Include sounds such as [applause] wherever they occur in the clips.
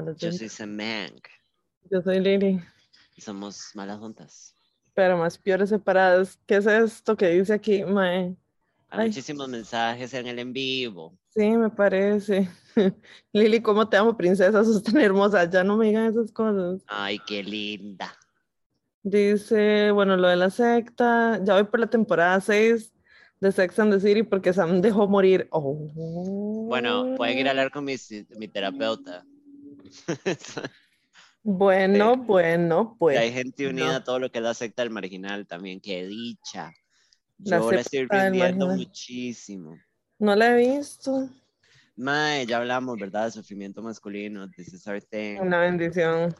Malas Yo soy Semang. yo soy Lili, Y somos Malas Juntas. pero más peores separadas. ¿Qué es esto que dice aquí, mae? Hay Ay. muchísimos mensajes en el en vivo. Sí, me parece. [laughs] Lili, ¿cómo te amo, princesa? [laughs] Sos tan hermosa. Ya no me digan esas cosas. Ay, qué linda. Dice, bueno, lo de la secta. Ya voy por la temporada 6 de Sex and the City porque Sam dejó morir. Oh. Bueno, pueden ir a hablar con mi, mi terapeuta. Bueno, bueno, Y hay pues. gente no. unida a todo lo que la secta del marginal también. Qué dicha. La Yo la estoy secta del rindiendo muchísimo. No la he visto. Mae, ya hablamos, ¿verdad? De sufrimiento masculino. This is our thing. Una bendición.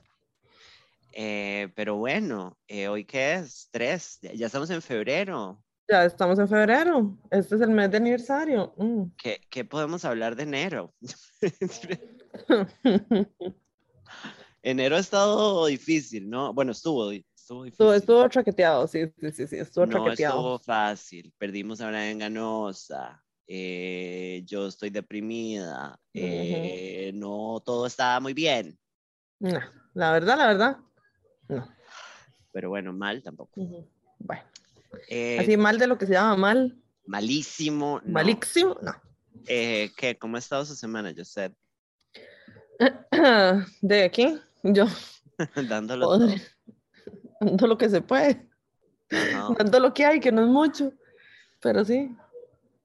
Eh, pero bueno, eh, ¿hoy qué es? Tres. Ya ya estamos en febrero. Ya estamos en febrero. Este es el mes de aniversario. Mm. ¿Qué, qué podemos hablar de enero? [laughs] [laughs] [laughs] enero ha estado difícil, ¿no? Bueno, estuvo, estuvo difícil. Estuvo, estuvo traqueteado, sí, sí, sí, sí, estuvo no traqueteado. estuvo fácil. Perdimos a Brian Ganosa. eh, yo estoy deprimida. eh, no todo está muy bien. No, la verdad, la verdad, no. Pero bueno, mal tampoco. Bueno, Eh, así mal de lo que se llama mal, malísimo. no. malísimo, no. ¿qué? ¿Cómo ha estado su semana, Joseph? [coughs] De aquí, yo, [laughs] Dándolo [laughs] dando lo que se puede, Ajá. [laughs] dando lo que hay, que no es mucho, pero sí.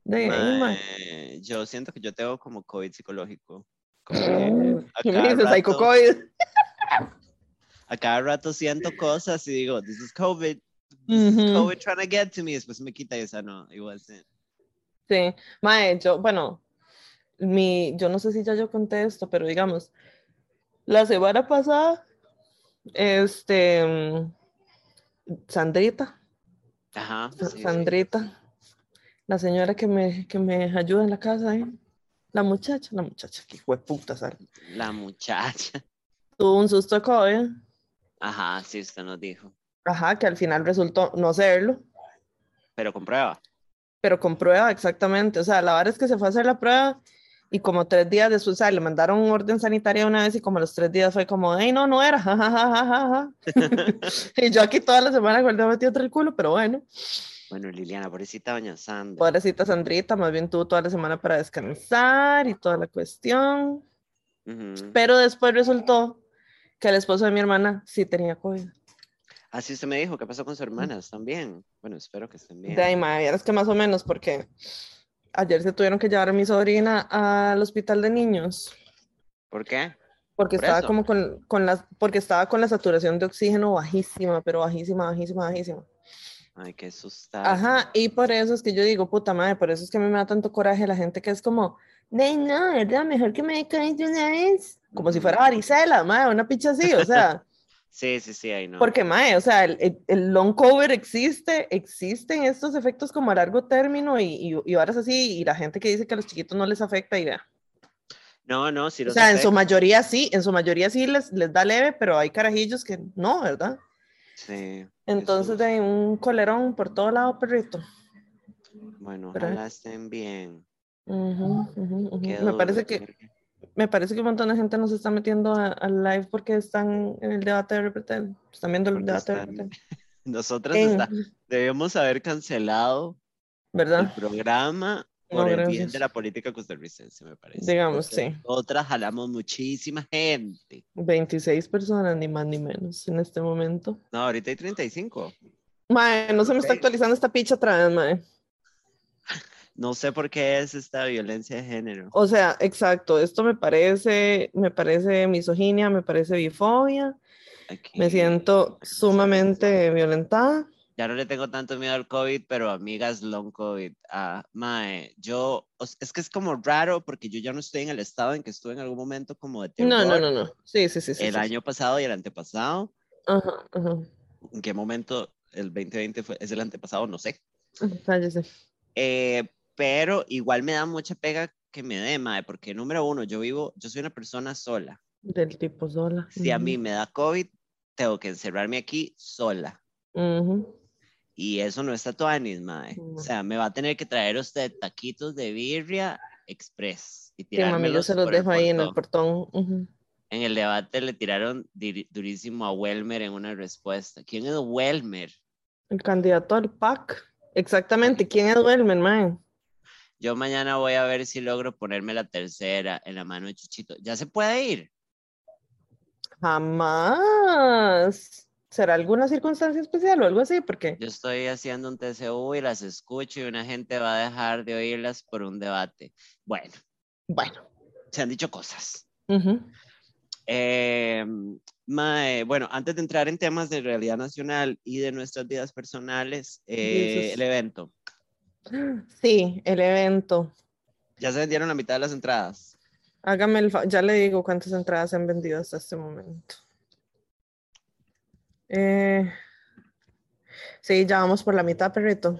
De ahí, yo siento que yo tengo como COVID psicológico. Como que a ¿Qué me cada dices? rato- Psycho COVID. a cada rato siento cosas y digo, this is COVID. This is. COVID trying to get to me. Después me quita y esa no, wasn't. Sí, mae, yo, bueno, mi, yo no sé si ya yo conté esto, pero digamos, la semana pasada, este, mm, Sandrita, Ajá. Sí. Sandrita, la señora que me, que me ayuda en la casa, ¿eh? La muchacha, la muchacha, que de puta, ¿sabes? La muchacha. Tuvo un susto de COVID, Ajá, sí, usted nos dijo. ajá, que al final resultó no serlo, Pero comprueba. pero con prueba exactamente, o sea, la verdad es que se fue a hacer la prueba y como tres días después, sea, le mandaron un orden sanitario una vez y como los tres días fue como, ay, no, no era, [laughs] [laughs] y yo aquí toda la semana dedo metido el culo, pero bueno, Bueno, Liliana, pobrecita doña Sandra. pobrecita Sandrita, más bien tuvo toda la semana para descansar y toda la cuestión, Ujú. pero después resultó que el esposo de mi hermana sí tenía COVID. Así usted me dijo, ¿qué pasó con sus hermanas? ¿También? Bueno, espero que estén bien. De ahí, vieras que más o menos, porque ayer se tuvieron que llevar a mi sobrina al hospital de niños. ¿Por qué? Porque Por estaba eso. como con, con la, porque estaba con la saturación de oxígeno bajísima, pero bajísima, bajísima, bajísima. Ay, qué asustado. Ajá, y por eso es que yo digo, puta madre, por eso es que a mí me da tanto coraje la gente que es como, de no, ¿verdad? Mejor que me COVID de una vez. Como si fuera varicela, madre, una picha así, o sea, [laughs] Sí, sí, sí, ahí no. porque madre, o sea, el, el- long COVID existe, existen estos efectos como a largo término y, y, y varas así, y la gente que dice que a los chiquitos no les afecta, y vea. No, no, sí O los sea, en su mayoría sí, en su mayoría sí les, les da leve, pero hay carajillos que no, ¿verdad? Sí. Entonces, de un colerón por todo lado, perrito. Bueno, pero- ojalá estén bien. Ujú, ujú. Qué Me parece que me parece que un montón de gente nos está metiendo al live porque están en el debate de Repretel. Están viendo el debate de Repretel. [laughs] Está- debemos haber cancelado el ¿Verdad? programa No, por el bien de la política costarricense, me parece. Digamos, Porque sí. Nosotras jalamos muchísima gente. 26 personas, ni más ni menos, en este momento. No, ahorita hay 35. Mae, no se me está actualizando esta picha otra vez, mae. No sé por qué es esta violencia de género. O sea, exacto, esto me parece, me parece misoginia, me parece bifobia, Aquí. me siento sumamente violentada. Ya no le tengo tanto miedo al COVID, pero amigas, long COVID. Ah, mae, yo, es que es como raro porque yo ya no estoy en el estado en que estuve en algún momento como de terror. No, no, no, no. Sí, sí, sí, sí. El sí. año pasado y el antepasado. Ajá, ajá. ¿En qué momento el 2020 fue? ¿Es el antepasado? No sé. Cállese. Eh, pero igual me da mucha pega que me dé, mae, porque número uno, yo vivo, yo soy una persona sola. Del tipo sola. Si a mí me da COVID, tengo que encerrarme aquí sola. Ujú. Y eso no está tuanis, mae. No. O sea, me va a tener que traer usted taquitos de birria express y Sí, mami, yo se los dejo ahí en el portón. En el debate le tiraron durísimo a Welmer en una respuesta. ¿Quién es Welmer? El candidato al PAC. Exactamente. ¿Quién es Duermen, man? Yo mañana voy a ver si logro ponerme la tercera en la mano de Chuchito. ¿Ya se puede ir? Jamás. ¿Será alguna circunstancia especial o algo así? Porque Yo estoy haciendo un TCU y las escucho y una gente va a dejar de oírlas por un debate. Bueno, Bueno. se han dicho cosas. Eh, mae, bueno, antes de entrar en temas de realidad nacional y de nuestras vidas personales, eh, el evento. Sí, el evento. Ya se vendieron la mitad de las entradas. Hágame el ya le digo cuántas entradas se han vendido hasta este momento. Eh, sí, ya vamos por la mitad, perrito.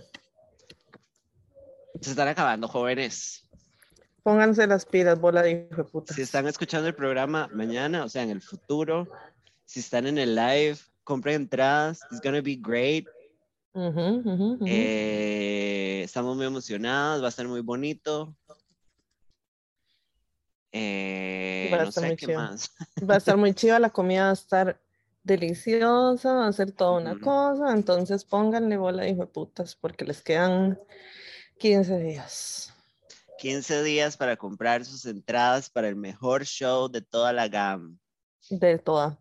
Se están acabando, jóvenes. Pónganse las pilas, bola de hijo de puta. Si están escuchando el programa mañana, o sea, en el futuro, si están en el live, compren entradas. It's gonna be great. Eh, estamos muy emocionados, va a estar muy bonito. Eh, Va a no estar sé muy qué chido. más. Va a estar muy [laughs] chiva, la comida va a estar deliciosa, va a ser toda una cosa, entonces pónganle bola de hijo de putas porque les quedan 15 días. 15 días para comprar sus entradas para el mejor show de toda la gama. De toda.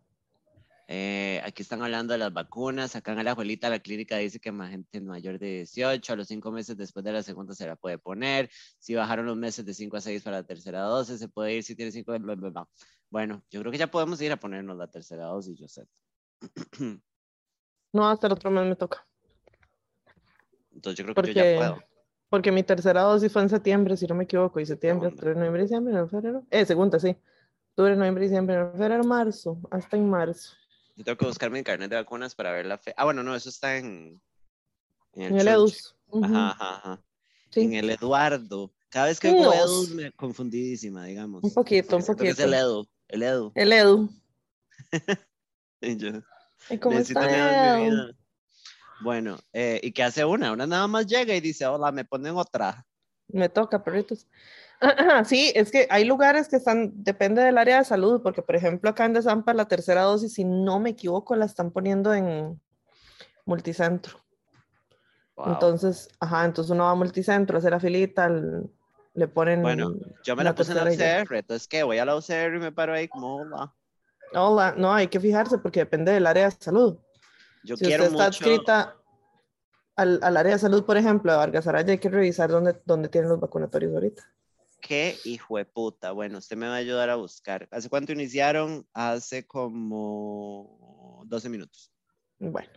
Eh, aquí están hablando de las vacunas. Sacan a la abuelita, la clínica dice que más gente mayor de 18, a los 5 meses después de la segunda se la puede poner. Si bajaron los meses de 5 a 6 para la tercera dosis, se puede ir si tiene 5. Bla, bla, bla. Bueno, yo creo que ya podemos ir a ponernos la tercera dosis, yo sé. [clears throat] No, hasta el otro mes me toca. Entonces yo creo que yo ya puedo. porque mi tercera dosis fue en septiembre, si no me equivoco, y septiembre, octubre, noviembre, diciembre, febrero. Eh, segunda, sí. Octubre, noviembre, diciembre, febrero, marzo, hasta en marzo. Yo tengo que buscar mi carnet de vacunas para ver la fe. Ah, bueno, no, eso está en, en En el. EDUS. Ajá, ajá, ajá. sí. En el Eduardo. Cada vez que oigo Nos. Edu me confundidísima, digamos. Un poquito, un que Es poquito. el Edu, el Edu. El Edu. [laughs] Y yo, ¿Y ¿Cómo está mi vida. Bueno, eh, ¿y qué hace una? Una nada más llega y dice, hola, me ponen otra. Me toca, perritos. [clears throat] Sí, es que hay lugares que están, depende del área de salud, porque por ejemplo acá en Desampa la tercera dosis, si no me equivoco, la están poniendo en multicentro. Wow. Entonces, ajá, entonces uno va a multicentro, a hacer la filita, l- le ponen... Bueno, Yo me la la puse en la. UCR, entonces que voy a la UCR y me paro ahí como, hola. Hola, no, hay que fijarse porque depende del área de salud. Yo Si quiero usted está mucho. adscrita al, al área de salud, por ejemplo, de Vargas Araya, hay que revisar dónde, dónde tienen los vacunatorios ahorita. Qué hijo de puta. Bueno, usted me va a ayudar a buscar. ¿Hace cuánto iniciaron? Hace como 12 minutos. Bueno,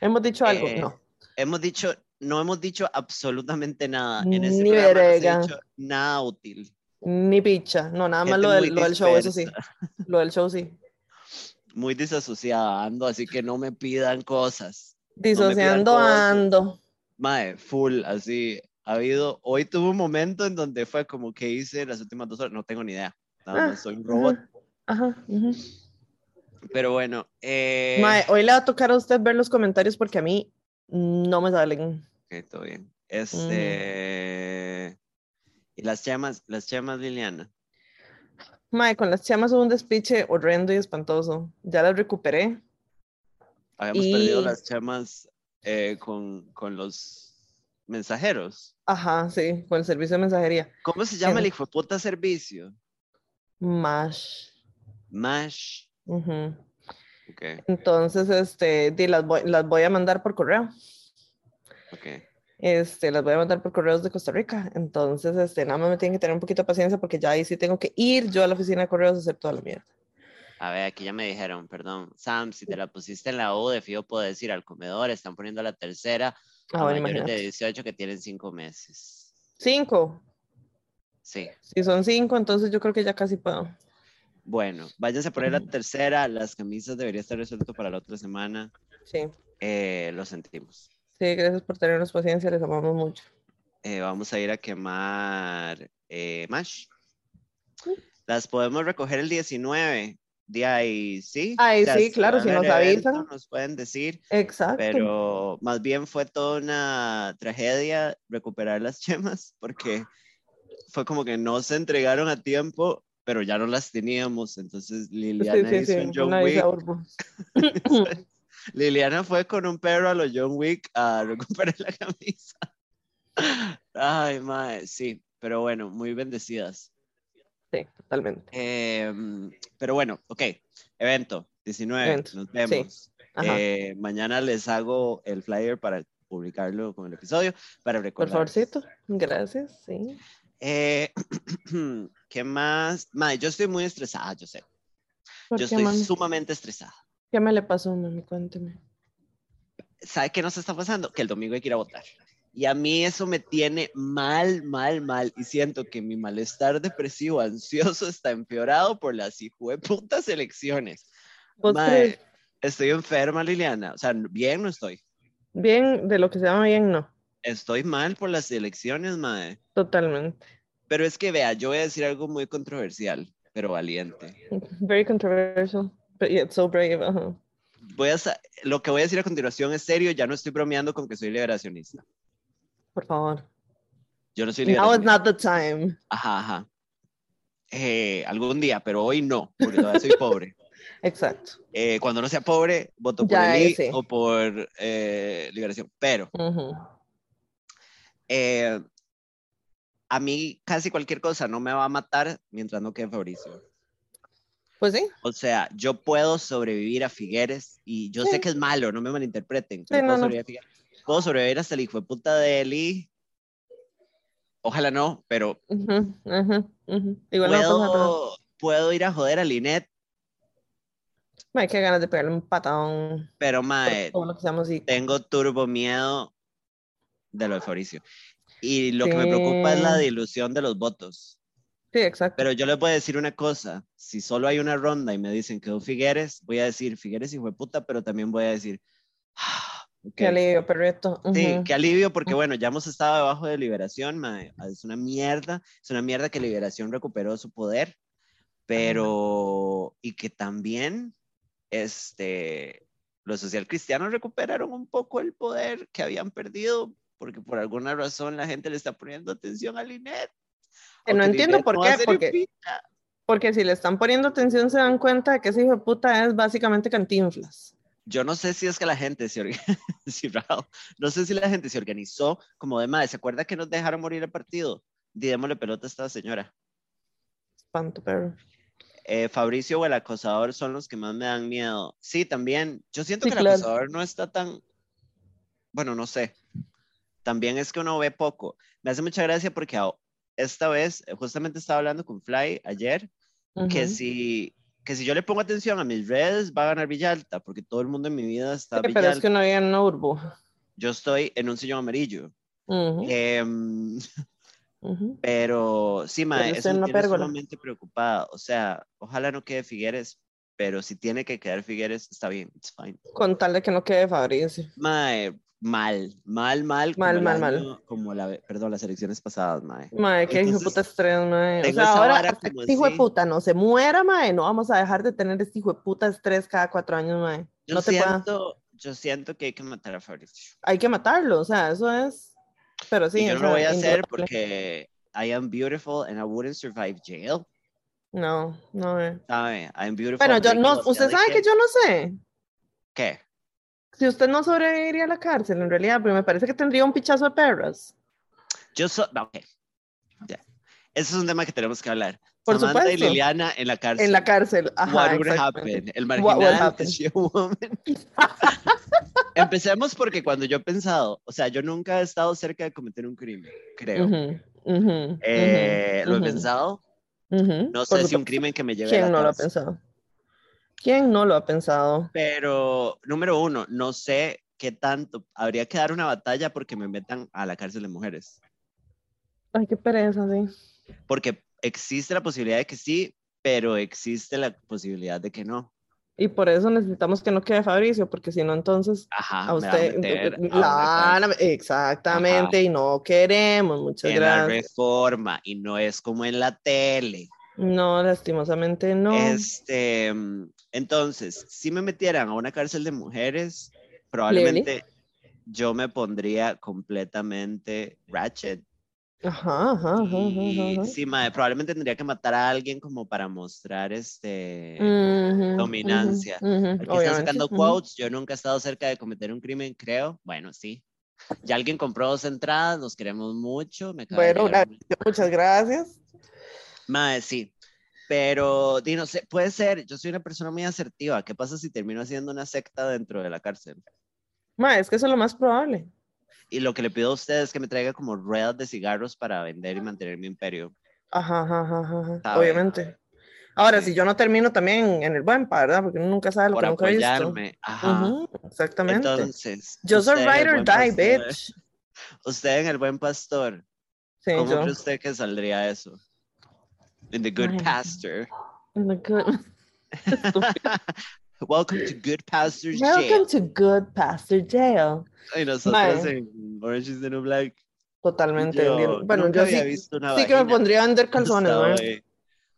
¿hemos dicho algo? Eh, no. Hemos dicho, no hemos dicho absolutamente nada. En este Ni programa no se verga. ha dicho nada útil. Ni picha, no, nada más lo del, lo del show, eso sí. Lo del show sí. [laughs] Muy disasociada ando, así que no me pidan cosas. Disociando ando. Mae, full, así. Ha habido, hoy tuve un momento en donde fue como que hice las últimas dos horas, no tengo ni idea. Nada Ah, más soy un robot. Ajá. Pero bueno, eh, Mae, hoy le va a tocar a usted ver los comentarios porque a mí no me salen. ok, todo bien. Este. Y las llamas, las llamas, Liliana. Mae, con las chamas hubo un despiche horrendo y espantoso. Ya las recuperé. Habíamos perdido las llamas eh, con, con los mensajeros. Ajá, sí, con el servicio de mensajería. ¿Cómo se llama el En- hijo de puta servicio? Mash. Mash. Ujú. Ok, Entonces, este, di, las, voy, las voy a mandar por correo. ok. Este, las voy a mandar por correos de Costa Rica. Entonces, este, nada más me tienen que tener un poquito de paciencia porque ya ahí sí tengo que ir yo a la oficina de correos a hacer toda la mierda. A ver, aquí ya me dijeron, perdón. Sam, si te la pusiste en la U, de fijo puedo ir al comedor. Están poniendo la tercera Ah, a bueno, mayores de imagínate. 18 que tienen 5 meses. Cinco. Sí. Si son cinco, entonces yo creo que ya casi puedo. Bueno, váyanse a poner la tercera. Las camisas debería estar resuelto para la otra semana. Sí. Eh, lo sentimos. Sí, gracias por tenernos paciencia, les amamos mucho. Eh, vamos a ir a quemar eh, Mash. Sí. Las podemos recoger el 19. De ahí, sí. O sea, sí, claro, si nos evento, avisan. Nos pueden decir, Exacto. pero más bien fue toda una tragedia recuperar las chemas porque fue como que no se entregaron a tiempo, pero ya no las teníamos. Entonces Liliana Sí, sí, hizo sí, en John Wick. [laughs] Liliana fue con un perro a los John Wick a recuperar la camisa. Ay, mae, sí, pero bueno, muy bendecidas. Sí, totalmente. Em, pero bueno, ok, evento 19, Evento, nos vemos. Eh, mañana les hago el flyer para publicarlo con el episodio, para Por recordar. favorcito. Gracias, sí. Eh, [clears throat] ¿Qué más? Mae, yo estoy muy estresada, yo sé. ¿Por Yo estoy mami? sumamente estresada. ¿Qué me le pasó, mami? Cuénteme. ¿Sabe qué nos está pasando? Que el domingo hay que ir a votar. Y a mí eso me tiene mal, mal, mal. Y siento que mi malestar depresivo, ansioso, está empeorado por las putas elecciones. ¿Vos Mae, crees? estoy enferma, Liliana. O sea, bien no estoy. Bien, de lo que se llama bien, no. Estoy mal por las elecciones, mae. Totalmente. Pero es que vea, yo voy a decir algo muy controversial, pero valiente. Very controversial, but yet so brave. ajá. Voy a lo que voy a decir a continuación es serio, ya no estoy bromeando con que soy liberacionista. Por favor. Yo no soy Now is not the time. Ajá, ajá. Eh, algún día, pero hoy no, porque todavía soy pobre. [laughs] Exacto. Eh, cuando no sea pobre, voto por el I ese. o por eh, liberación. Pero a mí casi cualquier cosa no me va a matar mientras no quede Fabricio. Pues sí. O sea, yo puedo sobrevivir a Figueres y yo sé Sí. que es malo, no me malinterpreten. pero puedo, no. sobrevivir a Figueres. Puedo sobrevivir hasta el hijo de puta de Eli. Ojalá no, pero Ujú, ujú, ujú. Igual no pasa nada. puedo, puedo ir a joder a Linet, Hay que ganas de pegarle un patón. pero mae, y tengo turbo miedo de lo de Fabricio. Y lo que me preocupa es la Sí. dilución de los votos. Sí, exacto. Pero yo les voy a decir una cosa, si solo hay una ronda y me dicen que Figueres, voy a decir Figueres hijo de puta, pero también voy a decir, ah. Qué alivio, perrito. Sí, qué alivio, porque Ujú. bueno, ya hemos estado debajo de Liberación, mae, es una mierda, es una mierda que Liberación recuperó su poder, pero, y que también, este, los social cristianos recuperaron un poco el poder que habían perdido, porque por alguna razón la gente le está poniendo atención a Linet. Que no entiendo Linet por qué, porque-. Porque si le están poniendo atención se dan cuenta de que ese hijo de puta es básicamente cantinflas. Yo no sé si es que la gente se organizó, [laughs] no sé si la gente se organizó como de madre, ¿se acuerda que nos dejaron morir el partido? Démosle pelota a esta señora. Espanto, pero. Eh, Fabricio o el acosador son los que más me dan miedo. Sí, también. Yo siento Sí, que el claro. acosador no está tan. Bueno, no sé. También es que uno ve poco. Me hace mucha gracia porque esta vez, eh, justamente estaba hablando con Fly ayer, que, Ujú. si, que si yo le pongo atención a mis redes, va a ganar Villalta, porque todo el mundo en mi vida está Sí, pero es que no había una burbuja. Yo estoy en un sillón amarillo. Ujú, Em, ujú. pero sí, mae, tiene pérgola. sumamente preocupada. O sea, ojalá no quede Figueres, pero si tiene que quedar Figueres, está bien, it's fine. Con tal de que no quede Fabricio. Mae, mal, mal, mal. Mal, mal, mal. año- Como la, perdón, las elecciones pasadas, mae. Mae, qué hijo de puta estrés, mae. O sea, ahora hasta este hijo de puta no se muera, mae. No vamos a dejar de tener este hijo de puta estrés cada cuatro años, mae. Yo No te pueda. siento, yo siento que hay que matar a Fabricio. Hay que matarlo, o sea, eso es. Pero sí, y yo no lo voy a hacer porque I am beautiful and I wouldn't survive jail. No, no, eh. I'm beautiful. Bueno, and yo no, usted ¿de sabe que yo no sé. ¿Qué? Si usted no sobreviviría a la cárcel, en realidad, pero me parece que tendría un pichazo de perras. Yo soy. Ok. Ya. Ese es un tema que tenemos que hablar. Por Samantha y supuesto. Liliana en la cárcel. En la cárcel. Ajá, What would happen? El What marginal happen? your woman. [laughs] Empecemos porque cuando yo he pensado, o sea, yo nunca he estado cerca de cometer un crimen, creo. Ujú, ujú, Eh, ujú, Lo he pensado. No sé si un crimen que me lleve a ¿Quién la no lo ha pensado? ¿Quién no lo ha pensado? Pero, número uno, no sé qué tanto. Habría que dar una batalla porque me metan a la cárcel de mujeres. Ay, qué pereza, sí. Porque existe la posibilidad de que sí, pero existe la posibilidad de que no. Y por eso necesitamos que no quede Fabricio, porque si no, entonces Ajá, a a usted. a una la- cárcel. exactamente, y no queremos. Muchas en la gracias. reforma y no es como en la tele. No, lastimosamente no. Este, mm, entonces, si me metieran a una cárcel de mujeres, probablemente yo me pondría completamente ratchet Ajá, ajá, ajá, Y sí, probablemente tendría que matar a alguien como para mostrar este dominancia. ujú, ujú, Aquí están sacando quotes. Yo nunca he estado cerca de cometer un crimen, creo. Bueno, sí. Ya alguien compró dos entradas, nos queremos mucho. Me Bueno, llegar un- gracias, muchas gracias. Mae, sí. Pero, di, no sé, puede ser. Yo soy una persona muy asertiva. ¿Qué pasa si termino haciendo una secta dentro de la cárcel? Ma, es que eso es lo más probable. Y lo que le pido a ustedes es que me traiga como ruedas de cigarros para vender y mantener mi imperio. Ajá, ajá, ajá, ajá, obviamente. Ahora, Sí. si yo no termino también en el buen ¿verdad? Porque uno nunca sabe lo Por que nunca ha visto. apoyarme. Ajá. Ujú, exactamente. Entonces. yo soy usted ride or die, Pastor- bitch. Usted en el buen pastor. Sí, ¿Cómo yo. cree usted que saldría eso? In the good pastor. In the good- [laughs] [laughs] Welcome to Good Pastor's Welcome Jail. to Good Pastor Jail. Y nosotros Mae. en Orange is the New Black. Totalmente. Yo entiendo. Bueno, nunca yo había sí, visto una sí que me vagina pondría a vender calzones, ¿no?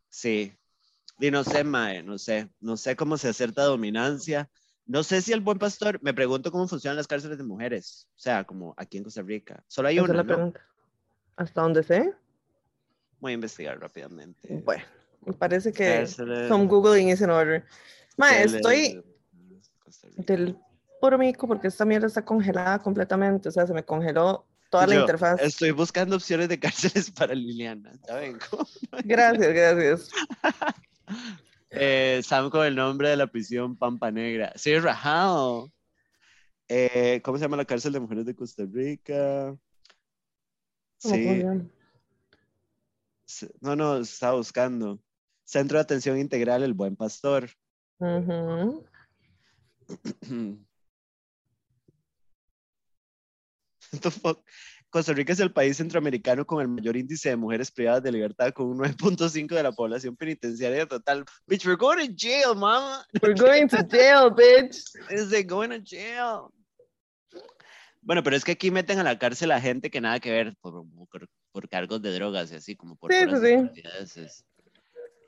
Sí. Y no sé, mae, no sé. No sé cómo se acerta dominancia. No sé si el buen pastor, me pregunto cómo funcionan las cárceles de mujeres. O sea, como aquí en Costa Rica. Solo hay Esa es una, la ¿no? pregunta. ¿Hasta dónde sé? Voy a investigar rápidamente. Bueno, me parece que Cárceles some Googling is in order. Ma, estoy del puro mico porque esta mierda está congelada completamente. O sea, se me congeló toda la interfaz. Estoy buscando opciones de cárceles [laughs] para Liliana. Ya vengo. Gracias, gracias. [laughs] Eh, Sam con el nombre de la prisión Pampa Negra. Sí, rajado. Eh, ¿Cómo se llama la cárcel de mujeres de Costa Rica? ¿Cómo Sí? No, no, estaba buscando. Centro de Atención Integral El Buen Pastor. [clears throat] Costa Rica es el país centroamericano con el mayor índice de mujeres privadas de libertad, con un 9.5 de la población penitenciaria total. Bitch, we're going to jail, mama. We're going to jail, bitch. Is they going to jail? Bueno, pero es que aquí meten a la cárcel a gente que nada que ver por, por, por cargos de drogas y así, como por Sí, puras sí.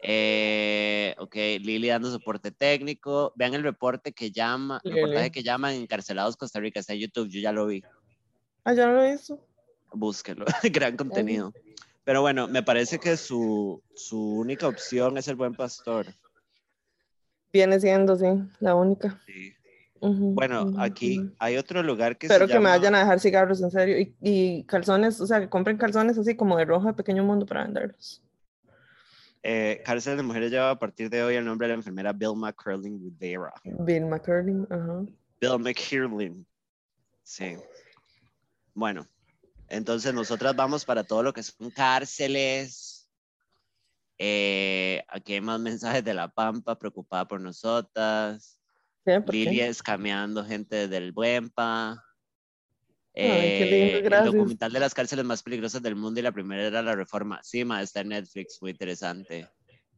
Eh, ok, Lili dando soporte técnico. Vean el reporte que llama, Lili. reportaje que llaman encarcelados Costa Rica. Está en YouTube, yo ya lo vi. Ah, no lo he visto. Búsquenlo, [laughs] gran contenido. Pero bueno, me parece que su, su única opción es el buen pastor. Viene siendo, sí, la única. Sí. Ujú, Bueno, ujú, aquí ujú. hay otro lugar que Espero se que me vayan a dejar cigarros, en serio. Y, y calzones, o sea, que compren calzones así como de rojo de pequeño mundo para venderlos. Eh, cárcel de mujeres lleva a partir de hoy el nombre de la enfermera Vilma Curling Rivera. Bill McCurdy, ajá. Bill McHirlin. Sí. Bueno, entonces nosotras vamos para todo lo que son cárceles. Eh, aquí hay más mensajes de La Pampa preocupada por nosotras. ¿Qué? ¿Por qué? Lili escameando gente del Buenpa. Ay, qué lindo, Eh, el documental de las cárceles más peligrosas del mundo y la primera era la reforma. Sí, ma, está en Netflix, muy interesante.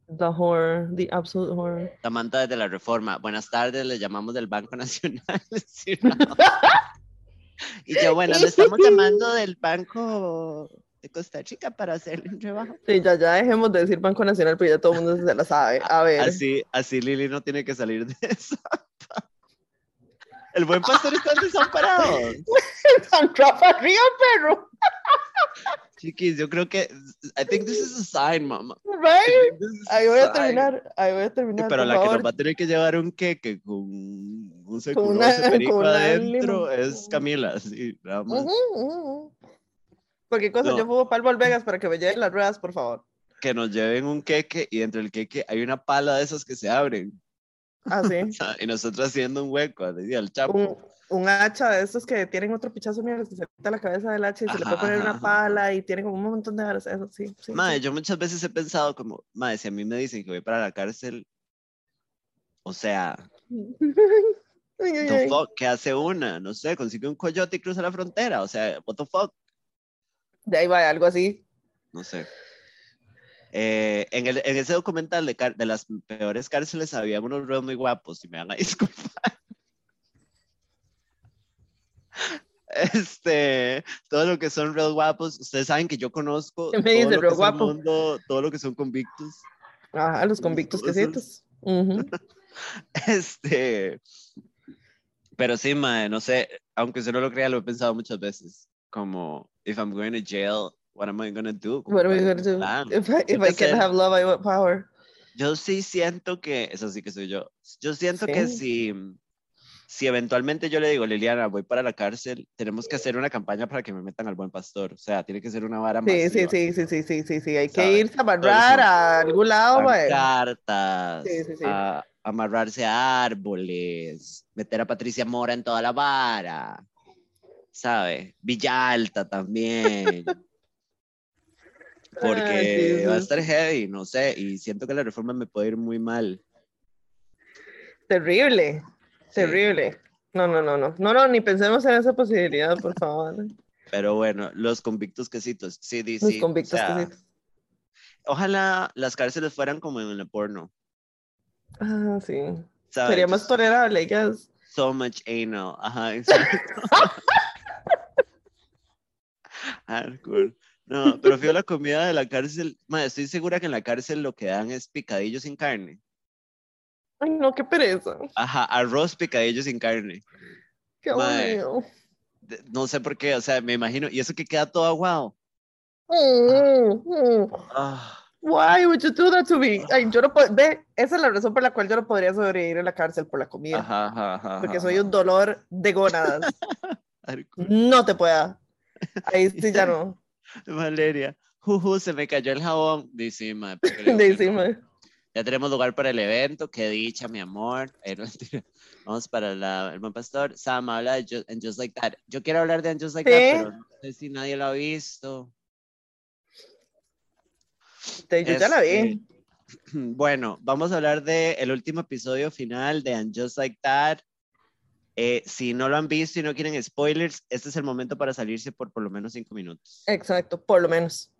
The horror, the absolute horror. Samantha desde la reforma. Buenas tardes, le llamamos del Banco Nacional. [laughs] Sí, [laughs] y yo, bueno, [laughs] le estamos llamando del Banco de Costa Rica para hacerle un trabajo. Sí, ya, ya dejemos de decir Banco Nacional, pero ya todo el mundo se la sabe. A ver. Así, así Lili no tiene que salir de eso. El buen pastor está desamparado. Entró para arriba, perro. Chiquis, yo creo que. I think this is a sign, mamá. Right? Ahí voy a terminar. Ahí voy a terminar. Pero la que nos va a tener que llevar un queque con un seculoso perico adentro es Camila, sí, nada más. Cualquier cosa, No. yo fumo Palvo Vegas para que me lleven las ruedas, por favor. Que nos lleven un queque y dentro del queque hay una pala de esas que se abren. Ah, sí. [laughs] Y nosotros haciendo un hueco, así al chapo. un, un hacha de estos que tienen otro pichazo mierda que se quita la cabeza del hacha y se le puede Ajá, poner ajá, una ajá. pala y tiene como un montón de varas. Eso sí. sí, Madre, sí. yo muchas veces he pensado como, madre, si a mí me dicen que voy para la cárcel, o sea, [laughs] ay, the fuck, ¿qué hace una? No sé, consigue un coyote y cruza la frontera, o sea, what the fuck, De ahí va, algo así. no sé. Eh, en, el, en ese documental de, las peores cárceles había unos reos muy guapos, y me van a [laughs] disculpar. Este, todo lo que son reos guapos, ustedes saben que yo conozco ¿Qué me todo dice, lo que guapo? mundo, todo lo que son convictos. Ajá, los convictos quesitos. Ujú. [laughs] Este, pero sí, mae, no sé, aunque usted no lo crea, lo he pensado muchas veces. Como, if I'm going to jail, what am I gonna do? What ¿Cuál gonna es mi do? If I, if I que can't have love, I want power. Yo sí siento que, eso sí que soy yo, yo siento que Sí. si, si eventualmente yo le digo, Liliana, voy para la cárcel, tenemos que hacer una campaña para que me metan al buen pastor. O sea, tiene que ser una vara Sí, sí, masiva. sí, sí, sí, sí, sí, sí. Hay que ¿Sabes? irse a amarrar a algún lado. Cartas, Sí, sí, sí. a amarrarse a árboles, meter a Patricia Mora en toda la vara, ¿sabe? Villa Alta también. [laughs] Porque Ay, va a estar heavy, no sé, y siento que la reforma me puede ir muy mal. Terrible, Sí. terrible. No, no, no, no. No, no, ni pensemos en esa posibilidad, por favor. Pero bueno, los convictos quesitos, sí, Los sí, o convictos sea, quesitos. Ojalá las cárceles fueran como en el porno. Ah, sí. ¿sabes? Sería más tolerable, guess. So much anal. Ajá, exacto. [laughs] Hardcore. No, pero fío la comida de la cárcel. Madre, estoy segura que en la cárcel lo que dan es picadillo sin carne. Ay, no, qué pereza. Ajá, arroz picadillo sin carne. Qué aburrido. No sé por qué, o sea, me imagino. Y eso que queda todo aguado. Mm, mm. Ah, Why would you do that to me? Ay, yo no puedo, ve, esa es la razón por la cual yo no podría sobrevivir en la cárcel por la comida. ajá, ajá, ajá, porque soy un dolor de gónadas. [laughs] No te pueda. Ahí sí ya no. [laughs] Valeria. Juju, se me cayó el jabón. De encima. [laughs] Ya tenemos lugar para el evento, qué dicha, mi amor. [laughs] Vamos para la, el buen pastor. Sam habla de Just, and Just Like That. Yo quiero hablar de And Just Like Sí. That, pero no sé si nadie lo ha visto. Te- Yo ya la vi. Este, [clears throat] Bueno, vamos a hablar del el último episodio final de And Just Like That. Eh, si no lo han visto y no quieren spoilers, este es el momento para salirse por por lo menos cinco minutos. Exacto, por lo menos.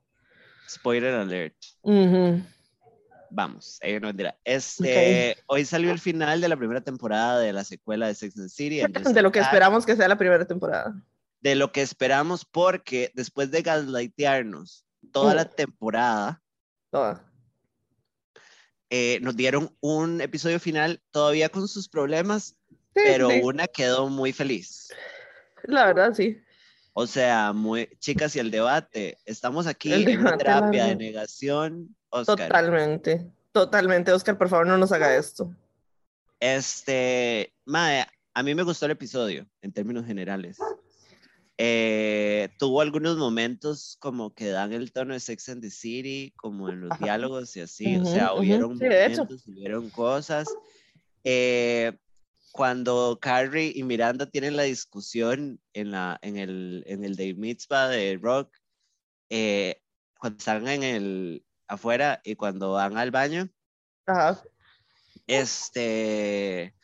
Spoiler alert. Ujú. Vamos, eh, no mentira. Este, hoy salió el final de la primera temporada de la secuela de Sex and the City. [laughs] De lo que esperamos que sea la primera temporada. De lo que esperamos, porque después de gaslightearnos toda Mm. la temporada, Toda. eh, nos dieron un episodio final todavía con sus problemas, pero sí. una quedó muy feliz. La verdad, sí. O sea, muy, chicas, y el debate, estamos aquí El en una terapia de negación, Oscar. Totalmente. Totalmente. Oscar, por favor, no nos haga esto. Este, mae, a mí me gustó el episodio en términos generales. Eh, tuvo algunos momentos como que dan el tono de Sex and the City, como en los Ajá. diálogos y así, o Ujú, sea, ujú, hubieron sí, de hecho. momentos, hubieron cosas. Eh, cuando Carrie y Miranda tienen la discusión en, la, en, el, en el Day Mitzvah de Rock, eh, cuando están en el afuera y cuando van al baño, Ajá. este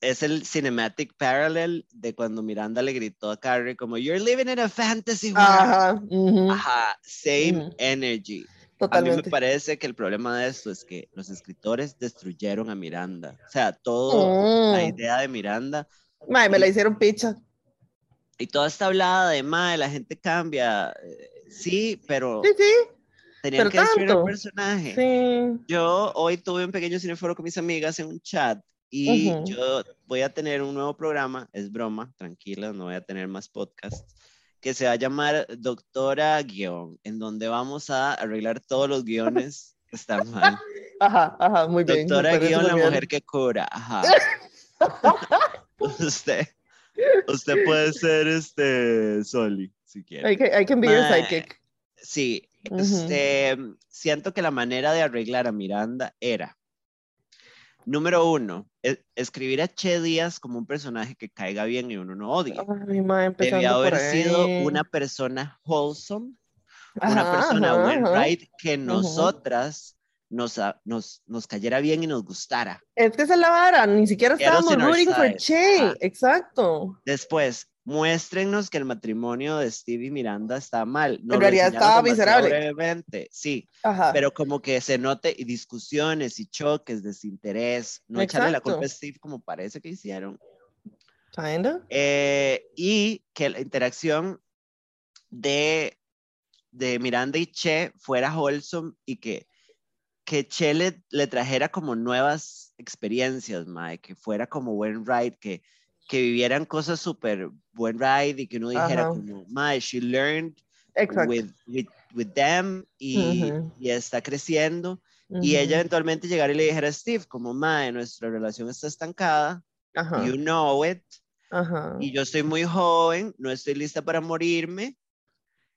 es el cinematic parallel de cuando Miranda le gritó a Carrie como You're living in a fantasy world. Ajá. ujú, Ajá, same Ujú. energy. A mí me Totalmente. parece que el problema de esto es que los escritores destruyeron a Miranda. O sea, todo la Mm. idea de Miranda Mae, me la hicieron picha. y toda esta hablada de mae, la gente cambia. eh, Sí, pero Sí, sí. tenían pero que destruir al personaje. Sí. Yo hoy tuve un pequeño cineforo con mis amigas en un chat y Ujú. yo voy a tener un nuevo programa, es broma, tranquila, no voy a tener más podcasts, que se va a llamar Doctora Guión, en donde vamos a arreglar todos los guiones que están mal. [laughs] Ajá, ajá, muy bien. Doctora Guión, la mujer que cura, ajá. [laughs] usted, usted puede ser este Soli, si quiere. I can, I can be your Mae, sidekick. Sí, este, siento que la manera de arreglar a Miranda era, número uno, e- escribir a Che Díaz como un personaje que caiga bien y uno no odie. Ay, Debía haber sido una persona wholesome, una Ajá, persona ajá, buen ajá. right, que nosotras nos, a- nos, nos cayera bien y nos gustara. Es que es la vara, ni siquiera estábamos rooting for. Che, exacto. Después, muéstrenos que el matrimonio de Steve y Miranda está mal. Nos En realidad estaba miserable. brevemente, sí. Ajá. pero como que se note y discusiones y choques, desinterés, no echarle la Exacto. culpa a Steve como parece que hicieron, Kinda. Eh, y que la interacción de, de Miranda y Che fuera wholesome y que, que Che le, le trajera como nuevas experiencias, mae, que fuera como buen ride, que, que vivieran cosas súper buen ride y que uno dijera como, mae, she learned with, with, with them y, Ujú. y está creciendo. Y Ujú. ella eventualmente llegara y le dijera a Steve, como, mae, nuestra relación está estancada, you know it, y yo estoy muy joven, no estoy lista para morirme,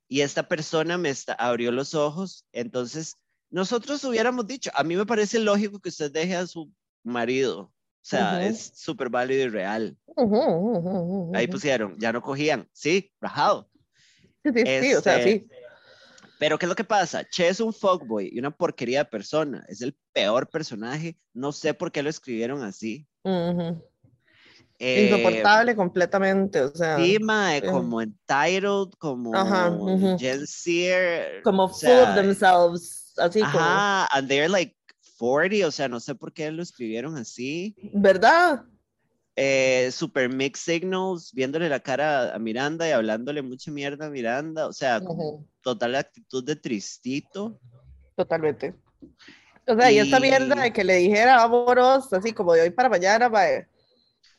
y esta persona me está, abrió los ojos, entonces nosotros hubiéramos dicho, a mí me parece lógico que usted deje a su marido, o sea, Ujú. es súper válido y real. Ujú, ujú, ujú, Ahí ujú. pusieron, ya no cogían, sí, rajado. Sí, sí, sí, o sea, Este, sí. Pero ¿qué es lo que pasa? Che es un fuckboy y una porquería de persona, es el peor personaje, no sé por qué lo escribieron así. Eh, Insoportable completamente, o sea, Sí, mae, eh. como Entitled, como. Jen Sear. como o full sea, of themselves, así como, Ajá, and they're like 40, o sea, no sé por qué lo escribieron así. ¿verdad? Eh, super mixed signals, viéndole la cara a Miranda y hablándole mucha mierda a Miranda, o sea, como Ujú, total actitud de tristito. Totalmente. O sea, y esta mierda Y- de que le dijera vámonos, así como de hoy para mañana, mae.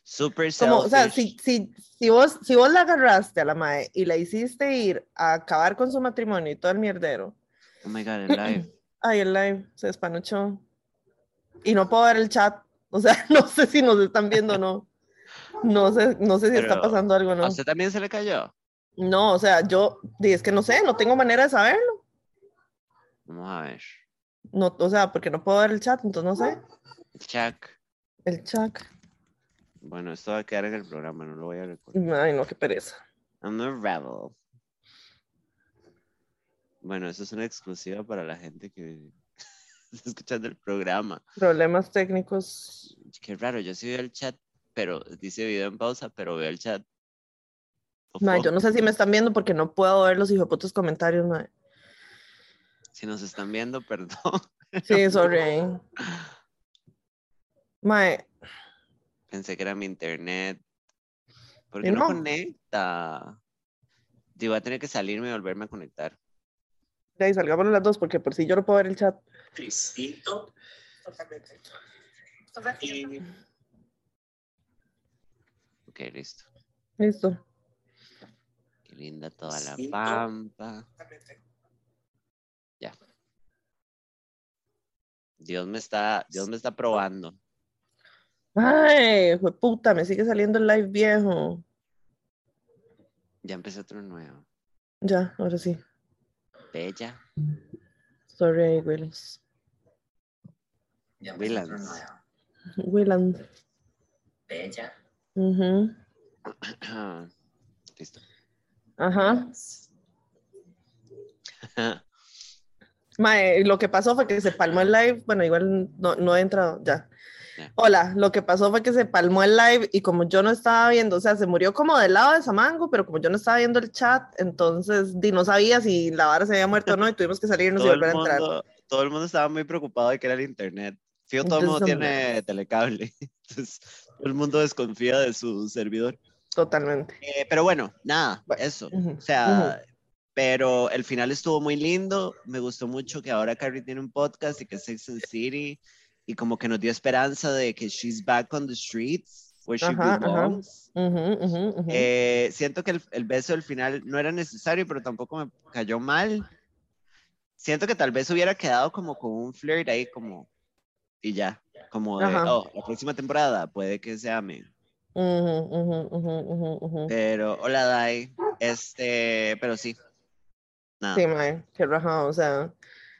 Super Como, o sea, si, si, si, vos, si vos la agarraste a la mae y la hiciste ir a acabar con su matrimonio y todo el mierdero, Oh my god, el live. [clears throat] ay, el live se despanuchó. Y no puedo ver el chat. O sea, [laughs] no sé si nos están viendo o no. No sé, no sé si está pasando algo o ¿A no. usted también se le cayó? No, o sea, yo, es que no sé, no tengo manera de saberlo. Vamos a ver. No, o sea, porque no puedo ver el chat, entonces no sé. Chuck. El chat. Bueno, esto va a quedar en el programa, no lo voy a recordar. Ay, no, qué pereza. I'm a rebel. Bueno, eso es una exclusiva para la gente que escuchando el programa. Problemas técnicos. Qué raro, yo sí veo el chat, pero dice video en pausa, pero veo el chat. Mae, yo no sé si me están viendo porque no puedo ver los hijoputos comentarios. Si nos están viendo, perdón. [laughs] Sí, sorry. Mae, Pensé que era mi internet. ¿Por qué no, no. conecta? Digo, voy a tener que salirme y volverme a conectar. de ahí salgámonos las dos porque por si yo no puedo ver el chat. Tristito. Ok, listo. Listo. Qué linda toda la pampa. Ya. Dios me está, Dios me está probando. Ay, fue puta, me sigue saliendo el live viejo. Ya empecé otro nuevo. Ya, ahora sí. Bella. Sorry, Willis. Ya empezó otro Willans. nuevo. Willand. Bella. Ujú. [clears throat] Listo. Ajá. [laughs] Mae, lo que pasó fue que se palmó el live. Bueno, igual no, no he entrado ya. Hola, lo que pasó fue que se palmó el live y como yo no estaba viendo, o sea, se murió como del lado de Samango, pero como yo no estaba viendo el chat, entonces di, no sabía si la vara se había muerto o no y tuvimos que salirnos y Todo el, volver a entrar. mundo, todo el mundo estaba muy preocupado de que era el internet. Fijo, todo el mundo tiene telecable. [laughs] Entonces, todo el mundo desconfía de su servidor. Totalmente. Eh, pero bueno, nada, Bueno, eso. ujú, O sea, pero el final estuvo muy lindo. Me gustó mucho que ahora Carrie tiene un podcast y que es Sex and City. Y como que nos dio esperanza de que she's back on the streets where she Ajá, ajá. belongs. Ujú, ujú, ujú. Eh, siento que el, el beso del final no era necesario, pero tampoco me cayó mal. Siento que tal vez hubiera quedado como con un flirt ahí como y ya, como de, oh, la próxima temporada puede que se amen. Ujú, ujú, ujú, ujú, ujú. Pero, hola Dai, este, pero sí, nada, Sí, mae, qué rajado, o sea.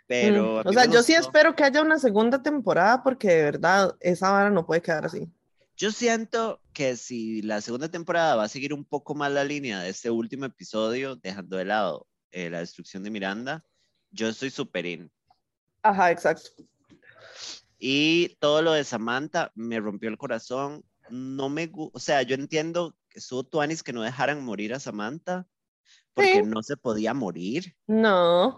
pero mm, o sea, yo sí espero que haya una segunda temporada porque de verdad esa vara no puede quedar así. Yo siento que si la segunda temporada va a seguir un poco más la línea de este último episodio, dejando de lado eh, la destrucción de Miranda, yo estoy super in. Ajá, exacto. Y todo lo de Samantha me rompió el corazón. No me o sea, yo entiendo que estuvo Tuanis que no dejaran morir a Samantha porque Sí. no se podía morir, No,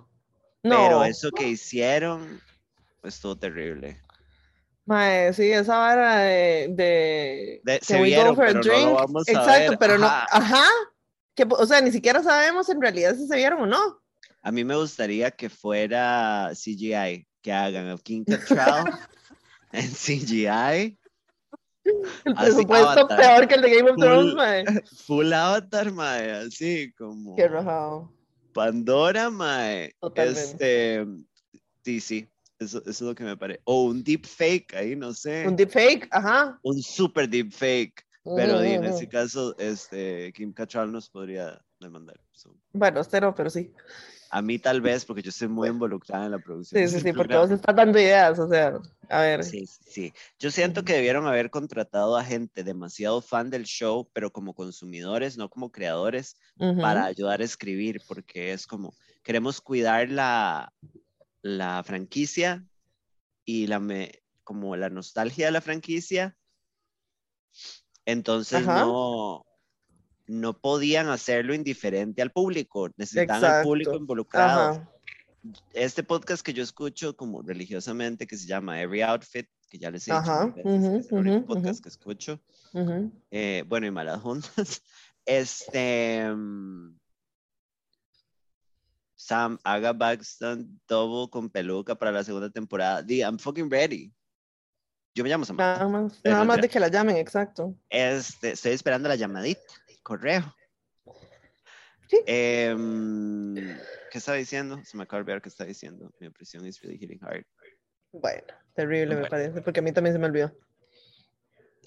no. pero eso que hicieron estuvo terrible. Mae, sí, esa vara de, de, De- se vieron, pero no lo drink? vamos a Exacto, ver, pero no, ajá. ajá, que, o sea, ni siquiera sabemos en realidad si se vieron o no. A mí me gustaría que fuera CGI, que hagan a King Cattrall [laughs] en CGI, El Así, presupuesto Avatar. peor que el de Game of Thrones, mae. [laughs] full avatar, mae, así como... Qué rajado. Pandora, mae. Este, sí, sí, eso, eso es lo que me parece. O un deep fake ahí, no sé. Un deepfake, ajá. Un super deep fake. Pero en este ujú. caso, este, Kim Cattrall nos podría demandar. So, Bueno, usted no, pero sí. A mí tal vez, porque yo estoy muy involucrada en la producción. Sí, sí, este sí, porque vos estás dando ideas, o sea, a ver. Sí, sí. Yo siento que debieron haber contratado a gente demasiado fan del show, pero como consumidores, no como creadores, ujú, para ayudar a escribir, porque es como, queremos cuidar la, la franquicia y la me- como la nostalgia de la franquicia. Entonces Ajá. no, no podían hacerlo indiferente al público, necesitaban al público involucrado. Ajá. este podcast que yo escucho como religiosamente que se llama Every Outfit, que ya les he dicho Ajá, ujú, es el único podcast que escucho, eh, bueno, y malas juntas, [laughs] este, mm, Sam, haga Baxton double con peluca para la segunda temporada, di, I'm fucking ready. Yo me llamo Samantha. Nada más, nada más de que la llamen, exacto. Este, estoy esperando la llamadita, correo. Sí. Em, ¿Qué estaba diciendo? Se me acaba de olvidar qué está diciendo. Mi depresión is really hitting hard. Bueno, terrible me parece, porque a mí también se me olvidó.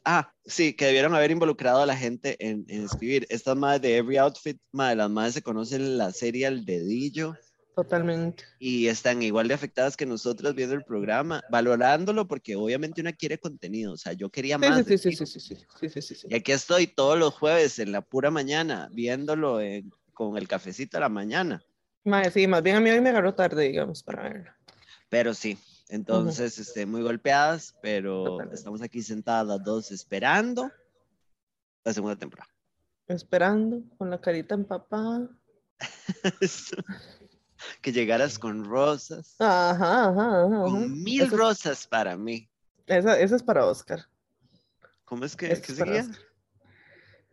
Ah, sí, que debieron haber involucrado a la gente en, en escribir. Estas madres de Every Outfit, madre, las madres se conocen la serie al dedillo Totalmente. y están igual de afectadas que nosotros viendo el programa, valorándolo porque obviamente una quiere contenido. O sea, yo quería más. sí, sí, sí, sí, sí, sí, sí, sí, sí, sí. Y aquí estoy todos los jueves en la pura mañana, viéndolo con el cafecito a la mañana. Sí, más bien a mí hoy me agarró tarde, digamos, para verlo. Pero sí, entonces, este, muy golpeadas, pero estamos aquí sentadas las dos esperando la segunda temporada. Esperando, con la carita empapada. [laughs] [laughs] que llegaras con rosas, Ajá, ajá, ajá. con mil Eso- rosas para mí. Esa, esa es para Oscar. ¿Cómo es que, qué es seguía?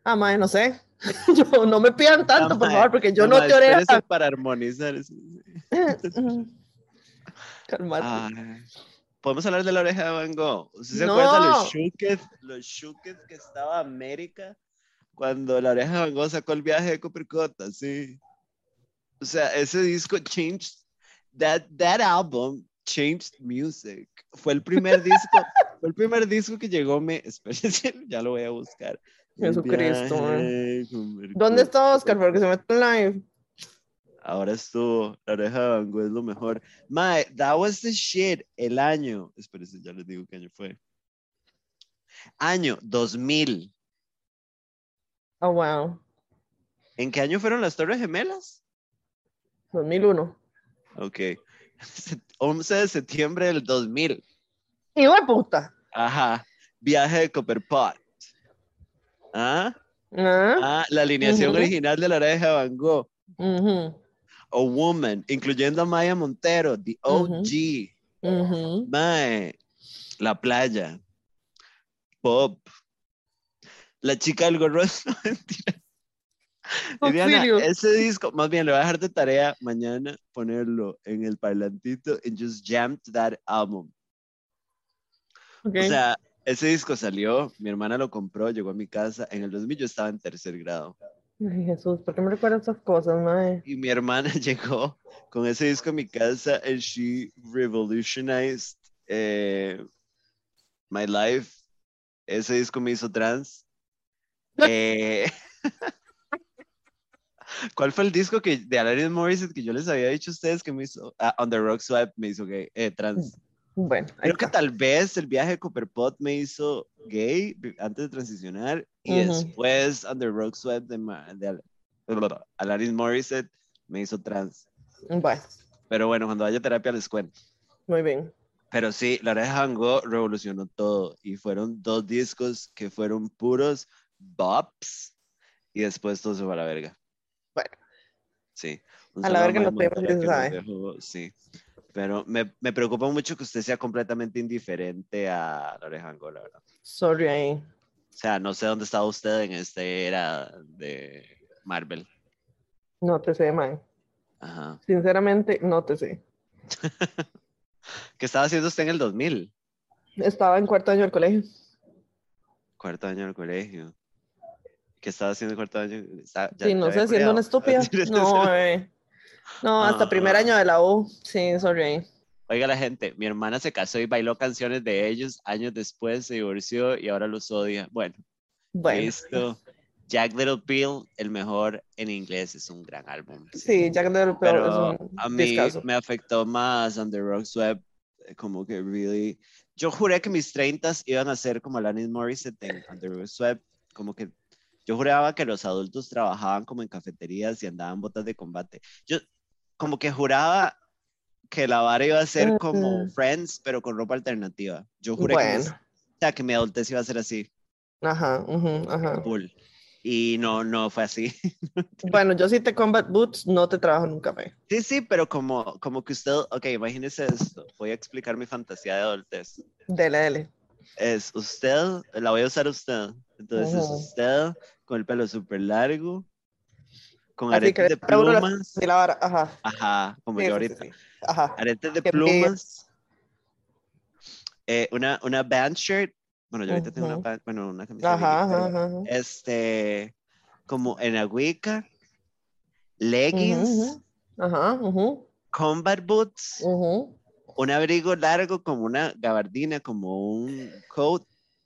Ah, mae, no sé. [laughs] Yo, no me pidan tanto, Ah, por favor, porque yo no, te oré. espérese para armonizar. eso. [laughs] Calmate. Ay, Podemos hablar de la oreja de Van Gogh. ¿Usted se No. acuerda los shooketh, los shooketh que estaba América cuando la oreja de Van Gogh sacó el viaje de Copercota? Sí. O sea, ese disco changed, that, that album changed music. Fue el primer disco, [laughs] fue el primer disco que llegó, me, espérense, [laughs] ya lo voy a buscar. Jesucristo, viaje ¿Dónde Copercota. está Oscar? Porque se mete en live. Ahora estuvo, la oreja de Van Gogh es lo mejor. Mae, that was the shit. El año, espérense, ya les digo qué año fue. Año 2000. Oh, wow. ¿En qué año fueron las Torres Gemelas? 2001. Ok. [laughs] 11 de septiembre del 2000. Hijo de puta. Ajá. Viaje de Copperpot. ¿Ah? Ah, Ah, la alineación Ujú. original de la oreja de Van Gogh. ujú, A Woman, incluyendo a Maya Montero, The. OG. ujú. Mae, la playa. Pop. La chica del gorro. [laughs] No, mentira. [laughs] Viviana, ese disco, más bien le voy a dejar de tarea mañana ponerlo en el parlantito and just jam to that album. Ok. O sea, ese disco salió, mi hermana lo compró, llegó a mi casa. En el 2000 yo estaba en tercer grado. Ay, Jesús, ¿por qué me recuerdas esas cosas, mae? Y mi hermana [laughs] llegó con ese disco a mi casa and she revolutionized eh, my life. Ese disco me hizo trans. Eh, [laughs] ¿Cuál fue el disco que, de Alanis Morissette que yo les había dicho a ustedes que me hizo? Ah, On the Rock Swipe me hizo gay, eh, trans. Bueno, ahí Creo que tal vez el viaje de Copperpot me hizo gay antes de transicionar y Ujú. después On the Rock Swipe de, de Al- Alanis Morissette me hizo trans. Bueno, Pero bueno, cuando vaya a terapia les cuento. muy bien. Pero sí, la oreja de Van Gogh revolucionó todo y fueron dos discos que fueron puros bops y después todo se fue a la verga. Sí. un A la verga ya se que sabe. dejó, sí. Pero me, me preocupa mucho que usted sea completamente indiferente a la oreja verdad. Sorry ahí. O sea, no sé dónde estaba usted en esta era de Marvel. No te sé, mae. Ajá. Sinceramente, no te sé. [laughs] ¿Qué estaba haciendo usted en el 2000? Estaba en cuarto año del colegio. Cuarto año del colegio. ¿Qué estaba haciendo en cuarto año? Está- ya- Sí, no sé, siendo una estúpida. [laughs] No, bebé. No, hasta primer año de la U. Sí, sorry. Oiga la gente, mi hermana se casó y bailó canciones de ellos, años después se divorció y ahora los odia. Bueno, Bueno, listo. Jack Little Pill, el mejor en inglés, es un gran álbum. sí, Jack Little Pill Pero es un a mí me afectó más On The Rocks Web, eh, como que really... Yo juré que mis 30 iban a ser como Alanis Morissette en On The Rocks Web, como que yo juraba que los adultos trabajaban como en cafeterías y andaban botas de combate. Yo como que juraba que la vara iba a ser como Mm. Friends, pero con ropa alternativa. Yo juré que, Bueno, o sea, que mi adultez iba a ser así, ajá, ujú, ajá. full. Y no, no fue así. [laughs] Bueno, yo sí te combat boots, no te trabajo en un café. Sí, sí, pero como, como que usted, ok, imagínese esto, voy a explicar mi fantasía de adultez. Dele, dele. Es usted, la voy a usar usted. Entonces es Ujú. usted con el pelo súper largo, con Así aretes de la- plumas. La vara, ajá. Ajá, como Sí, yo sí, sí, ahorita. sí. Ajá. Aretes de Qué plumas. eh, una, una band shirt. Bueno, yo ahorita tengo una, band- bueno, una camisa. Ajá, ajá, ajá. Este, como en agüica, leggings, Ujú, Ajá, ujú, combat boots. un abrigo largo como una gabardina, como un coat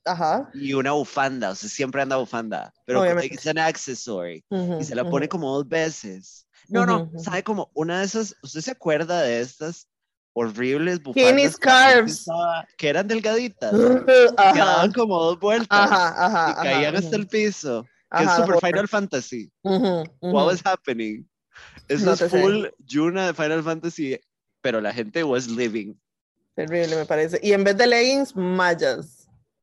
Ajá. y una bufanda, o sea, siempre anda bufanda, pero es un accessory ujú, y se la ujú. pone como dos veces. No, no, Ujú, ujú. sabe como una de esas, ¿usted se acuerda de estas horribles bufandas Skinny scarves. que eran delgaditas? [laughs] que daban como dos vueltas Ajá, ajá. y caían hasta el piso, que es super. Final Fantasy. What was happening? Eso No es sé. full Yuna de Final Fantasy, pero la gente was living. Terrible, me parece. Y en vez de leggings, mallas.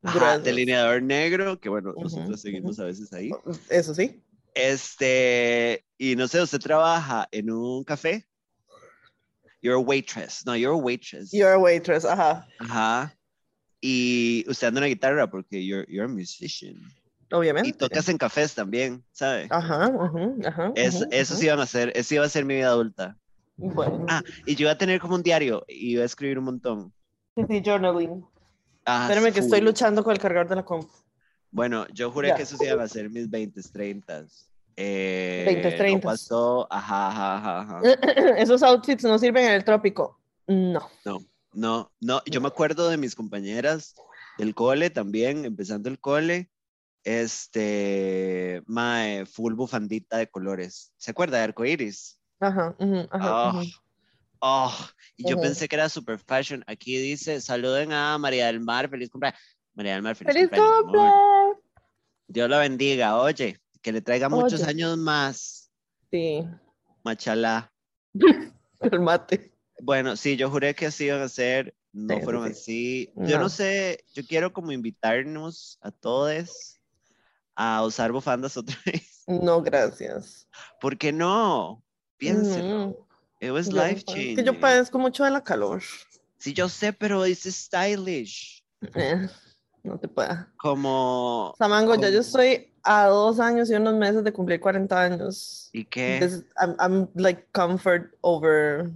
Ajá, delineador negro, que bueno, Ujú, nosotros seguimos a veces ahí. Eso sí. Este, y no sé, usted trabaja en un café. You're a waitress. No, you're a waitress. You're a waitress, ajá. Ajá. Y usted anda una guitarra porque you're, you're a musician. Obviamente. Y tocas en cafés también, ¿sabe? Ajá, ajá. Es, eso sí iban a hacer, eso iba a ser mi vida adulta. Bueno. Ah, y yo iba a tener como un diario y iba a escribir un montón. [laughs] Sí, journaling. Ah, Espérame que estoy luchando con el cargador de la compu. Bueno, yo juré Ya. que eso sí iban a ser mis 20, 30. Eh, 20s, no 30s. pasó, ajá, ajá, ajá, ajá. [clears throat] Esos outfits no sirven en el trópico. No. No, no, yo me acuerdo de mis compañeras del cole también, empezando el cole, este, mae, full bufandita de colores. ¿Se acuerda de arcoiris? Ajá, ujú, ajá, Ah, ujú. Oh, y yo pensé que era super fashion. Aquí dice, saluden a María del Mar, feliz cumpleaños. María del Mar, feliz, ¡Feliz cumpleaños. Dios la bendiga, oye, que le traiga muchos años más, Sí, machalá. [laughs] calmate. Bueno, sí, yo juré que así iban a ser, no Sí, fueron sí. así. Yo No. sé, yo quiero como invitarnos a todos a usar bufandas otra [laughs] vez. No, gracias. ¿Por qué no? Piénselo. Ujú. It was Yo life changing. que yo padezco mucho de la calor. Sí, yo sé, pero es stylish. Eh, no te pueda. Como, Samango, ya ¿Cómo? yo estoy a dos años y unos meses de cumplir 40 años. ¿y qué? This- I'm, I'm like comfort over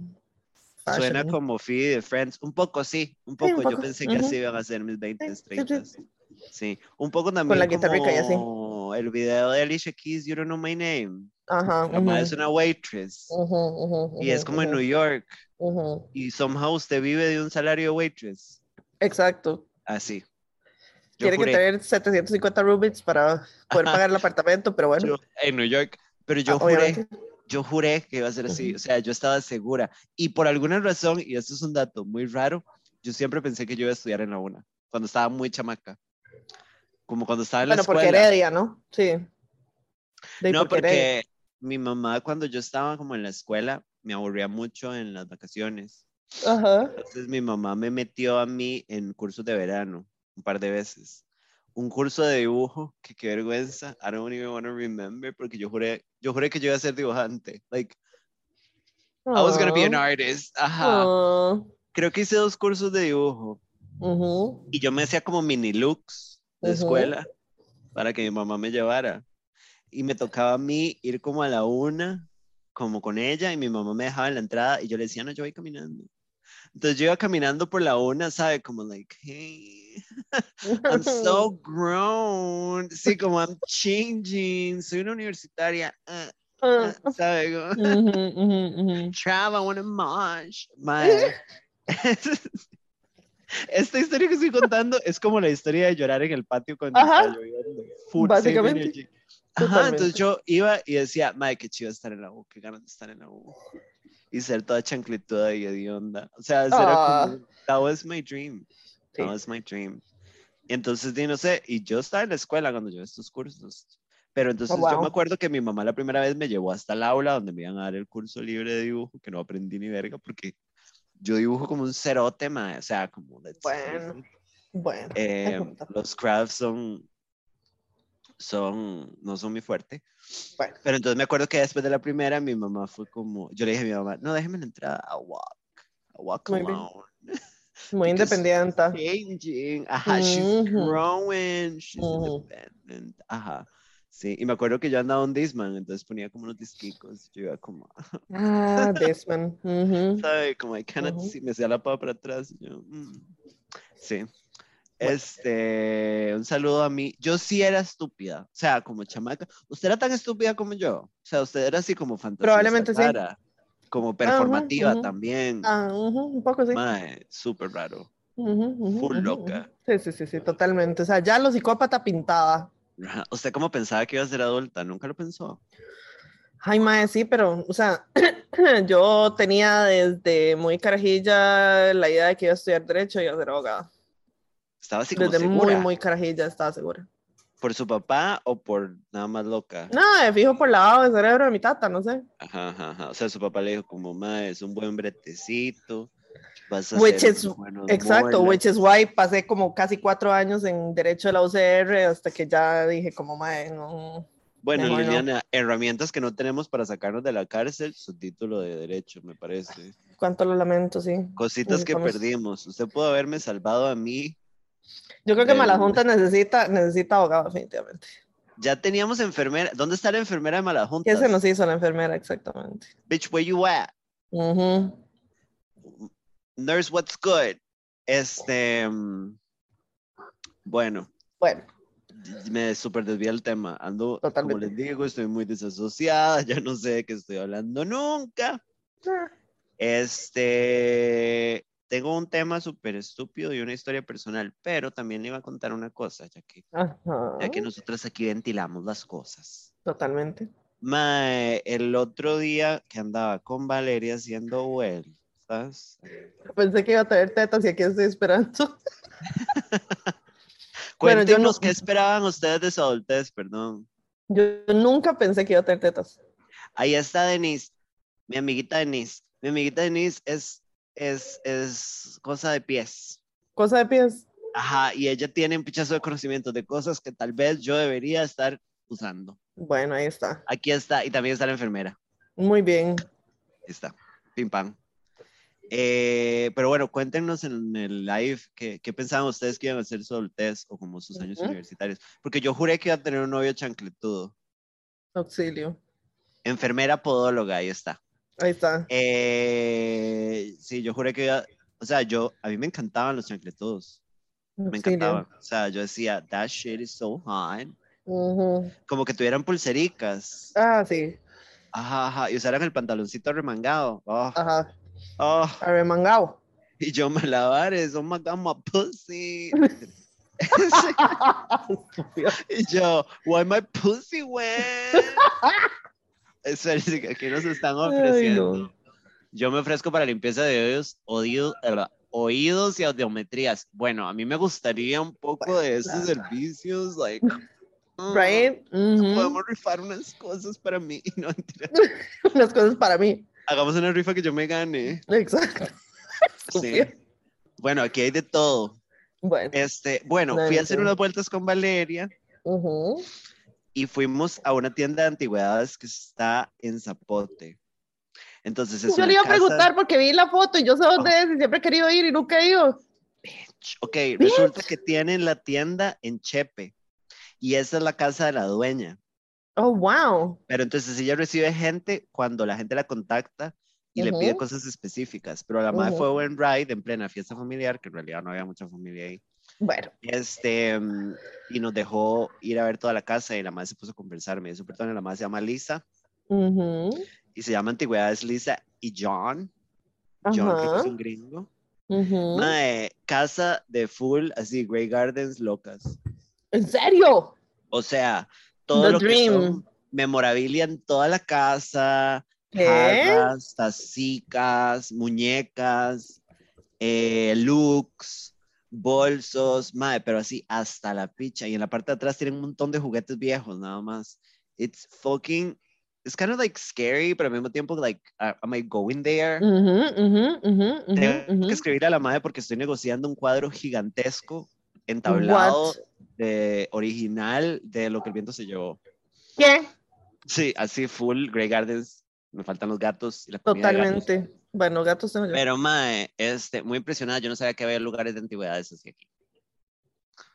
Suena fashion. como Phoebe de Friends. Un poco, sí, un un poco. Yo poco, pensé que ujú. así iban a ser mis 20, sí, 30. sí. Sí, un poco también la guitarrica y así. Como el video de Alicia Keys, You Don't Know My Name. Ajá. La madre es ujú, una waitress. ujú, ujú, Y es como en New York. Y somehow usted vive de un salario de waitress. Exacto. Así. Yo Tiene que juré, tener 750 rubits para poder pagar el apartamento, pero bueno. yo- en New York. Pero yo ah, juré, obviamente. yo juré que iba a ser así. O sea, yo estaba segura. Y por alguna razón, y esto es un dato muy raro, yo siempre pensé que yo iba a estudiar en la UNA. Cuando estaba muy chamaca. Como cuando estaba en la Bueno, porque escuela. Heredia, ¿no? Sí. De No, porque Heredia. mi mamá cuando yo estaba como en la escuela me aburría mucho en las vacaciones. Ajá. Entonces mi mamá me metió a mí en cursos de verano un par de veces. Un curso de dibujo, que qué vergüenza. I don't even want to remember porque yo juré, yo juré que yo iba a ser dibujante. Like, I was gonna be an artist. Ajá. Creo que hice dos cursos de dibujo y yo me hacía como mini looks de Ujú. escuela para que mi mamá me llevara. Y me tocaba a mí ir como a la una, como con ella, y mi mamá me dejaba en la entrada y yo le decía, no, yo voy caminando. Entonces yo iba caminando por la una, ¿sabe? Como like, hey, [laughs] I'm so [laughs] grown. Sí, como I'm changing, soy una universitaria. ah, Ah, ¿sabe? Como, ujú, ujú, ujú. Trav, I wanna mosh. [laughs] Esta historia que estoy contando es como la historia de llorar en el patio cuando Ajá. está lloviendo. Full, Básicamente. Ajá, entonces yo iba y decía, madre, qué chido estar en la U, qué ganas de estar en la U. Y ser toda chancletuda y hedionda. O sea, eso era Ah. como, that was my dream. Sí. That was my dream. Y entonces, di, no sé, y yo estaba en la escuela cuando yo estos cursos. Pero entonces yo Oh, wow. me acuerdo que mi mamá la primera vez me llevó hasta el aula donde me iban a dar el curso libre de dibujo, que no aprendí ni verga, porque yo dibujo como un cerote, mae, o sea, como... Bueno. Bueno. Eh, los crafts son, son, no son mi fuerte. Bueno. Pero entonces me acuerdo que después de la primera, mi mamá fue como, yo le dije a mi mamá, no, déjeme la entrada a walk, a walk Muy bien. alone. [laughs] Muy because independiente. Changing, ajá, she's Ujú. growing, she's Ujú. independent, ajá. Sí, y me acuerdo que yo andaba un Disman, entonces ponía como unos disquicos, yo iba como, Ah, [laughs] Desmond. Ujú. ¿sabe? Como I cannot Ujú. see, me hacía la pava para atrás. y yo, mm. Sí. Este, un saludo a mí. Yo sí era estúpida, o sea, como chamaca. ¿Usted era tan estúpida como yo? O sea, usted era así como fantasía. Probablemente sí. Como performativa ujú. también. Ah, un poco sí. Mae, súper raro. Full loca. Sí, sí, sí, sí, totalmente. O sea, ya lo psicópata pintaba. ¿Usted cómo pensaba que iba a ser adulta? ¿Nunca lo pensó? Ay, mae, sí, pero, o sea, [clears throat] yo tenía desde muy carajilla la idea de que iba a estudiar Derecho y iba a ser abogada. Estaba así como Desde muy, segura. muy carajilla estaba segura. ¿Por su papá o por nada más loca? No, de fijo por lavado de cerebro de mi tata, no sé. Ajá, ajá, ajá. O sea, su papá le dijo como, mae, es un buen bretecito. Vas a Which is- Exacto, muelas". which is why pasé como casi cuatro años en Derecho de la UCR hasta que ya dije como, mae, no. Bueno, Mejor no. Liliana, herramientas que no tenemos para sacarnos de la cárcel, su título de derecho, me parece. Cuánto lo lamento, sí. Cositas que perdimos. Usted pudo haberme salvado a mí. Yo creo que Malajunta necesita, necesita abogado, definitivamente. Ya teníamos enfermera. ¿Dónde está la enfermera de ¿Qué Malajuntas? se nos hizo la enfermera exactamente? Bitch, where you at? Ujú. Nurse, what's good? Este. mm, Bueno, Bueno, me super desvía el tema. Ando, como Totalmente. les digo, estoy muy desasociada. [laughs] Ya no sé de qué estoy hablando nunca. Este, tengo un tema súper estúpido y una historia personal, pero también le iba a contar una cosa, ya que, ajá, ya que nosotras aquí ventilamos las cosas. totalmente. Mae, el otro día que andaba con Valeria haciendo Pensé que iba a traer tetas y aquí estoy esperando. [laughs] Bueno, cuéntenos no- qué esperaban ustedes de su adultez, perdón. Yo nunca pensé que iba a traer tetas. Ahí está Denise, mi amiguita Denise. Mi amiguita Denise es, es, es cosa de pies. Cosa de pies. Ajá, y ella tiene un pichazo de conocimientos de cosas que tal vez yo debería estar usando. Bueno, ahí está. Aquí está, y también está la enfermera. Muy bien. Ahí está, pim pam. Eh, pero bueno, cuéntenos en el live qué, qué pensaban ustedes que iban a hacer su adultez o como sus años universitarios. Porque yo juré que iba a tener un novio chancletudo. Auxilio. Enfermera podóloga, ahí está. Ahí está. Eh, sí, yo juré que iba, o sea, yo, a mí me encantaban los chancletudos. Me encantaban. O sea, yo decía, that shit is so hot. Como que tuvieran pulsericas. Ah, sí. Ajá, ajá. Y usaran el pantaloncito remangado. Oh, Ajá. Oh. Arremangado. Y yo me lavares, oh my god, my pussy. [laughs] y yo, why my pussy wet? Eso es que nos están Ay, ofreciendo. no. Yo me ofrezco para limpieza de oídos, oídos, eh, oídos y audiometrías. Bueno, a mí me gustaría un poco de esos claro. servicios, like, mm, Right? Ujú. Podemos rifar unas cosas para mí. [laughs] No, mentira. [laughs] Unas cosas para mí. Hagamos una rifa que yo me gane. Exacto. [laughs] Sí. Bueno, aquí hay de todo. Bueno. Este, bueno, No, fui a hacer unas vueltas con Valeria Ujú. y fuimos a una tienda de antigüedades que está en Zapote. Entonces es Yo le iba a casa- preguntar porque vi la foto y yo sé dónde Oh. es y siempre he querido ir y nunca he ido. Ok, resulta que tienen la tienda en Chepe y esa es la casa de la dueña. Oh, wow. Pero entonces ella recibe gente cuando la gente la contacta y le pide cosas específicas. Pero la madre Ujú. fue buen ride en plena fiesta familiar, que en realidad no había mucha familia ahí. Bueno. Este, mm, y nos dejó ir a ver toda la casa y la madre se puso a conversar. Me dijo, perdón, la madre se llama Lisa. Ujú, y se llama Antigüedades Lisa y John. John que es un gringo. Mae, casa de full, así, Grey Gardens locas. ¿En serio? O sea, todo The lo que dream. son memorabilia en toda la casa, jarras, tacicas, muñecas, eh, looks, bolsos, mae, pero así hasta la picha. Y en la parte de atrás tienen un montón de juguetes viejos, nada más. It's fucking, it's kind of like scary, pero al mismo tiempo, like, uh, am I going there? Ujú, ujú, ujú, ujú, Tengo ujú. que escribirle a la madre porque estoy negociando un cuadro gigantesco entablado What? De original de lo que el viento se llevó. ¿Qué? Sí, así full Grey Gardens. Me faltan los gatos y la de gatos. Totalmente. Bueno, gatos tengo yo. Pero mae, este, muy impresionada. Yo no sabía que había lugares de antigüedades así aquí.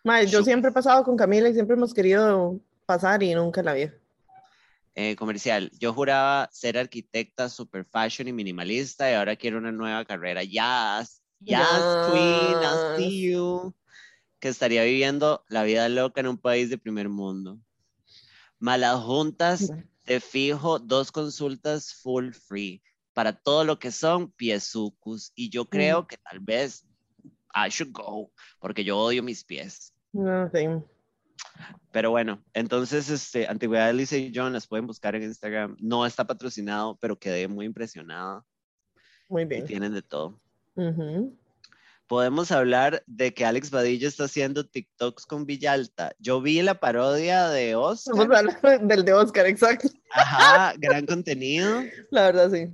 Mae, yo siempre he pasado con Camila y siempre hemos querido pasar y nunca la vi. Eh, comercial. Yo juraba ser arquitecta super fashion y minimalista y ahora quiero una nueva carrera. Yes, yes, queen, I see you. Que estaría viviendo la vida loca en un país de primer mundo. Malas juntas, te fijo dos consultas full free para todo lo que son piesucus. Y yo creo que tal vez I should go porque yo odio mis pies. No. Pero bueno, entonces, este, Antigüedades Lisa y John las pueden buscar en Instagram. No está patrocinado, pero quedé muy impresionada. Muy Y bien. tienen de todo. Ujú. Podemos hablar de que Alex Badilla está haciendo TikToks con Villalta. Yo vi la parodia de Vamos Oscar. [laughs] del de Oscar, exacto. Ajá, gran contenido. La verdad, sí.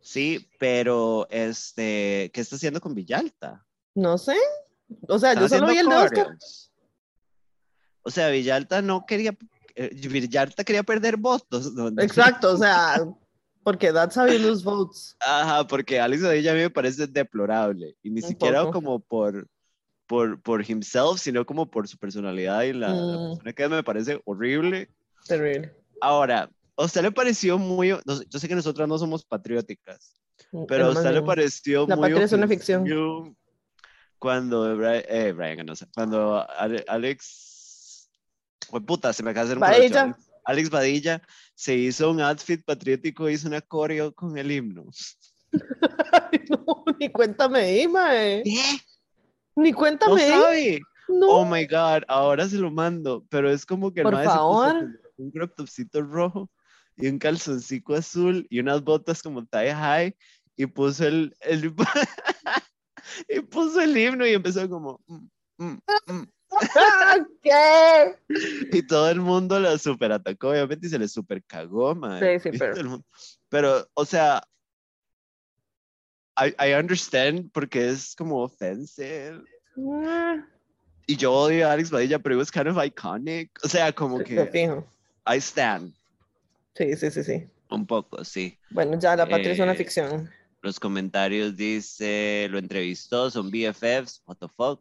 Sí, pero este, ¿qué está haciendo con Villalta? No sé. O sea, yo ¿Están solo vi el de Oscar. O sea, Villalta no quería, eh, Villalta quería perder votos. ¿no? Exacto, o sea, porque that's how you lose votes. Ajá, porque Alex Badilla a mí me parece deplorable. Y ni Un siquiera poco. como por, por, por himself, sino como por su personalidad y la, la Mm. persona que me parece horrible. Terrible. Ahora, ¿a usted le pareció muy... no- Yo sé que nosotras no somos patrióticas, pero a usted le pareció La muy patria es una ficción. Cuando Brian, eh, Brian Ganosa, cuando Ale- Alex... Pues puta, se me acaba de hacer un. Alex, Badilla se hizo un outfit patriótico, hizo una coreo con el himno. [laughs] Ay, no, ni cuéntame mae. ¿Qué? Ni ¿No cuéntame ahí. sabe? No. Oh my god, ahora se lo mando, pero es como que Por mae se puso favor. un crop topcito rojo y un calzoncito azul y unas botas como tie high y puso el, el [laughs] y puso el himno y empezó como mm, mm, mm, ¿Qué? [laughs] y todo el mundo lo super atacó obviamente y se le super cagó, mae. Sí, sí, pero- pero o sea I, I understand porque es como offensive Ah, y yo odio a Alex Badilla, pero was kind of iconic. O sea, como Te que. I stand Sí, sí, sí, sí. un poco, sí. Bueno, ya la patria es una Eh, ficción. Los comentarios dice, lo entrevistó, son BFFs, what the fuck.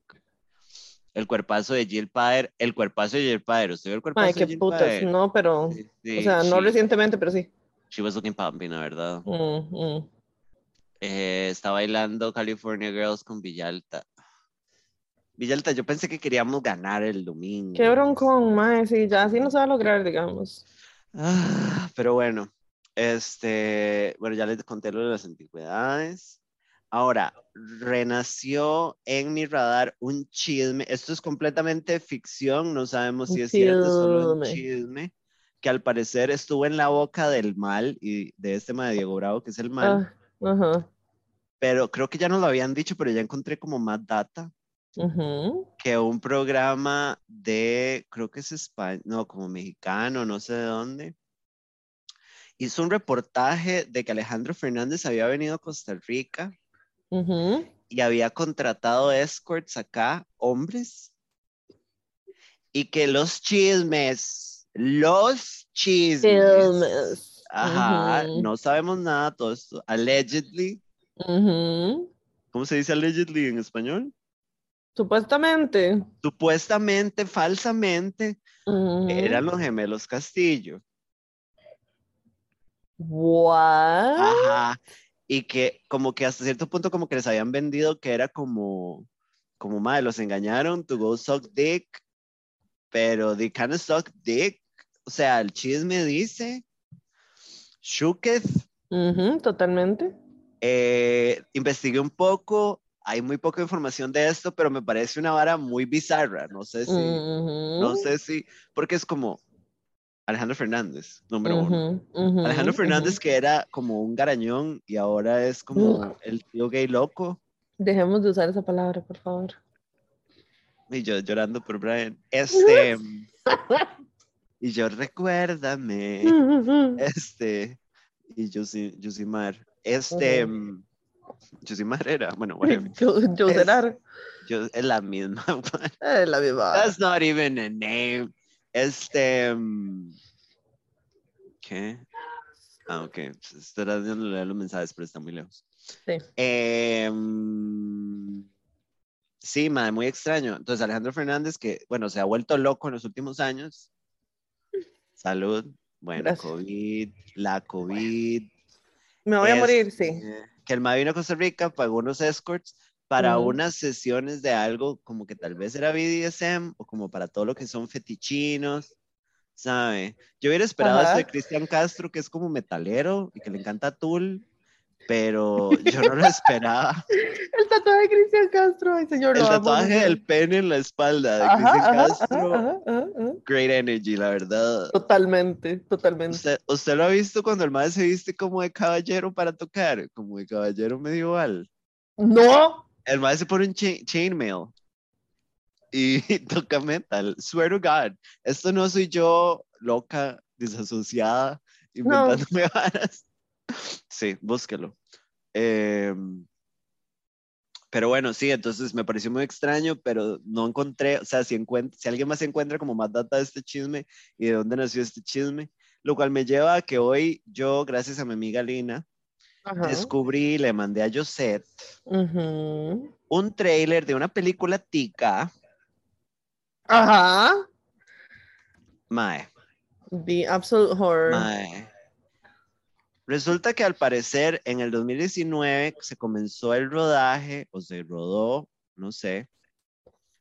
El cuerpazo de Jill Pader, el cuerpazo de Jill Pader, ¿usted vio el cuerpazo Ay, de qué Jill putas. Pader? No, pero. Sí, sí, O sea, no she- recientemente, pero sí. She was looking pumpy, la verdad. Mm, mm. Eh, está bailando California Girls con Villalta. Villalta, yo pensé que queríamos ganar el domingo. Qué broncón, mae. Sí, ya así no se va a lograr, digamos. Ah, pero bueno, este, bueno, ya les conté lo de las antigüedades. Ahora, renació en mi radar un chisme. Esto es completamente ficción, no sabemos si es cierto, solo un chisme. Que al parecer estuvo en la boca del mal y de este ma de Diego Bravo, que es el mal. Ah. Pero creo que ya nos lo habían dicho, pero ya encontré como más data. que un programa de, creo que es España, no, como mexicano, no sé de dónde, hizo un reportaje de que Alejandro Fernández había venido a Costa Rica Y había contratado escorts acá, hombres, y que los chismes, los chismes, Filmes. ajá, no sabemos nada, todo esto, allegedly. ¿cómo se dice allegedly en español? Supuestamente. Supuestamente, falsamente, eran los gemelos Castillo. What? Ajá. Y que como que hasta cierto punto como que les habían vendido que era como, como madre, los engañaron to go suck dick, pero they of suck dick. O sea, el chisme dice Shooketh. Ujú, totalmente. Eh, investigué un poco, hay muy poca información de esto, pero me parece una vara muy bizarra. No sé si, no Ujú, sé si, porque es como Alejandro Fernández, número uno. ujú, ujú, Alejandro Fernández que era como un garañón y ahora es como el tío gay loco. Dejemos de usar esa palabra, por favor. Y yo llorando por Brian. Este. [laughs] y yo recuérdame. [laughs] Este. Y Yusimar. Este. Mm, Yusimar era. Bueno, [laughs] whatever. Es-. Yo, es la misma. Es la misma. That's not even a name. Este. mm, ¿Qué? Ah, ok. Estoy tratando de leer los mensajes, pero está muy lejos. Sí. Eh, mm, sí, madre, muy extraño. Entonces, Alejandro Fernández, que, bueno, se ha vuelto loco en los últimos años. Salud. Bueno, Gracias. COVID, la COVID. Me voy a morir, sí. eh, Que el MAE vino a Costa Rica, pagó unos escorts para unas sesiones de algo como que tal vez era BDSM o como para todo lo que son fetichinos, ¿sabe? Yo hubiera esperado Ajá. de Cristian Castro, que es como metalero y que le encanta Tool, pero yo no lo esperaba. [laughs] El tatuaje de Cristian Castro, ay señor. El tatuaje del pene en la espalda de Cristian Castro, ajá, ajá, great energy, la verdad. Totalmente, totalmente. ¿Usted, usted lo ha visto cuando el MAE se viste como de caballero para tocar, como de caballero medieval? No, El mae se pone un chain, chainmail y [laughs] toca metal. Swear to God. Esto no soy yo loca, desasociada, inventándome varas. [laughs] Sí, búsquelo. Em, pero bueno, sí, entonces me pareció muy extraño, pero no encontré, o sea, si, encuent- si alguien más encuentra como más data de este chisme y de dónde nació este chisme, lo cual me lleva a que hoy yo, gracias a mi amiga Lina, Ajá. descubrí, le mandé a Josette un trailer de una película tica, Ajá. Mae, The Absolute Horror. mae. Resulta que al parecer en el 2019 se comenzó el rodaje, o se rodó, no sé,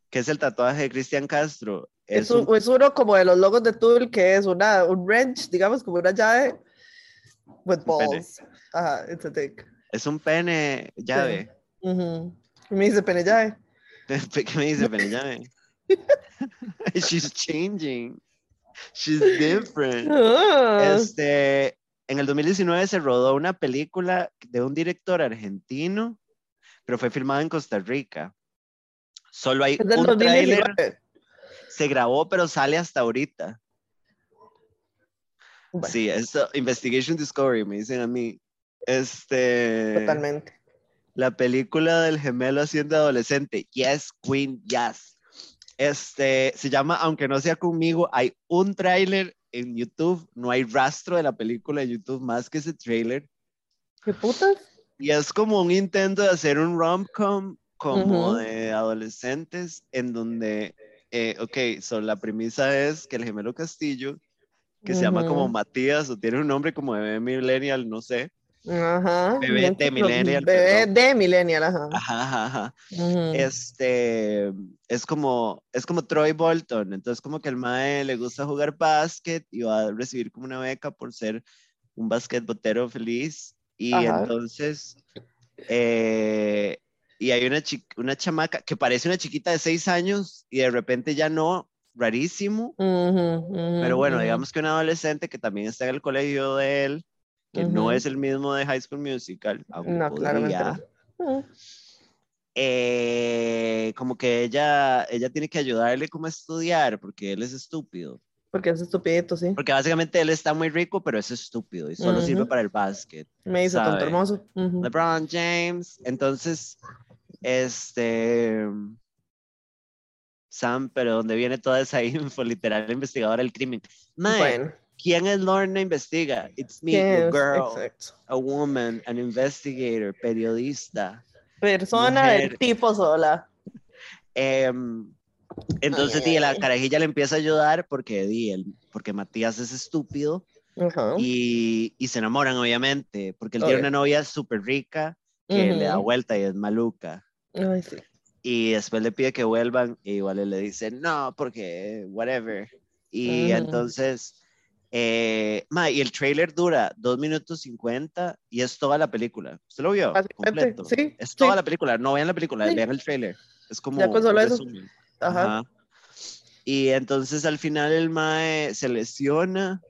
que es el tatuaje de Cristian Castro. Es, Es un- un, es uno como de los logos de Tool, que es una, un wrench, digamos, como una llave with balls. Ajá, it's a dick. es un pene llave. Ujú. Me dice pene llave. ¿Qué me dice pene llave? [laughs] [laughs] [laughs] She's changing. She's different. Ah. Este, en el 2019 se rodó una película de un director argentino, pero fue filmada en Costa Rica. Solo hay Es un tráiler, 2019. se grabó, pero sale hasta ahorita. Bueno, Sí, esto, Investigation Discovery, me dicen a mí. Este, Totalmente. la película del gemelo haciendo adolescente. Yes, Queen, yes. Este, se llama Aunque no sea conmigo. Hay un tráiler en YouTube, no hay rastro de la película en YouTube más que ese tráiler. ¿Qué putas? Y es como un intento de hacer un rom-com como de adolescentes en donde, eh, ok, so la premisa es que el gemelo Castillo, que se llama como. Matías o tiene un nombre como bebé millennial, no sé. Ajá. Bebé de millennial, Bebé perdón. de millennial, ajá. Ajá, ajá, ajá. Ujú. Este, es como, es como Troy Bolton, entonces como que el mae le gusta jugar básquet y va a recibir como una beca por ser un basquetbotero feliz y Ajá. entonces, eh, y hay una, una chamaca que parece una chiquita de seis años y de repente ya no, rarísimo, Ujú, ujú, pero bueno, digamos que un adolescente que también está en el colegio de él, que no es el mismo de High School Musical, No, claramente eh, como que ella, ella tiene que ayudarle como a estudiar porque él es estúpido. Porque es estupidito, sí. Porque básicamente él está muy rico, pero es estúpido y solo sirve para el básquet. Me dice tonto hermoso. LeBron James. Entonces, este. Sam, pero donde viene toda esa [laughs] info, literal, investigadora del crimen. Mae, Bueno, ¿quién es Lorna Investiga? It's me, ¿quién a girl, Exacto. a woman, an investigator, periodista. Persona Mujer. del tipo sola. Em, entonces, Ay, di, la ay. carajilla le empieza a ayudar porque, di, porque Matías es estúpido Ajá. y, y se enamoran, obviamente, porque él tiene una novia súper rica que le da vuelta y es maluca. Ay, sí. Y después le pide que vuelvan y igual él le dice, no, porque whatever. Y Ujú. entonces Eh, ma, y el trailer dura 2 minutos 50 y es toda la película. ¿Usted lo vio? Completo. sí, Es sí. toda la película. No vean la película, Sí. vean el trailer. Es como. Ya con solo eso. Ajá. Ajá. Y entonces al final el Mae se lesiona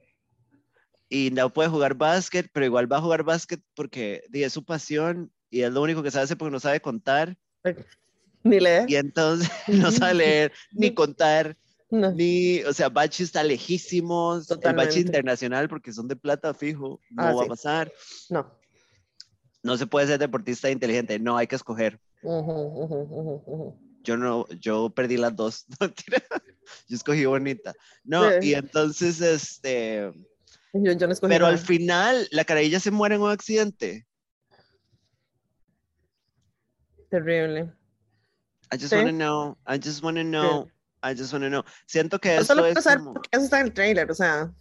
y no puede jugar básquet, pero igual va a jugar básquet porque es su pasión y es lo único que sabe hacer porque no sabe contar. Ni leer. Y entonces [laughs] no sabe leer ni contar, No. ni, o sea, Bachi está lejísimos. El Totalmente. Bachi internacional porque son de plata fijo, no Ah, va sí. a pasar. No. No se puede ser deportista inteligente, no hay que escoger. Ujú, ujú, ujú, ujú. yo no, yo perdí las dos, [laughs] yo escogí bonita. No, Sí. y entonces, este, Yo, yo no escogí pero al nada. final la carajilla se muere en un accidente. Terrible. I just Sí. wanna know, I just wanna know, I just wanna know. Siento que solo eso quiero es como eso está en el trailer, o sea.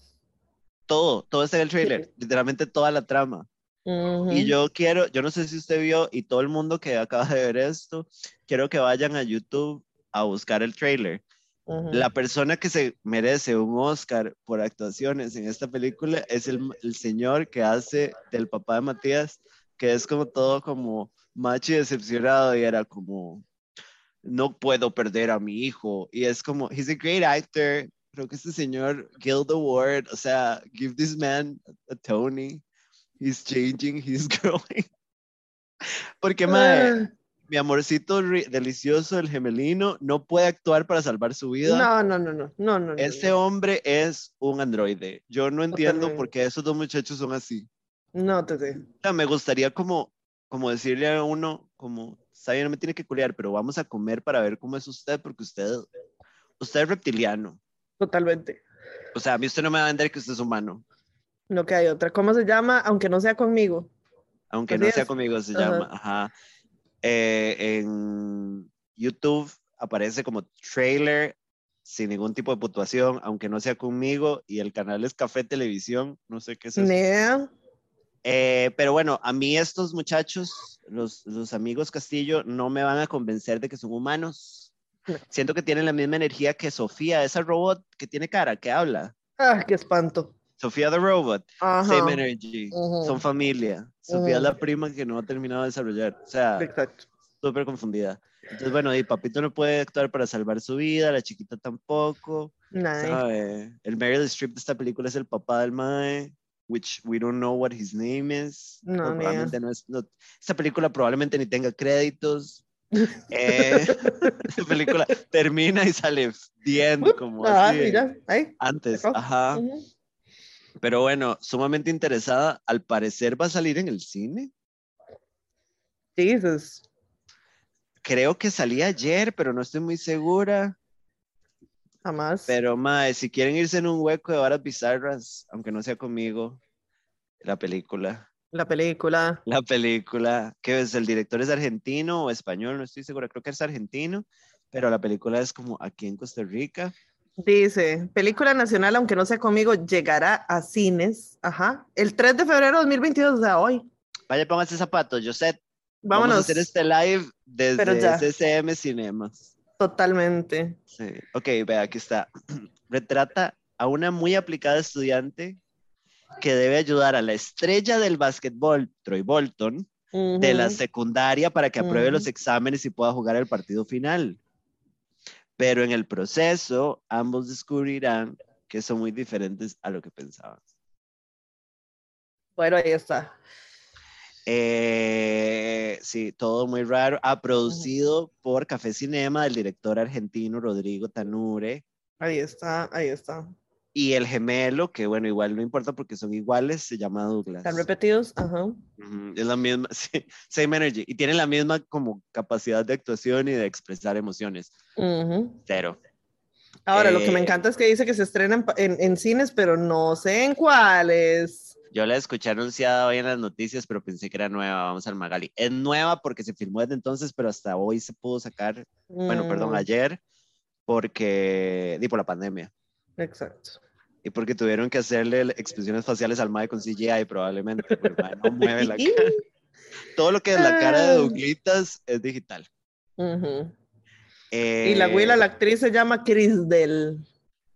todo, todo está en el trailer, literalmente toda la trama. ujú. Y yo quiero, yo no sé si usted vio y todo el mundo que acaba de ver esto, quiero que vayan a YouTube a buscar el trailer. Ujú. La persona que se merece un Oscar por actuaciones en esta película es el, el señor que hace del papá de Matías, que es como todo como macho y decepcionado y era como, no puedo perder a mi hijo. Y es como, he's a great actor. Creo que este señor, Guild Award, o sea, give this man a Tony. He's changing, he's [laughs] growing. Porque, mae, Ah, mi amorcito delicioso, el gemelino, no puede actuar para salvar su vida. No, no, no, no, no, no. Este no. hombre es un androide. Yo no entiendo por Totalmente. qué esos dos muchachos son así. No, te sé. O sea, me gustaría como, como decirle a uno, como, está bien, no me tiene que culiar, pero vamos a comer para ver cómo es usted, porque usted, usted es reptiliano. Totalmente. O sea, a mí usted no me va a vender que usted es humano, No que hay otra. ¿Cómo se llama? Aunque no sea conmigo. aunque Así no sea es. conmigo, se Ajá. llama. Ajá. Eh, en YouTube aparece como trailer sin ningún tipo de puntuación, aunque no sea conmigo, y el canal es Café Televisión, no sé qué es eso. Idea. Eh, pero bueno, a mí estos muchachos, los, los amigos Castillo, no me van a convencer de que son humanos. No. Siento que tienen la misma energía que Sofía, esa robot que tiene cara, que habla. Ah, qué espanto. Sofía the Robot, Ajá. same energy, son familia. Sofía es la prima que no ha terminado de desarrollar. O sea, Exacto. súper confundida. Entonces, bueno, y Papito no puede actuar para salvar su vida, la chiquita tampoco. Nice. ¿sabe? El Meryl Streep de esta película es el papá del Mae, which we don't know what his name is. No, probablemente no es, no- esta película probablemente ni tenga créditos. [laughs] Eh, [laughs] esta película termina y sale bien, como Ah, así, ya. Ahí. antes. Ajá. Pero bueno, sumamente interesada. Al parecer va a salir en el cine. Jesus. Creo que salía ayer, pero no estoy muy segura. Jamás. Pero, mae, si quieren irse en un hueco de varas bizarras, aunque no sea conmigo, la película. La película. La película, que es el director es argentino o español, no estoy segura, creo que es argentino, pero la película es como aquí en Costa Rica. Dice, película nacional, aunque no sea conmigo, llegará a cines. Ajá. El 3 de febrero de 2022, o sea, hoy. Vaya, póngase zapatos, Josette. Vamos Vámonos. a hacer este live desde. CCM Cinemas. Totalmente. Sí. Ok, vea, aquí está. [clears throat] Retrata a una muy aplicada estudiante que debe ayudar a la estrella del básquetbol, Troy Bolton, de la secundaria para que apruebe los exámenes y pueda jugar el partido final. Pero en el proceso, ambos descubrirán que son muy diferentes a lo que pensaban. Bueno, ahí está. Eh, sí, todo muy raro. Ha producido por Café Cinema del director argentino Rodrigo Tanure Ahí está, ahí está. y el gemelo, que bueno, igual no importa porque son iguales, se llama Douglas. ¿Están repetidos? Ajá. Es la misma, [laughs] sí, same energy. Y tienen la misma como capacidad de actuación y de expresar emociones. Ujú. Cero. Ahora, lo que me Eh, encanta es que dice que se estrena en, pa- en- en cines, pero no sé en cuáles. Yo la escuché anunciada hoy en las noticias, pero pensé que era nueva. Vamos al Magali. Es nueva porque se filmó desde entonces, pero hasta hoy se pudo sacar, bueno, perdón, Mm, ayer, porque, di por la pandemia. Exacto. Y porque tuvieron que hacerle expresiones faciales al Mae con CGI, probablemente. porque no mueve la [laughs] cara. Todo lo que es la cara de Ah. Douglitas es digital. Ujú. Y la Eh, abuela, la actriz se llama Chris Del.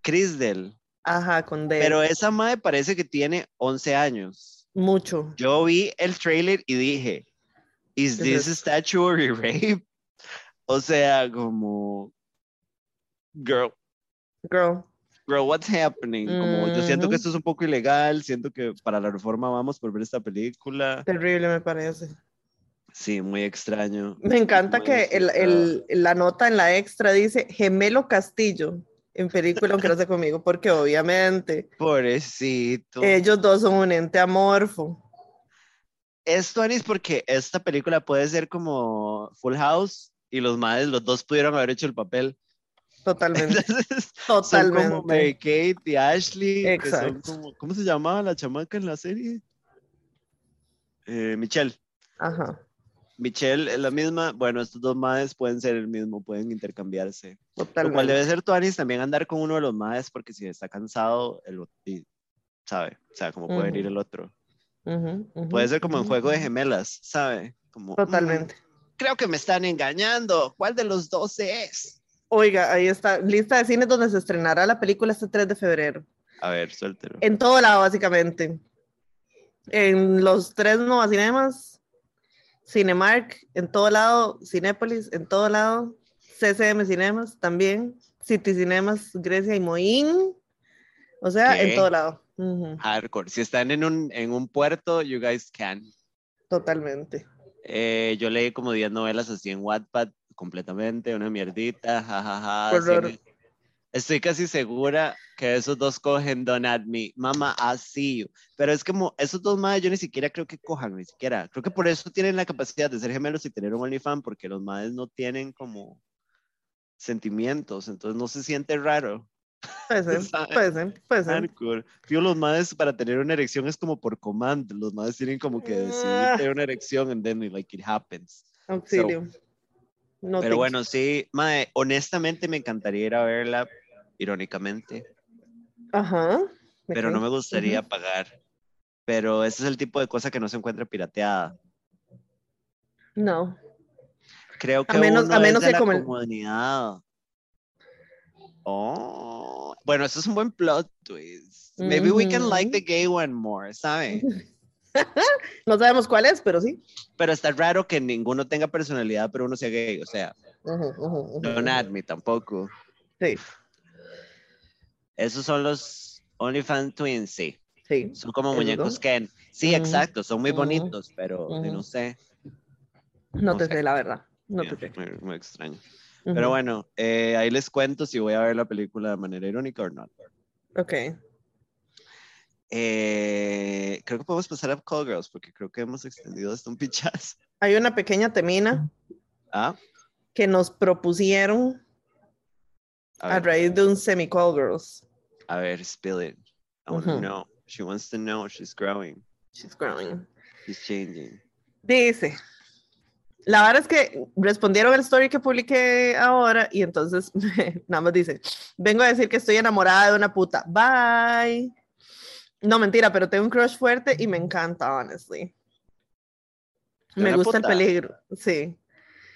Crisdel. Ajá, con D. Pero esa madre parece que tiene 11 años. Mucho. Yo vi el trailer y dije, ¿Is ¿Qué this es statutory rape? O sea, como, girl, Girl. girl, what's happening? Como, yo siento que esto es un poco ilegal, siento que para la reforma vamos por ver esta película. Terrible me parece. Sí, muy extraño. Me encanta Muy que el, el- la nota en la extra dice Gemelo Castillo en película aunque no sea conmigo, porque obviamente Pobrecito. ellos dos son un ente amorfo. Esto, Anis, porque esta película puede ser como Full House y los madres, los dos pudieron haber hecho el papel. Totalmente, Entonces, son como Mary totalmente. Kate y Ashley, que son Exacto. como, ¿cómo se llamaba la chamaca en la serie? Eh, Michelle. Ajá, Michelle es la misma. Bueno, estos dos madres pueden ser el mismo, pueden intercambiarse. Lo cual totalmente. debe ser tu Anis también andar con uno de los madres, porque si está cansado, el otro, ¿sabe? O sea, como puede venir el otro. Puede ser como en juego de gemelas, ¿sabe? Como, mm, Totalmente. creo que me están engañando. ¿Cuál de los dos es? Oiga, ahí está, lista de cines donde se estrenará la película este 3 de febrero. A ver, suéltelo. En todo lado, básicamente. En los tres Nova Cinemas, Cinemark, en todo lado, Cinépolis, en todo lado, CCM Cinemas también, City Cinemas, Grecia y Moín. O sea, ¿Qué? en todo lado. Hardcore. Si están en un, en un puerto, you guys can. Totalmente. Eh, yo leí como 10 novelas así en Wattpad completamente, una mierdita, jajaja. Estoy casi segura que esos dos cogen Don't At Me, Mama, I see you. Pero es como, esos dos madres yo ni siquiera creo que cojan, ni siquiera. Creo que por eso tienen la capacidad de ser gemelos y tener un OnlyFans, porque los madres no tienen como sentimientos, entonces no se siente raro. [laughs] Puede ser, puede ser, puede ser. Hardcore. Fijo, los madres para tener una erección es como por comando. Los madres tienen como que decidir Ah. tener una erección and then like it happens. Auxilio. No Pero bueno, sí, mae, honestamente me encantaría ir a verla, irónicamente. Ajá. pero no me gustaría pagar. Pero ese es el tipo de cosa que no se encuentra pirateada. No. Creo que A menos- uno a menos es de que la como comunidad. Oh, bueno, eso es un buen plot twist. Maybe we can like the gay one more, ¿sabe? [laughs] No sabemos cuál es, pero sí. Pero está raro que ninguno tenga personalidad, pero uno sea gay. O sea, Don't ujú. at me tampoco. Sí, Esos son los OnlyFans Twins, sí. sí. Son como muñecos. Ken. Sí, exacto, son muy bonitos, pero no sé. No No te sé. sé, la verdad. No yeah, te sé. muy, muy extraño. Pero bueno, eh, ahí les cuento si voy a ver la película de manera irónica o no. Ok. Eh, creo que podemos pasar a Call Girls porque creo que hemos extendido hasta un [laughs] pichazo. Hay una pequeña temina Ah, que nos propusieron a a raíz de un semi-call girls. a ver, spill it. I want to know. She wants to know. She's growing. She's growing. She's changing. Dice, la verdad es que respondieron el story que publiqué ahora y entonces [laughs] nada más dice, vengo a decir que estoy enamorada de una puta. Bye. No, mentira, pero tengo un crush fuerte y me encanta, honestly. ¿De Me gusta puta? el peligro, sí.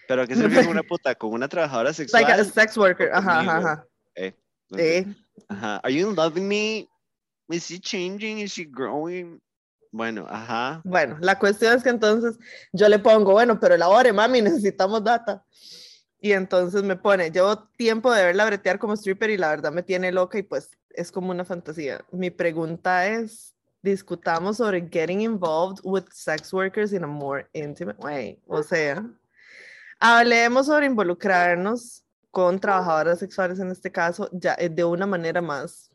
¿Pero a qué se refiere una puta? ¿Con una trabajadora sexual? Like a sex worker, ajá, ajá, ajá. Eh. Ajá. Are you loving me? Is she changing? Is she growing? Bueno, ajá. Bueno, la cuestión es que entonces yo le pongo, bueno, pero elabore, mami, [laughs] necesitamos data. Y entonces me pone, llevo tiempo de verla bretear como stripper y la verdad me tiene loca y pues es como una fantasía. Mi pregunta es, discutamos sobre getting involved with sex workers in a more intimate way. O sea, hablemos sobre involucrarnos con trabajadoras sexuales en este caso, ya eh, de una manera más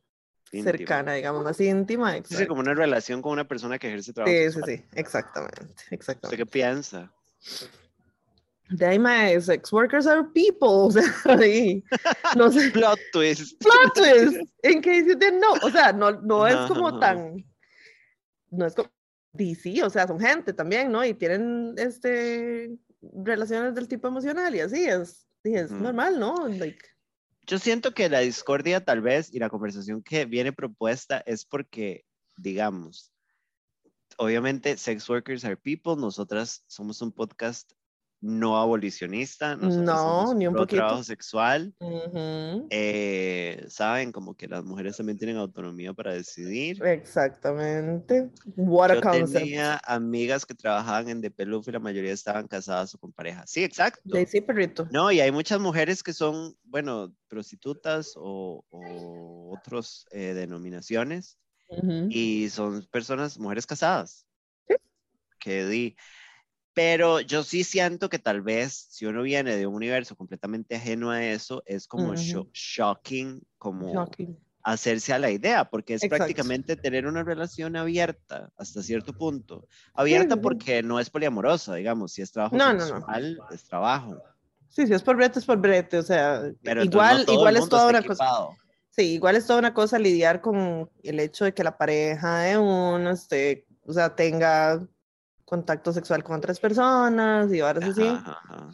Íntima. cercana, digamos, más íntima. Sí, exacto. como una relación con una persona que ejerce trabajo Sí, sí, sí, exactamente, ¿Usted exactamente. qué piensa? De ahí, mae, sex workers are people, [laughs] o sea, ahí, no sé, [laughs] Plot twist. plot twist, in case you didn't know, o sea, no, no es como ajá. tan, no es como, DC, o sea, son gente también, ¿no? Y tienen, este, relaciones del tipo emocional y así, es, normal, ¿no? Like, Yo siento que la discordia tal vez y la conversación que viene propuesta es porque, digamos, obviamente sex workers are people, nosotras somos un podcast no abolicionista, nosotros No, ni un poquito. trabajo sexual, Ujú. eh, saben como que las mujeres también tienen autonomía para decidir. Exactamente. What a Yo concept. tenía amigas que trabajaban en De Peluf y la mayoría estaban casadas o con pareja. Sí, exacto. Sí, sí, perrito. No, y hay muchas mujeres que son, bueno, prostitutas o, o otras denominaciones Ujú. y son personas, mujeres casadas. Que di. Pero yo sí siento que tal vez si uno viene de un universo completamente ajeno a eso, es como Ujú. sho- shocking, como Shocking. hacerse a la idea, porque es Exacto. prácticamente tener una relación abierta hasta cierto punto. Abierta sí, porque no es poliamorosa, digamos, si es trabajo No, no, no. sexual, es trabajo. Sí, sí, es por brete, es por brete. O sea, Pero igual, no igual es toda una cosa. equipado. Sí, igual es toda una cosa lidiar con el hecho de que la pareja de uno, este, o sea, tenga contacto sexual con otras personas y ahora sí. Ajá, ajá.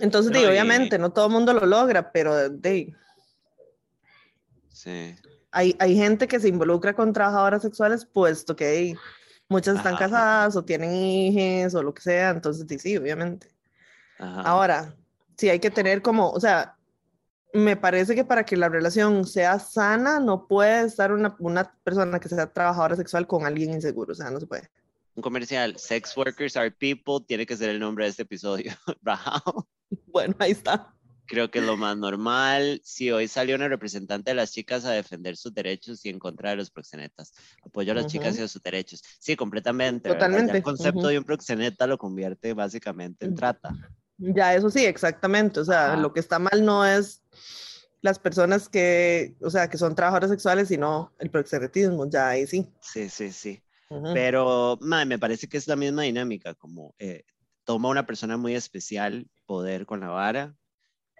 Entonces, No, di, y- obviamente, no todo el mundo lo logra, pero di, Sí. hay, hay gente que se involucra con trabajadoras sexuales, puesto que di, muchas están Ajá. casadas o tienen hijos o lo que sea, entonces di, sí, obviamente. Ahora, sí hay que tener como, o sea, me parece que para que la relación sea sana, no puede estar una, una persona que sea trabajadora sexual con alguien inseguro, o sea, no se puede. Un comercial, Sex Workers Are People, tiene que ser el nombre de este episodio. [laughs] Rajao. Bueno, ahí está. Creo que es lo más normal. Si hoy salió una representante de las chicas a defender sus derechos y en contra de los proxenetas. Apoyo a las chicas y a sus derechos. Sí, completamente. Totalmente, el concepto ujú. de un proxeneta lo convierte básicamente en Mm. trata. Ya, eso sí, exactamente. O sea, Ajá. lo que está mal no es las personas que, o sea, que son trabajadoras sexuales, sino el proxenetismo, ya ahí sí. Sí, sí, sí. Pero mae, me parece que es la misma dinámica, como eh, toma una persona muy especial poder con la vara,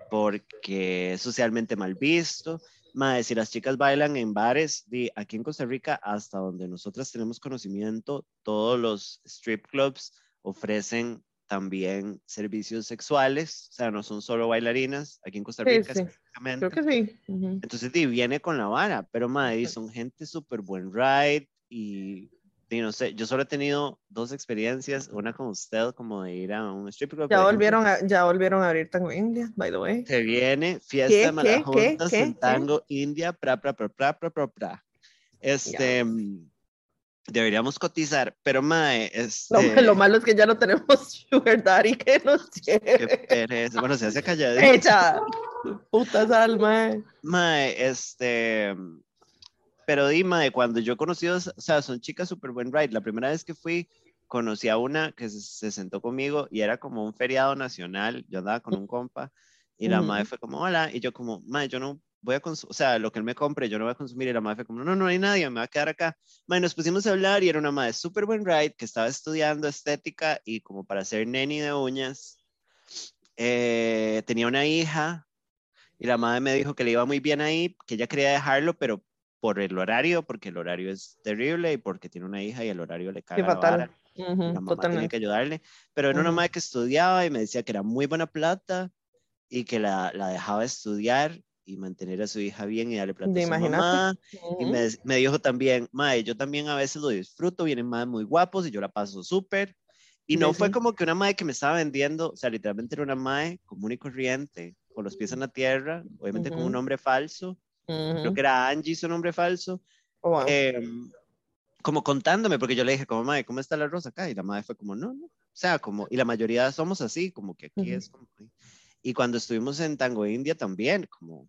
porque es socialmente mal visto. Mae, si las chicas bailan en bares, di, aquí en Costa Rica, hasta donde nosotras tenemos conocimiento, todos los strip clubs ofrecen también servicios sexuales, o sea, no son solo bailarinas, aquí en Costa Sí, Rica sí, específicamente. creo que sí. Ujú. Entonces, di, viene con la vara, pero madre, son gente súper buen ride y, di, no sé, yo solo he tenido dos experiencias, una con usted, como de ir a un strip club. Ya volvieron a, ya volvieron a abrir Tango India, by the way. Se viene fiesta ¿Qué, qué, qué, en qué? Tango India, pra, pra, pra, pra, pra, pra, pra. Este, deberíamos cotizar, pero mae, Lo, este, lo malo es que ya no tenemos [laughs] Sugar Daddy que nos qué lleve. pereza. Bueno, se hace [laughs] calladito. Hecha. Putas alma. Mae, este. Pero dime, cuando yo conocí, o sea, son chicas súper buen ride. La primera vez que fui, conocí a una que se, se sentó conmigo y era como un feriado nacional. Yo andaba con un compa y la madre fue como, hola. Y yo, como, madre, yo no voy a consumir, o sea, lo que él me compre, yo no voy a consumir. Y la madre fue como, no, no hay nadie, me voy a quedar acá. Madre, nos pusimos a hablar y era una madre súper buen ride que estaba estudiando estética y como para ser neni de uñas. Eh, tenía una hija y la madre me dijo que le iba muy bien ahí, que ella quería dejarlo, pero por el horario, porque el horario es terrible y porque tiene una hija y el horario le la fatal. y la mamá tiene totalmente. que ayudarle, pero era una Ujú. madre que estudiaba y me decía que era muy buena plata y que la, la dejaba estudiar y mantener a su hija bien y darle plata ¿Te a su mamá. Y Ujú. me, me dijo también, mae, yo también a veces lo disfruto, vienen madres muy guapos y yo la paso súper. Y no Sí, fue sí. como que una madre que me estaba vendiendo, o sea, literalmente era una madre común y corriente, con los pies en la tierra, obviamente con un nombre falso, creo Ujú. que era Angie su nombre falso, Oh, wow. em, como contándome, porque yo le dije, como madre, ¿cómo está la rosa acá? Y la madre fue como, no, no, o sea, como, y la mayoría somos así, como que aquí Ujú. es como, y cuando estuvimos en Tango India también, como,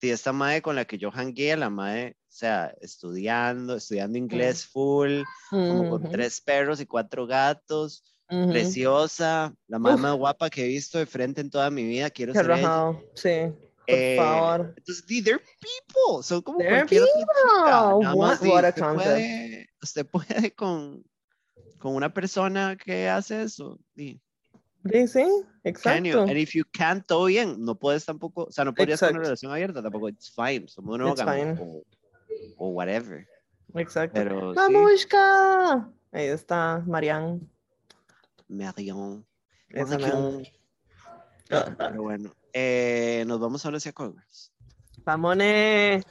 sí, esta madre con la que yo hangué, la madre, o sea, estudiando, estudiando inglés full, como con tres perros y cuatro gatos, Ujú. preciosa, la más guapa que he visto de frente en toda mi vida, quiero Qué ser ella. Sí, por Eh, favor. Entonces, they're people, son como They're cualquier otra people. nada What- más, what a usted puede, usted puede con, con una persona que hace eso, Sí, sí, can you? exacto. And if you can't, todo bien, no puedes tampoco, o sea, no podrías con una relación abierta, tampoco, it's fine, somos monógamos o, o whatever, Exacto. pero sí, ¡Mamushka! Ahí está Marianne. Marion. man. pero bueno, eh, nos vamos ahora hacia Congress. Vámonos.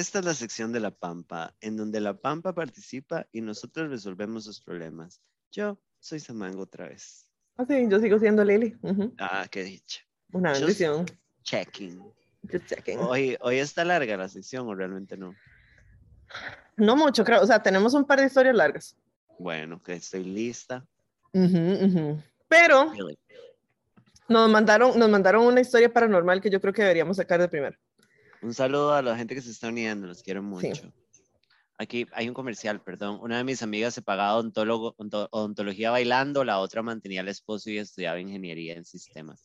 Esta es la sección de La Pampa, en donde La Pampa participa y nosotros resolvemos sus problemas. Yo soy Samango otra vez. Ah, sí, yo sigo siendo Lili. Ujú. Ah, qué dicha. Una Just- bendición. Checking. Just checking. Hoy, hoy está larga la sección o realmente no. No mucho, creo. O sea, tenemos un par de historias largas. Bueno, que estoy lista. Ujú, ujú. Pero Really. nos mandaron, nos mandaron una historia paranormal que yo creo que deberíamos sacar de primero. Un saludo a la gente que se está uniendo, los quiero mucho. Aquí hay un comercial, perdón. Una de mis amigas se pagaba odontólogo, onto- odontología bailando, la otra mantenía al esposo y estudiaba ingeniería en sistemas.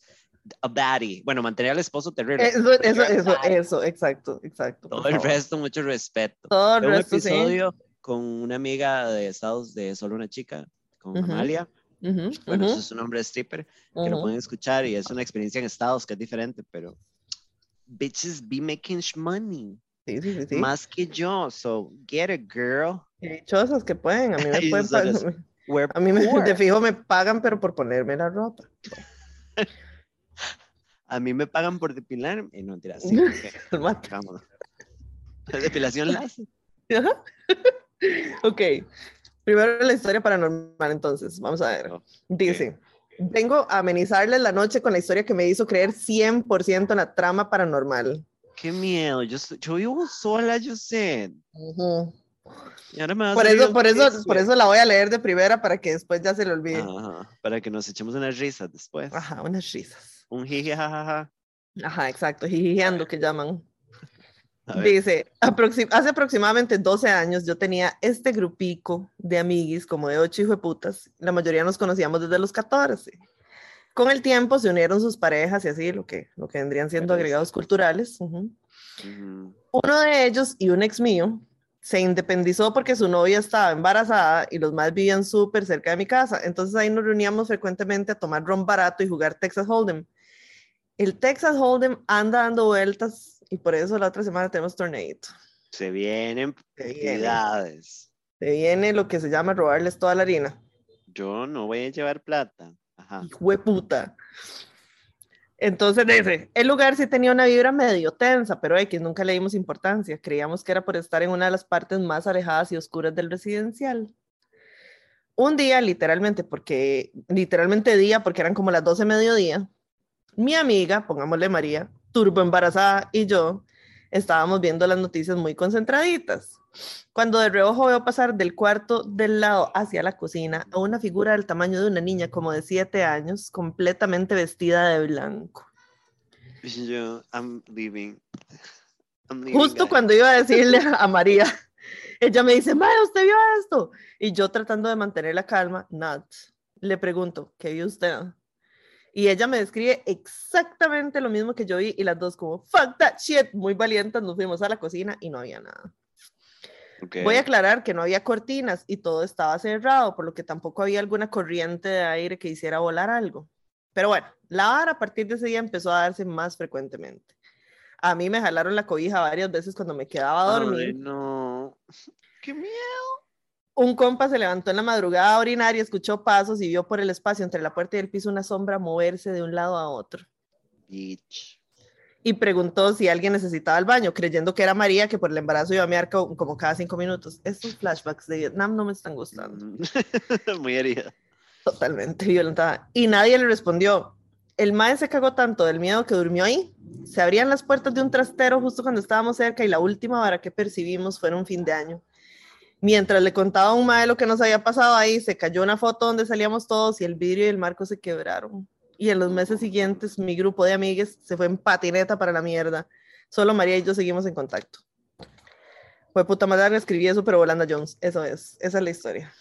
A baddie. Bueno, mantenía al esposo terrible. Eso, eso, eso, eso, exacto, exacto. Todo el resto, mucho respeto. Todo el Tengo un resto, sí. episodio con una amiga de Estados de Solo una chica, con Ujú, Amalia. Ujú, Bueno, ujú, eso es su nombre de stripper, que lo pueden escuchar y es una experiencia en Estados que es diferente, pero bitches be making money. Sí, sí, sí. Más que yo, so get it, girl. Y dichosas que pueden, a mí me [laughs] pueden A mí me, de fijo me pagan, pero por ponerme la ropa. [laughs] A mí me pagan por depilarme. Eh, no, mentira, sí. [laughs] vámonos. Depilación láser. Ajá. ok. Primero la historia paranormal, entonces. Vamos a ver. Ok. Dice, vengo a amenizarles la noche con la historia que me hizo creer 100% en la trama paranormal. Qué miedo. Yo, yo vivo sola, yo sé. Ujú. Y ahora me Por eso, por eso, por eso la voy a leer de primera para que después ya se le olvide. Ajá, para que nos echemos unas risas después. Ajá, unas risas. Un jiji, jajaja. Ajá, exacto, jijijeando que llaman. Dice, aproxi- hace aproximadamente 12 años yo tenía este grupico de amiguis como de ocho putas. La mayoría nos conocíamos desde los 14. Con el tiempo se unieron sus parejas y así, lo que, lo que vendrían siendo agregados culturales. Uno de ellos y un ex mío se independizó porque su novia estaba embarazada y los más vivían súper cerca de mi casa. Entonces ahí nos reuníamos frecuentemente a tomar ron barato y jugar Texas Hold'em. El Texas Hold'em anda dando vueltas y por eso la otra semana tenemos torneito. Se vienen Se viene. actividades. Se viene lo que se llama robarles toda la harina. Yo no voy a llevar plata. Ajá. Hijo de puta. Entonces dice, el lugar sí tenía una vibra medio tensa, pero X nunca le dimos importancia. Creíamos que era por estar en una de las partes más alejadas y oscuras del residencial. Un día, literalmente, porque, literalmente día, porque eran como las 12 de mediodía, mi amiga, pongámosle María, turbo embarazada, y yo estábamos viendo las noticias muy concentraditas. Cuando de reojo veo pasar del cuarto del lado hacia la cocina a una figura del tamaño de una niña como de 7 años, completamente vestida de blanco. Yo, I'm leaving. I'm leaving, Justo guys. cuando iba a decirle a [laughs] María, ella me dice, Maya, ¿usted vio esto? Y yo tratando de mantener la calma, Nat, le pregunto, ¿qué vio usted? Y ella me describe exactamente lo mismo que yo vi y las dos como, fuck that shit, muy valientes, nos fuimos a la cocina y no había nada. Ok. Voy a aclarar que no había cortinas y todo estaba cerrado, por lo que tampoco había alguna corriente de aire que hiciera volar algo. Pero bueno, la vara a partir de ese día empezó a darse más frecuentemente. A mí me jalaron la cobija varias veces cuando me quedaba a dormir. Ay, no. [laughs] Qué miedo. Un compa se levantó en la madrugada a orinar y escuchó pasos y vio por el espacio entre la puerta y el piso una sombra moverse de un lado a otro. Bitch. Y preguntó si alguien necesitaba el baño, creyendo que era María, que por el embarazo iba a mear co- como cada cinco minutos. Estos flashbacks de Vietnam no me están gustando. [laughs] Muy herida. Totalmente violentada. Y nadie le respondió. El mae se cagó tanto del miedo que durmió ahí. Se abrían las puertas de un trastero justo cuando estábamos cerca y la última vara que percibimos fue en un fin de año. Mientras le contaba a un mae lo que nos había pasado ahí, se cayó una foto donde salíamos todos y el vidrio y el marco se quebraron. Y en los meses siguientes mi grupo de amigues se fue en patineta para la mierda. Solo María y yo seguimos en contacto. Fue puta madre, escribí eso, pero Volanda Jones. Eso es, esa es la historia.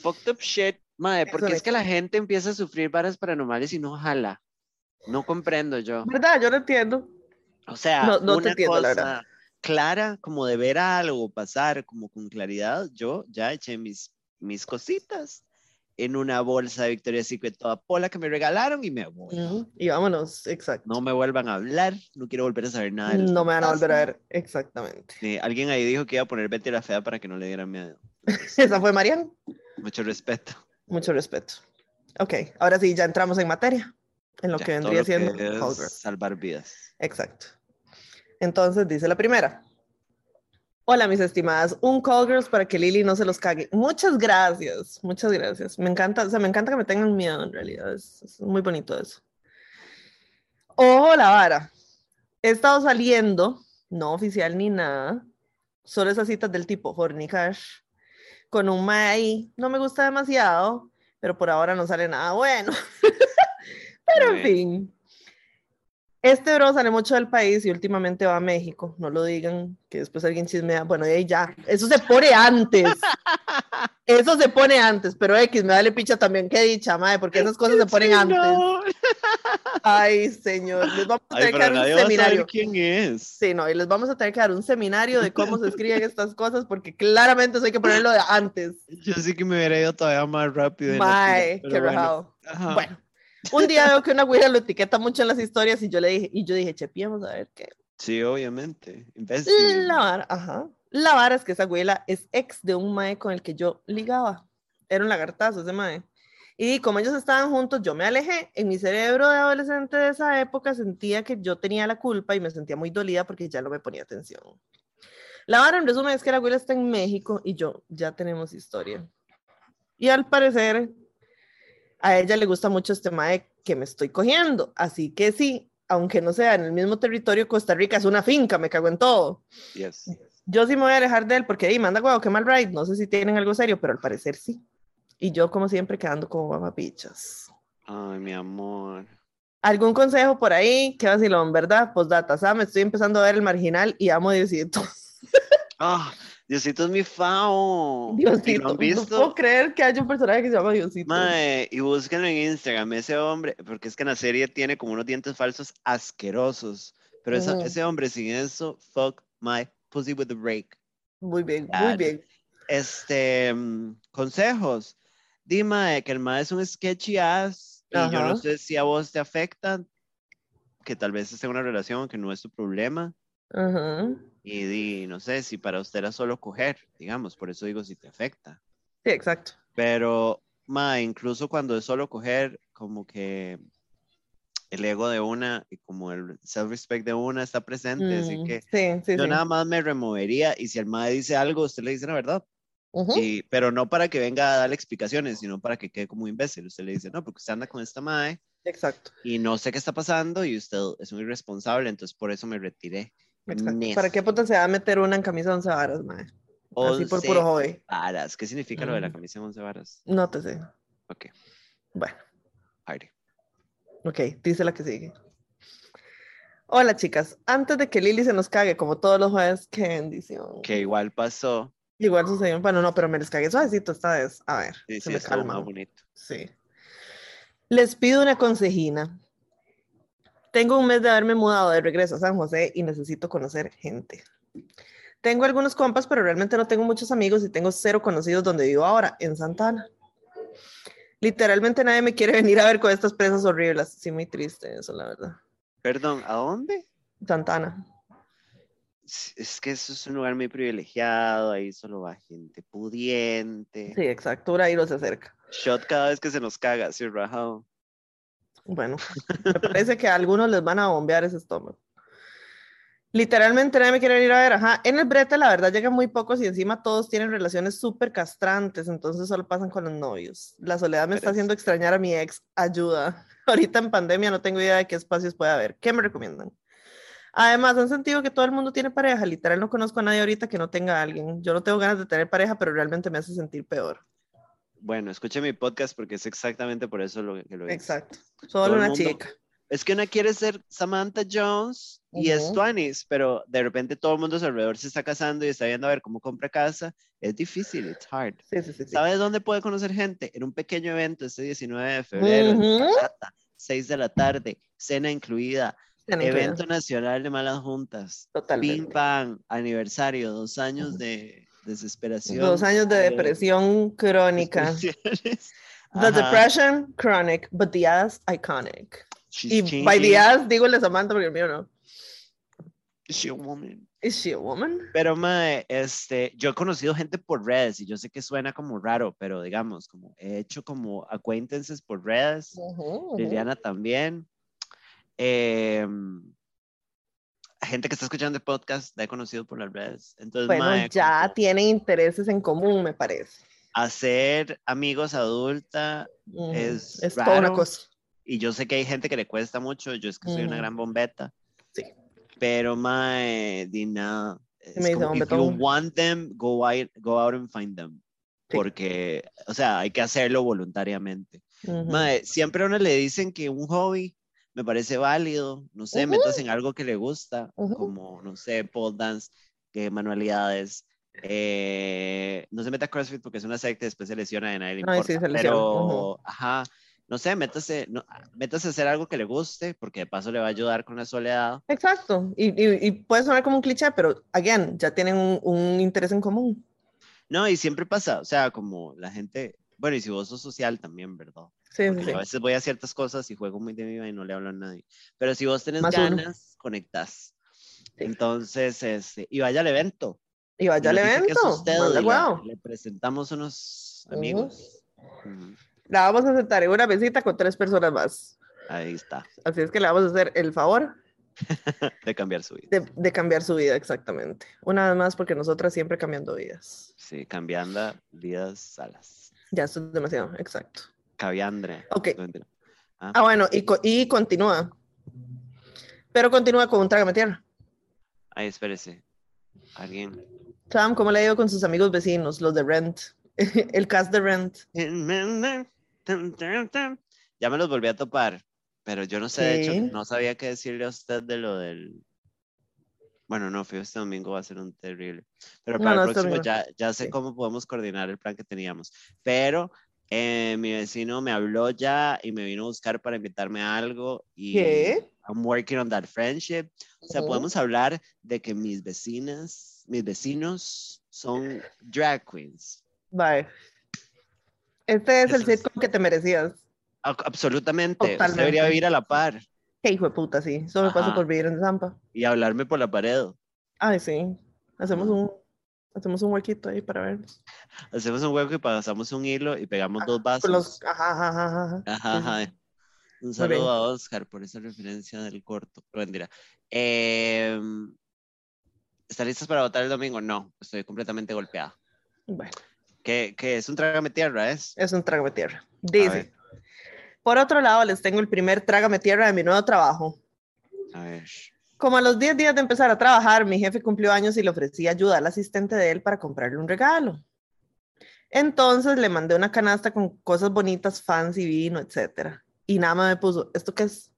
Fucked up shit. Madre, porque le es que la gente empieza a sufrir varas paranormales y no jala. No comprendo yo. ¿Verdad? Yo lo entiendo. O sea, No- no te una entiendo, la cosa verdad. Clara, como de ver algo pasar, como con claridad, yo ya eché mis, mis cositas en una bolsa de Victoria's Secret toda pola que me regalaron y me voy. Y vámonos, exacto. No me vuelvan a hablar, no quiero volver a saber nada. No me van a volver a ver, exactamente. Sí, alguien ahí dijo que iba a poner Betty la Fea para que no le dieran miedo. [laughs] Esa fue Marian. Mucho respeto. Mucho respeto. Ok, ahora sí, ya entramos en materia, en lo Ya, que vendría siendo que salvar vidas. Exacto. Entonces dice la primera. Hola, mis estimadas. Un call girls para que Lili no se los cague. Muchas gracias, muchas gracias. Me encanta, o sea, me encanta que me tengan miedo en realidad. Es, es muy bonito eso. Ojo la vara. He estado saliendo, no oficial ni nada, solo esas citas del tipo horny cash, con un May. No me gusta demasiado, pero por ahora no sale nada bueno. [laughs] pero en fin. Este bro sale mucho del país y últimamente va a México. No lo digan, que después alguien chismea. Bueno, y ahí ya. Eso se pone antes. [laughs] Eso se pone antes, pero X, me dale picha también. Qué dicha, madre, porque esas cosas se ponen antes. [laughs] Ay, señor. Les vamos a Ay, tener que pero dar un seminario. quién es. Sí, no, y les vamos a tener que dar un seminario de cómo se escriben estas cosas, porque claramente eso hay que ponerlo de antes. Yo sí que me hubiera ido todavía más rápido. Mae, qué bueno. rajado. Ajá. Bueno, un día veo que una güira lo etiqueta mucho en las historias y yo le dije, y yo dije, chepiemos a ver qué. Sí, obviamente. La vara, ajá. La vara es que esa güila es ex de un mae con el que yo ligaba. Era un lagartazo ese mae. Y como ellos estaban juntos, yo me alejé. En mi cerebro de adolescente de esa época sentía que yo tenía la culpa y me sentía muy dolida porque ya no me ponía atención. La vara en resumen es que la güila está en México y yo ya tenemos historia. Y al parecer a ella le gusta mucho este mae que me estoy cogiendo. Así que sí, aunque no sea en el mismo territorio, Costa Rica es una finca, me cago en todo. Yes. Yo sí me voy a alejar de él porque ahí manda huevo, qué mal ride. No sé si tienen algo serio, pero al parecer sí. Y yo, como siempre, quedando como mamapichas. Ay, mi amor. ¿Algún consejo por ahí? Qué vacilón, ¿verdad? Postdata, Sam, estoy empezando a ver el marginal y amo a Diosito. [laughs] Ah, Diosito es mi fao. ¿Y Diosito. lo han No puedo creer que haya un personaje que se llama Diosito. Mae, y búsquenlo en Instagram, ese hombre, porque es que en la serie tiene como unos dientes falsos asquerosos. Pero esa- ese hombre sin eso, fuck my pussy with a rake. Muy bien, muy bien. Este, mm, consejos. Dime que el mae es un sketchy ass y yo no sé si a vos te afecta, que tal vez esté en una relación que no es tu problema. Ajá. Y di, no sé si para usted era solo coger, digamos, por eso digo si te afecta. Sí, exacto. Pero, ma, incluso cuando es solo coger, como que el ego de una y como el self-respect de una está presente, así Mm, que sí, sí, yo sí. nada más me removería y si el mae dice algo, usted le dice la verdad. Ujú. Y, pero no para que venga a darle explicaciones, sino para que quede como imbécil. Usted le dice, no, porque usted anda con esta mae Exacto. y no sé qué está pasando y usted es muy irresponsable, entonces por eso me retiré. Exacto. ¿Para qué puta se va a meter una en camisa de once varas, mae? Así por 11 puro hobby. varas. ¿Qué significa lo de la Mm. camisa de 11 varas? No te sé. Ok, Bueno. aire. Ok, dice la que sigue. Hola chicas, antes de que Lili se nos cague como todos los jueves, qué bendición. Que igual pasó. Igual sucedió, bueno, no, pero me les cagué suavecito esta vez. A ver, Sí, se sí, me calman. bonito. Sí. Les pido una consejina. Tengo un mes de haberme mudado de regreso a San José y necesito conocer gente. Tengo algunos compas, pero realmente no tengo muchos amigos y tengo cero conocidos donde vivo ahora, en Santana. Literalmente nadie me quiere venir a ver con estas presas horribles. Sí, muy triste eso, la verdad. Perdón, ¿a dónde? Santana. Es que eso es un lugar muy privilegiado, ahí solo va gente pudiente. Sí, exacto, ahí no se acerca. Shot cada vez que se nos caga, así rajado. Bueno, me parece que a algunos les van a bombear ese estómago. Literalmente nadie me quiere venir a ver. Ajá. En el brete, la verdad, llegan muy pocos y encima todos tienen relaciones súper castrantes, entonces solo pasan con los novios. La soledad me está haciendo extrañar a mi ex. Ayuda. [laughs] Ahorita en pandemia no tengo idea de qué espacios puede haber. ¿Qué me recomiendan? Además, han sentido que todo el mundo tiene pareja. Literal, no conozco a nadie ahorita que no tenga a alguien. Yo no tengo ganas de tener pareja, pero realmente me hace sentir peor. Bueno, escuche mi podcast porque es exactamente por eso lo que lo hice. Exacto. Solo una mundo- chica. Es que una quiere ser Samantha Jones y es. Tuanis, pero de repente todo el mundo a su alrededor se está casando y está viendo a ver cómo compra casa. Es difícil, it's hard. Sí, sí, sí. ¿Sabes dónde puede conocer gente? En un pequeño evento este 19 de febrero, en. Zapata, 6 de la tarde, cena incluida, evento nacional de malas juntas, pim Totalmente. pam, aniversario, dos años de desesperación. Dos años de eh, depresión crónica. [laughs] The depression chronic, but the ass iconic. She's Y by the ass digo de Samantha porque el mío no. Is she a woman? Is she a woman? Pero, mae, este, yo he conocido gente por redes y yo sé que suena como raro, pero digamos, como he hecho como acquaintances por redes. Liliana también. Em, gente que está escuchando el podcast la he conocido por las redes. Entonces, Bueno, mae, ya como tienen intereses en común, me parece. hacer amigos adulta Ujú, Es es toda una raro. cosa. y yo sé que hay gente que le cuesta mucho, yo es que soy una Ujú. gran bombeta. Sí. Pero mae, di nada. Es me dice como, if you want them, go out, go out and find them. Sí. Porque, o sea, hay que hacerlo voluntariamente. Ujú. Mae, siempre a uno le dicen que un hobby me parece válido, no sé, Ujú. metas en algo que le gusta, Ujú. como, no sé, pole dance, que manualidades. eh, no se meta a CrossFit porque es una secta y después se lesiona a nadie le importa. sí, se lesiona, pero, ajá, no sé, métase, no, métase a hacer algo que le guste, porque de paso le va a ayudar con la soledad. Exacto. Y, y, y puede sonar como un cliché, pero, again, ya tienen un, un interés en común. No, y siempre pasa, o sea, como la gente, bueno, y si vos sos social también, ¿verdad? Sí, a veces voy a ciertas cosas y juego muy de mi vida y no le hablo a nadie. Pero si vos tenés Más uno. ganas, conectás. Entonces, este, y vaya al evento. Y vaya al evento. usted manda huevo. le presentamos unos amigos. La vamos a sentar en una mesita con tres personas más. Ahí está, Así es que le vamos a hacer el favor [laughs] de cambiar su vida. de, de cambiar su vida, exactamente. Una vez más, porque nosotras siempre cambiando vidas. Sí, cambiando vidas salas. Ya, esto es demasiado, exacto. Caviandre. Ok. No. Ah, Ah, bueno, y, y continúa. Pero continúa con un trágame tierra. Ay, espérese. Alguien. Sam, ¿cómo le ha ido con sus amigos vecinos, los de Rent? [laughs] el cast de Rent. Ya me los volví a topar, pero yo no sé, de hecho, Sí. no sabía qué decirle a usted de lo del... Bueno, no, fui este domingo va a ser un terrible. Pero No, para no, el este próximo domingo. ya, ya sé Sí. cómo podemos coordinar el plan que teníamos. Pero eh, mi vecino me habló ya y me vino a buscar para invitarme a algo y ¿Qué? I'm working on that friendship. O sea, podemos hablar de que mis vecinas, mis vecinos son drag queens. Bye. Este es el Eso es- sitcom que te merecías. A- Absolutamente. Usted Totalmente. debería vivir a la par Qué hijo de puta, sí. Eso me Ajá. por vivir en Zampa. y hablarme por la pared. Ay, sí. Hacemos un, hacemos un huequito ahí para vernos. Hacemos un hueco y pasamos un hilo y pegamos dos vasos. Los, ajá, ajá, ajá, ajá. Ajá. Un saludo a Oscar por esa referencia del corto. Mentira. Em, ¿Están listos para votar el domingo? No, estoy completamente golpeada. Bueno, ¿Qué, qué es un trágame tierra? ¿Es? es un trágame tierra. Dice, por otro lado, les tengo el primer trágame tierra de mi nuevo trabajo. A ver. Como a los 10 días de empezar a trabajar, mi jefe cumplió años y le ofrecí ayuda al asistente de él para comprarle un regalo. Entonces le mandé una canasta con cosas bonitas, fancy, vino, etc. Y nada más me puso, ¿esto qué es?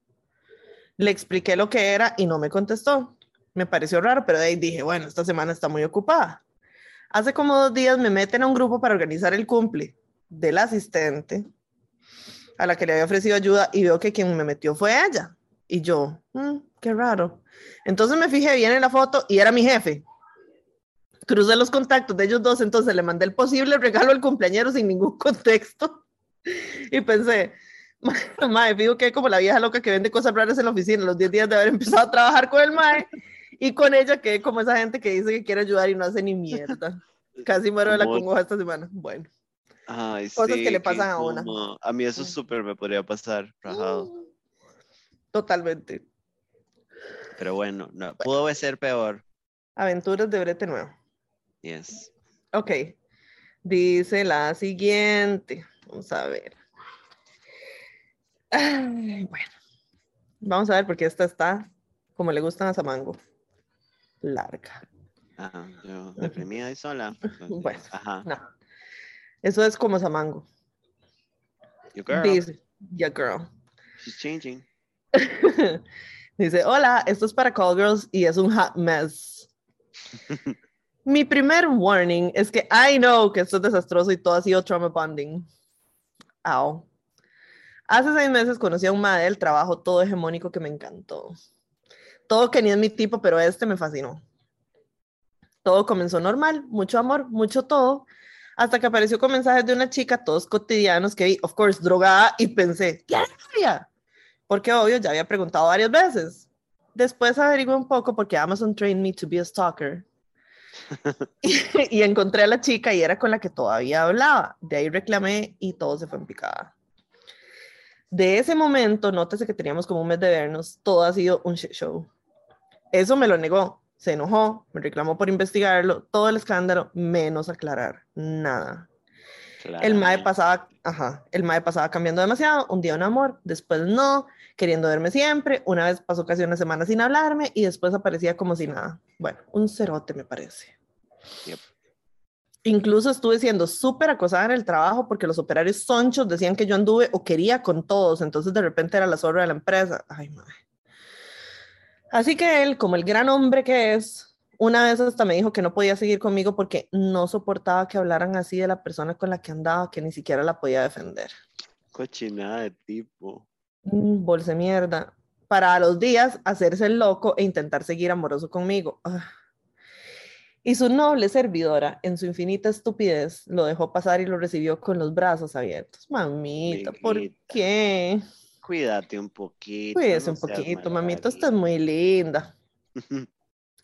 Le expliqué lo que era y no me contestó. Me pareció raro, pero de ahí dije, bueno, esta semana está muy ocupada. Hace como dos días me meten a un grupo para organizar el cumple del asistente a la que le había ofrecido ayuda y veo que quien me metió fue ella. Y yo, "Mm, qué raro. Entonces me fijé bien en la foto y era mi jefe. Crucé los contactos de ellos dos, entonces le mandé el posible regalo al cumpleañero sin ningún [laughs] contexto. Y pensé, [laughs] mae, fijo que como la vieja loca que vende cosas raras en la oficina, los 10 días de haber [laughs] empezado a trabajar con el mae, y con ella que como esa gente que dice que quiere ayudar y no hace ni mierda. Casi muero de la congoja esta semana. Bueno. Ay, Cosas sí, que le pasan a una. A mí eso Mm. súper me podría pasar, rajado. Totalmente. Pero bueno, no, pudo ser peor. Aventuras de Brete Nuevo. Yes. Ok. Dice la siguiente. Vamos a ver. Ay, bueno. Vamos a ver porque esta está como le gustan a Samango. Larga. Ajá, yo deprimida y sola. [laughs] Bueno. Ajá. No. Eso es como Samango. You girl, Dice, yeah, girl. she's changing. [laughs] Dice, hola, esto es para Call Girls y es un hot mess. [laughs] Mi primer warning es que I know que esto es desastroso y todo ha sido trauma bonding. Au. Hace seis meses conocí a un madre del trabajo todo hegemónico que me encantó. Todo que ni es mi tipo, pero este me fascinó. Todo comenzó normal, mucho amor, mucho todo, hasta que apareció con mensajes de una chica, todos cotidianos, que vi, of course, drogada, y pensé, ¿qué novia? Porque obvio, ya había preguntado varias veces. Después averigué un poco porque Amazon trained me to be a stalker. y, [laughs] [laughs] y encontré a la chica y era con la que todavía hablaba. De ahí reclamé y todo se fue en picada. De ese momento, nótese que teníamos como un mes de vernos, todo ha sido un shit show. Eso me lo negó, se enojó, me reclamó por investigarlo, todo el escándalo, menos aclarar nada. El mae pasaba, ajá, el mae pasaba cambiando demasiado, un día un amor, después no, queriendo verme siempre, una vez pasó casi una semana sin hablarme y después aparecía como si nada. Bueno, un cerote me parece. Incluso estuve siendo súper acosada en el trabajo porque los operarios sonchos decían que yo anduve o quería con todos, entonces de repente era la zorra de la empresa. Ay, madre. Así que él, como el gran hombre que es, una vez hasta me dijo que no podía seguir conmigo porque no soportaba que hablaran así de la persona con la que andaba, que ni siquiera la podía defender. Cochinada de tipo. Mm, bolse mierda. Para a los días hacerse el loco e intentar seguir amoroso conmigo. Ah. Y su noble servidora, en su infinita estupidez, lo dejó pasar y lo recibió con los brazos abiertos. Mamita, ¿por qué? Cuídate un poquito. Cuídese un poquito, mamita, estás muy linda. [laughs]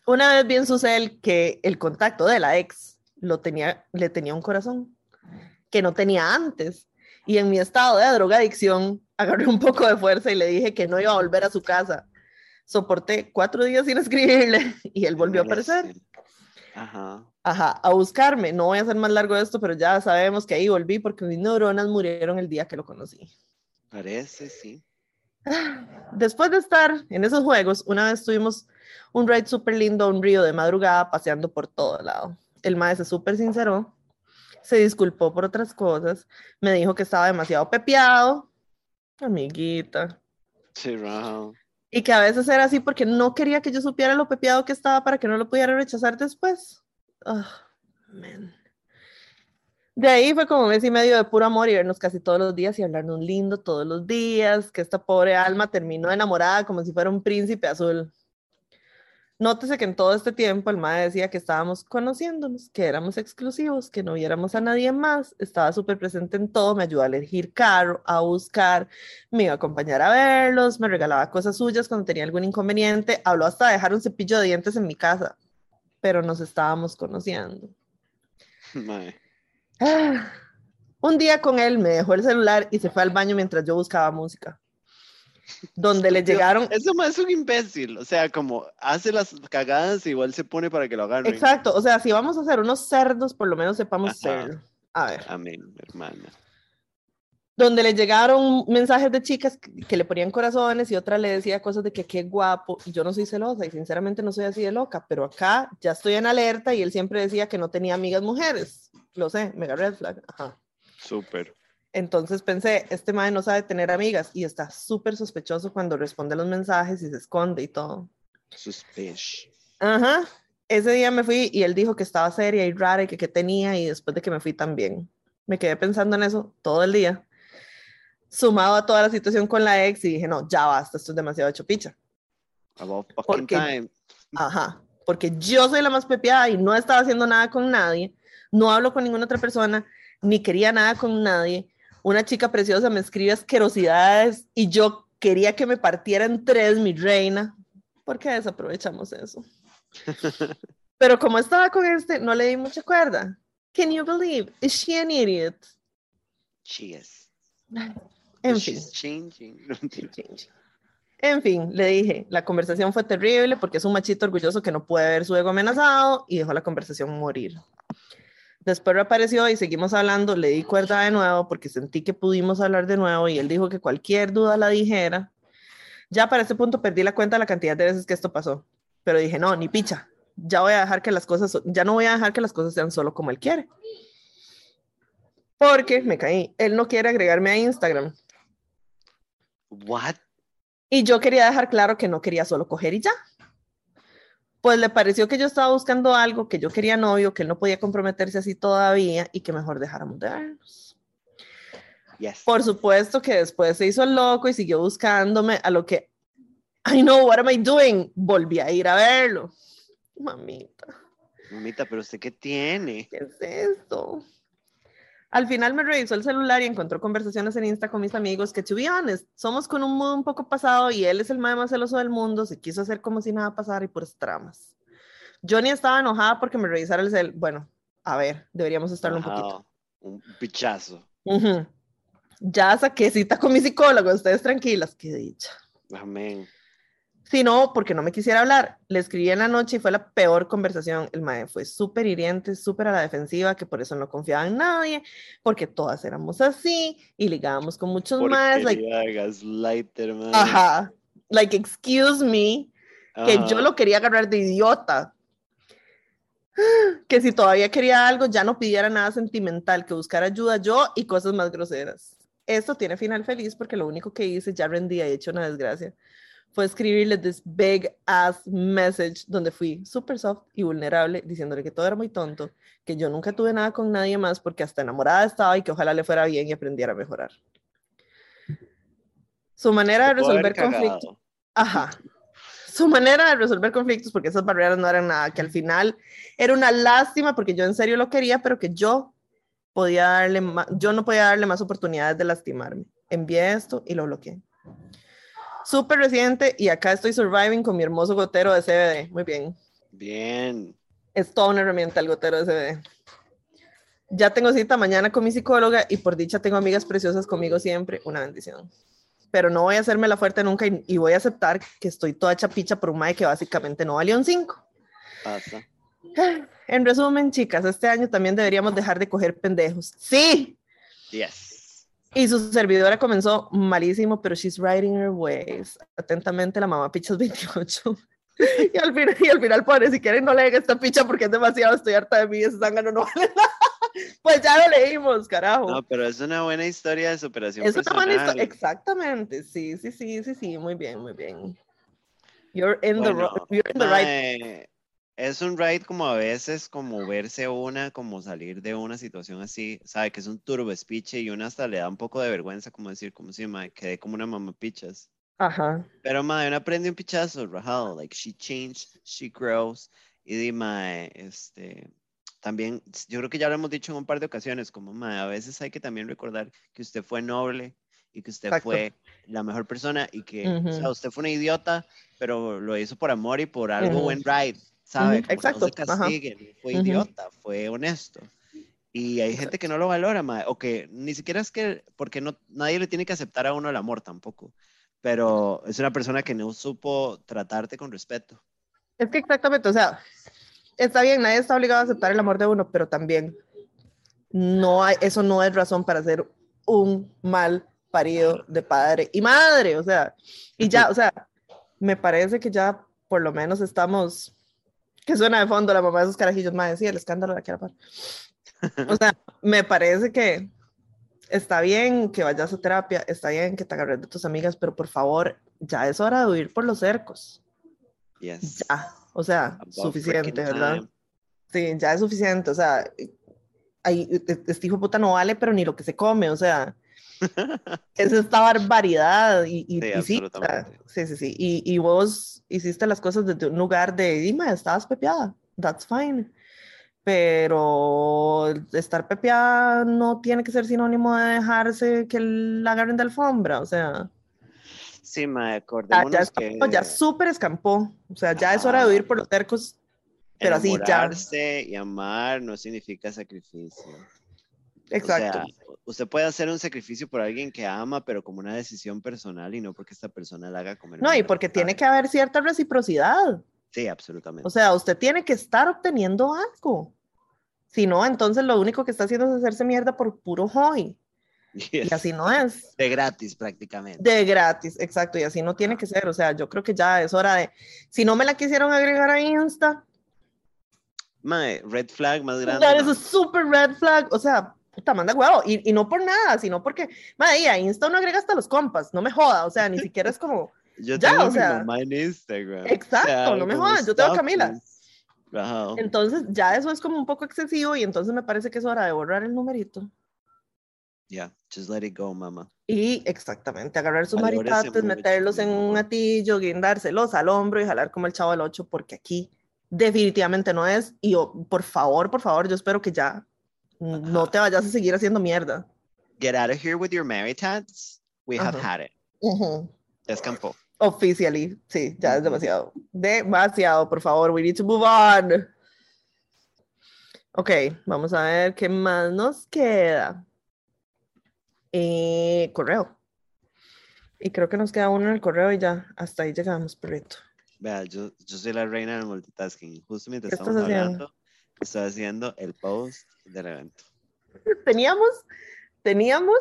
Una vez bien sucede que el contacto de la ex lo tenía, le tenía un corazón que no tenía antes. Y en mi estado de drogadicción, agarré un poco de fuerza y le dije que no iba a volver a su casa. Soporté cuatro días sin escribirle [laughs] y él volvió a aparecer. Ajá. Ajá, a buscarme. No voy a hacer más largo esto, pero ya sabemos que ahí volví porque mis neuronas murieron el día que lo conocí. Parece, sí. Después de estar en esos juegos, una vez tuvimos un ride súper lindo, un río de madrugada, paseando por todo lado. El maestro súper sincero, se disculpó por otras cosas, me dijo que estaba demasiado pepeado, amiguita. Sí, Y que a veces era así porque no quería que yo supiera lo pepeado que estaba para que no lo pudiera rechazar después. Oh, De ahí fue como un mes y medio de puro amor y vernos casi todos los días y hablarnos lindo todos los días, que esta pobre alma terminó enamorada como si fuera un príncipe azul. Nótese que en todo este tiempo el madre decía que estábamos conociéndonos, que éramos exclusivos, que no viéramos a nadie más, estaba súper presente en todo, me ayudó a elegir carro, a buscar, me iba a acompañar a verlos, me regalaba cosas suyas cuando tenía algún inconveniente, habló hasta de dejar un cepillo de dientes en mi casa, pero nos estábamos conociendo. [laughs] Ah, un día con él me dejó el celular y se fue al baño mientras yo buscaba música donde le llegaron. Eso más es un imbécil, o sea, como hace las cagadas, igual se pone para que lo hagan. Exacto, o sea, si vamos a hacer unos cerdos, por lo menos sepamos hacerlo. A ver. Amén, hermana. Donde le llegaron mensajes de chicas que, le ponían corazones y otra le decía cosas de que qué guapo. Y yo no soy celosa y sinceramente no soy así de loca, pero acá ya estoy en alerta y él siempre decía que no tenía amigas mujeres. Lo sé, mega red flag. Ajá. Súper. Entonces pensé, este madre no sabe tener amigas y está súper sospechoso cuando responde los mensajes y se esconde y todo. Suspicious. Ajá. Ese día me fui y él dijo que estaba seria y rara y que qué tenía y después de que me fui también. Me quedé pensando en eso todo el día. Sumado a toda la situación con la ex y dije, no, ya basta, esto es demasiado hecho picha. porque, time. Ajá, porque yo soy la más pepiada y no estaba haciendo nada con nadie, no hablo con ninguna otra persona, ni quería nada con nadie una chica preciosa me escribe asquerosidades y yo quería que me partiera en tres, mi reina. ¿Por qué desaprovechamos eso? [laughs] Pero como estaba con este, no le di mucha cuerda. Can you believe? Is she an idiot? She is. En fin. Changing. En fin, le dije, la conversación fue terrible porque es un machito orgulloso que no puede ver su ego amenazado y dejó la conversación morir. Después reapareció y seguimos hablando, le di cuerda de nuevo porque sentí que pudimos hablar de nuevo y él dijo que cualquier duda la dijera. Ya para este punto perdí la cuenta de la cantidad de veces que esto pasó, pero dije, no, ni picha, ya voy a dejar que las cosas, ya no voy a dejar que las cosas sean solo como él quiere. Porque me caí, él no quiere agregarme a Instagram. What? Y yo quería dejar claro que no quería solo coger y ya pues le pareció que yo estaba buscando algo, que yo quería novio, que él no podía comprometerse así todavía y que mejor dejáramos de vernos. Por supuesto que después se hizo el loco y siguió buscándome a lo que, I know, what am I doing? Volví a ir a verlo. Mamita. Mamita, pero usted qué tiene? ¿Qué es esto? Al final me revisó el celular y encontró conversaciones en Insta con mis amigos que, to be honest, somos con un mood un poco pasado y él es el más celoso del mundo, se quiso hacer como si nada pasara y por tramas. Yo ni estaba enojada porque me revisara el cel. Bueno, a ver, deberíamos estarlo un poquito. Un pichazo. Ya saqué cita con mi psicólogo, ustedes tranquilas, qué dicha. Amén. Sí, no, porque no me quisiera hablar. Le escribí en la noche y fue la peor conversación. El mae fue súper hiriente, súper a la defensiva, que por eso no confiaba en nadie, porque todas éramos así y ligábamos con muchos más. Like, gaslighter, man. ajá, like, excuse me, que yo lo quería agarrar de idiota. Que si todavía quería algo, ya no pidiera nada sentimental, que buscara ayuda yo y cosas más groseras. Esto tiene final feliz porque lo único que hice, ya rendía y he hecho una desgracia, fue escribirle this big ass message donde fui súper soft y vulnerable, diciéndole que todo era muy tonto, que yo nunca tuve nada con nadie más porque hasta enamorada estaba y que ojalá le fuera bien y aprendiera a mejorar. Su manera de resolver conflictos. Ajá. Su manera de resolver conflictos, porque esas barreras no eran nada, que al final era una lástima porque yo en serio lo quería, pero que yo podía darle yo no podía darle más oportunidades de lastimarme. Envié esto y lo bloqueé. Súper reciente y acá estoy surviving con mi hermoso gotero de CBD. Muy bien. Bien. Es toda una herramienta el gotero de CBD. Ya tengo cita mañana con mi psicóloga y por dicha tengo amigas preciosas conmigo siempre. Una bendición. Pero no voy a hacerme la fuerte nunca y, y voy a aceptar que estoy toda chapicha por un mae que básicamente no valió un 5. Pasa. [sighs] En resumen, chicas, este año también deberíamos dejar de coger pendejos. Sí. Yes. Y su servidora comenzó malísimo, pero she's riding her waves. Atentamente, la mamá Pichas [laughs] 28. y, al final, y al final, pobre, si quieren no lean esta picha porque es demasiado, estoy harta de mí, ese zángano no vale nada. [laughs] Pues ya lo leímos, carajo. No, pero es una buena historia de superación es una buena personal. historia. Exactamente, sí, sí, sí, sí, sí, muy bien, muy bien. You're in, the, Bueno, ro- you're in the right. Es un ride como a veces como verse una, como salir de una situación así, sabe que es un turbo speech y una hasta le da un poco de vergüenza como decir, como si me quedé como una mamá pichas. Ajá. Pero mae, uno aprende un pichazo, rajado, like she changed, she grows y di mae, este también yo creo que ya lo hemos dicho en un par de ocasiones, como mae, a veces hay que también recordar que usted fue noble y que usted Exacto. fue la mejor persona y que, o sea, Ujú. usted fue una idiota, pero lo hizo por amor y por algo Ujú. buen ride, ¿sabe? Ujú, Como exacto, No se ajá. castigue, no fue idiota, fue honesto. Y hay gente que no lo valora, mae, o que ni siquiera es que, porque no, nadie le tiene que aceptar a uno el amor tampoco, pero es una persona que no supo tratarte con respeto. Es que exactamente, o sea, está bien, nadie está obligado a aceptar el amor de uno, pero también no hay, eso no es razón para ser un mal parido de padre y madre, o sea, y ya, o sea, me parece que ya por lo menos estamos, que suena de fondo la mamá de esos carajillos, más sí, el escándalo de la par. O sea, me parece que está bien que vayas a terapia, está bien que te agarres de tus amigas, pero por favor, ya es hora de huir por los cercos. Yes. Ya, o sea, About suficiente, ¿verdad? time. Sí, ya es suficiente, o sea, ahí, e- este hijo de puta no vale, pero ni lo que se come, o sea, [laughs] es esta barbaridad y, y, Sí, y sí, sí, sí, y, y vos hiciste las cosas desde un lugar de, Dima, estabas pepeada, that's fine, pero estar pepeada no tiene que ser sinónimo de dejarse que la agarren de alfombra, o sea, Sí, ya, acordémonos ya, que ya súper escampó, o sea, ya es hora de huir por los cercos, pero así ya. y amar no significa sacrificio. Exacto. O sea, usted puede hacer un sacrificio por alguien que ama, pero como una decisión personal y no porque esta persona la haga comer. No, y porque tiene que haber cierta reciprocidad. Sí, absolutamente. O sea, usted tiene que estar obteniendo algo. Si no, entonces lo único que está haciendo es hacerse mierda por puro hobby. Y Yes. así no es. De gratis prácticamente. De gratis, exacto. Y así no tiene que ser. O sea, yo creo que ya es hora de. Si no me la quisieron agregar a Insta, Mae, red flag más grande. that is no. a super red flag. O sea, puta, manda huevo. Y, y no por nada, sino porque, madre, a Insta uno agrega hasta los compas. No me joda. O sea, ni siquiera es como. [laughs] Yo ya, tengo o a mi sea, mamá en Instagram. exacto, no me jodas, yo tengo a Camila. Ajá. Entonces, ya eso es como un poco excesivo. Y entonces me parece que es hora de borrar el numerito. Yeah, just let it go, mamá. Y exactamente, agarrar sus Valórese maritates, meterlos en un atillo, guindárselos al hombro y jalar como el chavo del 8, porque aquí definitivamente no es. Y yo, por favor, por favor, yo espero que ya no te vayas a seguir haciendo mierda. Get out of here with your maritats. We have Ajá. had it. Descampó. Officially, sí, ya es demasiado. Demasiado, por favor, we need to move on. Ok, vamos a ver qué más nos queda. Eh, correo. Y creo que nos queda uno en el correo y ya, hasta ahí llegamos, perrito. Vea, yo, yo soy la reina del multitasking. Justo mientras ¿Qué estamos hablando, estoy haciendo el post del evento. Teníamos, teníamos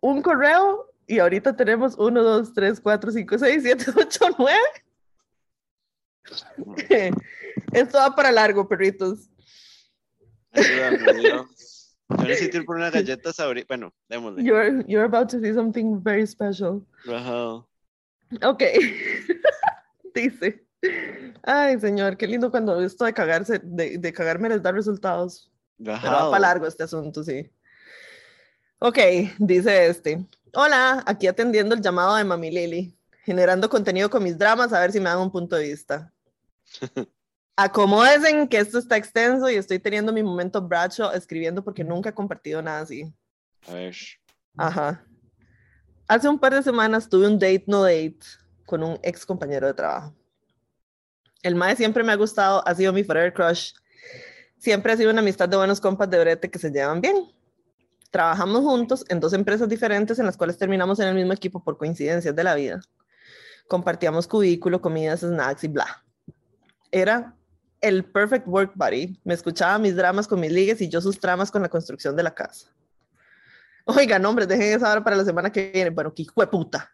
un correo y ahorita tenemos uno, dos, tres, cuatro, cinco, seis, siete, [laughs] ocho, nueve. [laughs] Esto va para largo, perritos. Ayúdame, [laughs] Dios. Yo necesito ir por unas galletas ahorita. Bueno, démosle. You're, you're about to see something very special. Ok. Dice. Ay, señor, qué lindo cuando esto de cagarse, de, de cagarme les da resultados. Pero va para largo este asunto, sí. Ok, dice este. Hola, aquí atendiendo el llamado de Mami Lily, generando contenido con mis dramas, a ver si me dan un punto de vista. [laughs] Acomódense que esto está extenso y estoy teniendo mi momento bracho escribiendo porque nunca he compartido nada así. A ver. Ajá. Hace un par de semanas tuve un date no date con un ex compañero de trabajo. El mae siempre me ha gustado, ha sido mi forever crush. Siempre ha sido una amistad de buenos compas de brete que se llevan bien. Trabajamos juntos en dos empresas diferentes en las cuales terminamos en el mismo equipo por coincidencias de la vida. Compartíamos cubículo, comidas, snacks y bla. Era el perfect work buddy. Me escuchaba mis dramas con mis ligues y yo sus tramas con la construcción de la casa. Oigan, hombre, dejen esa hora para la semana que viene. Bueno, qué puta.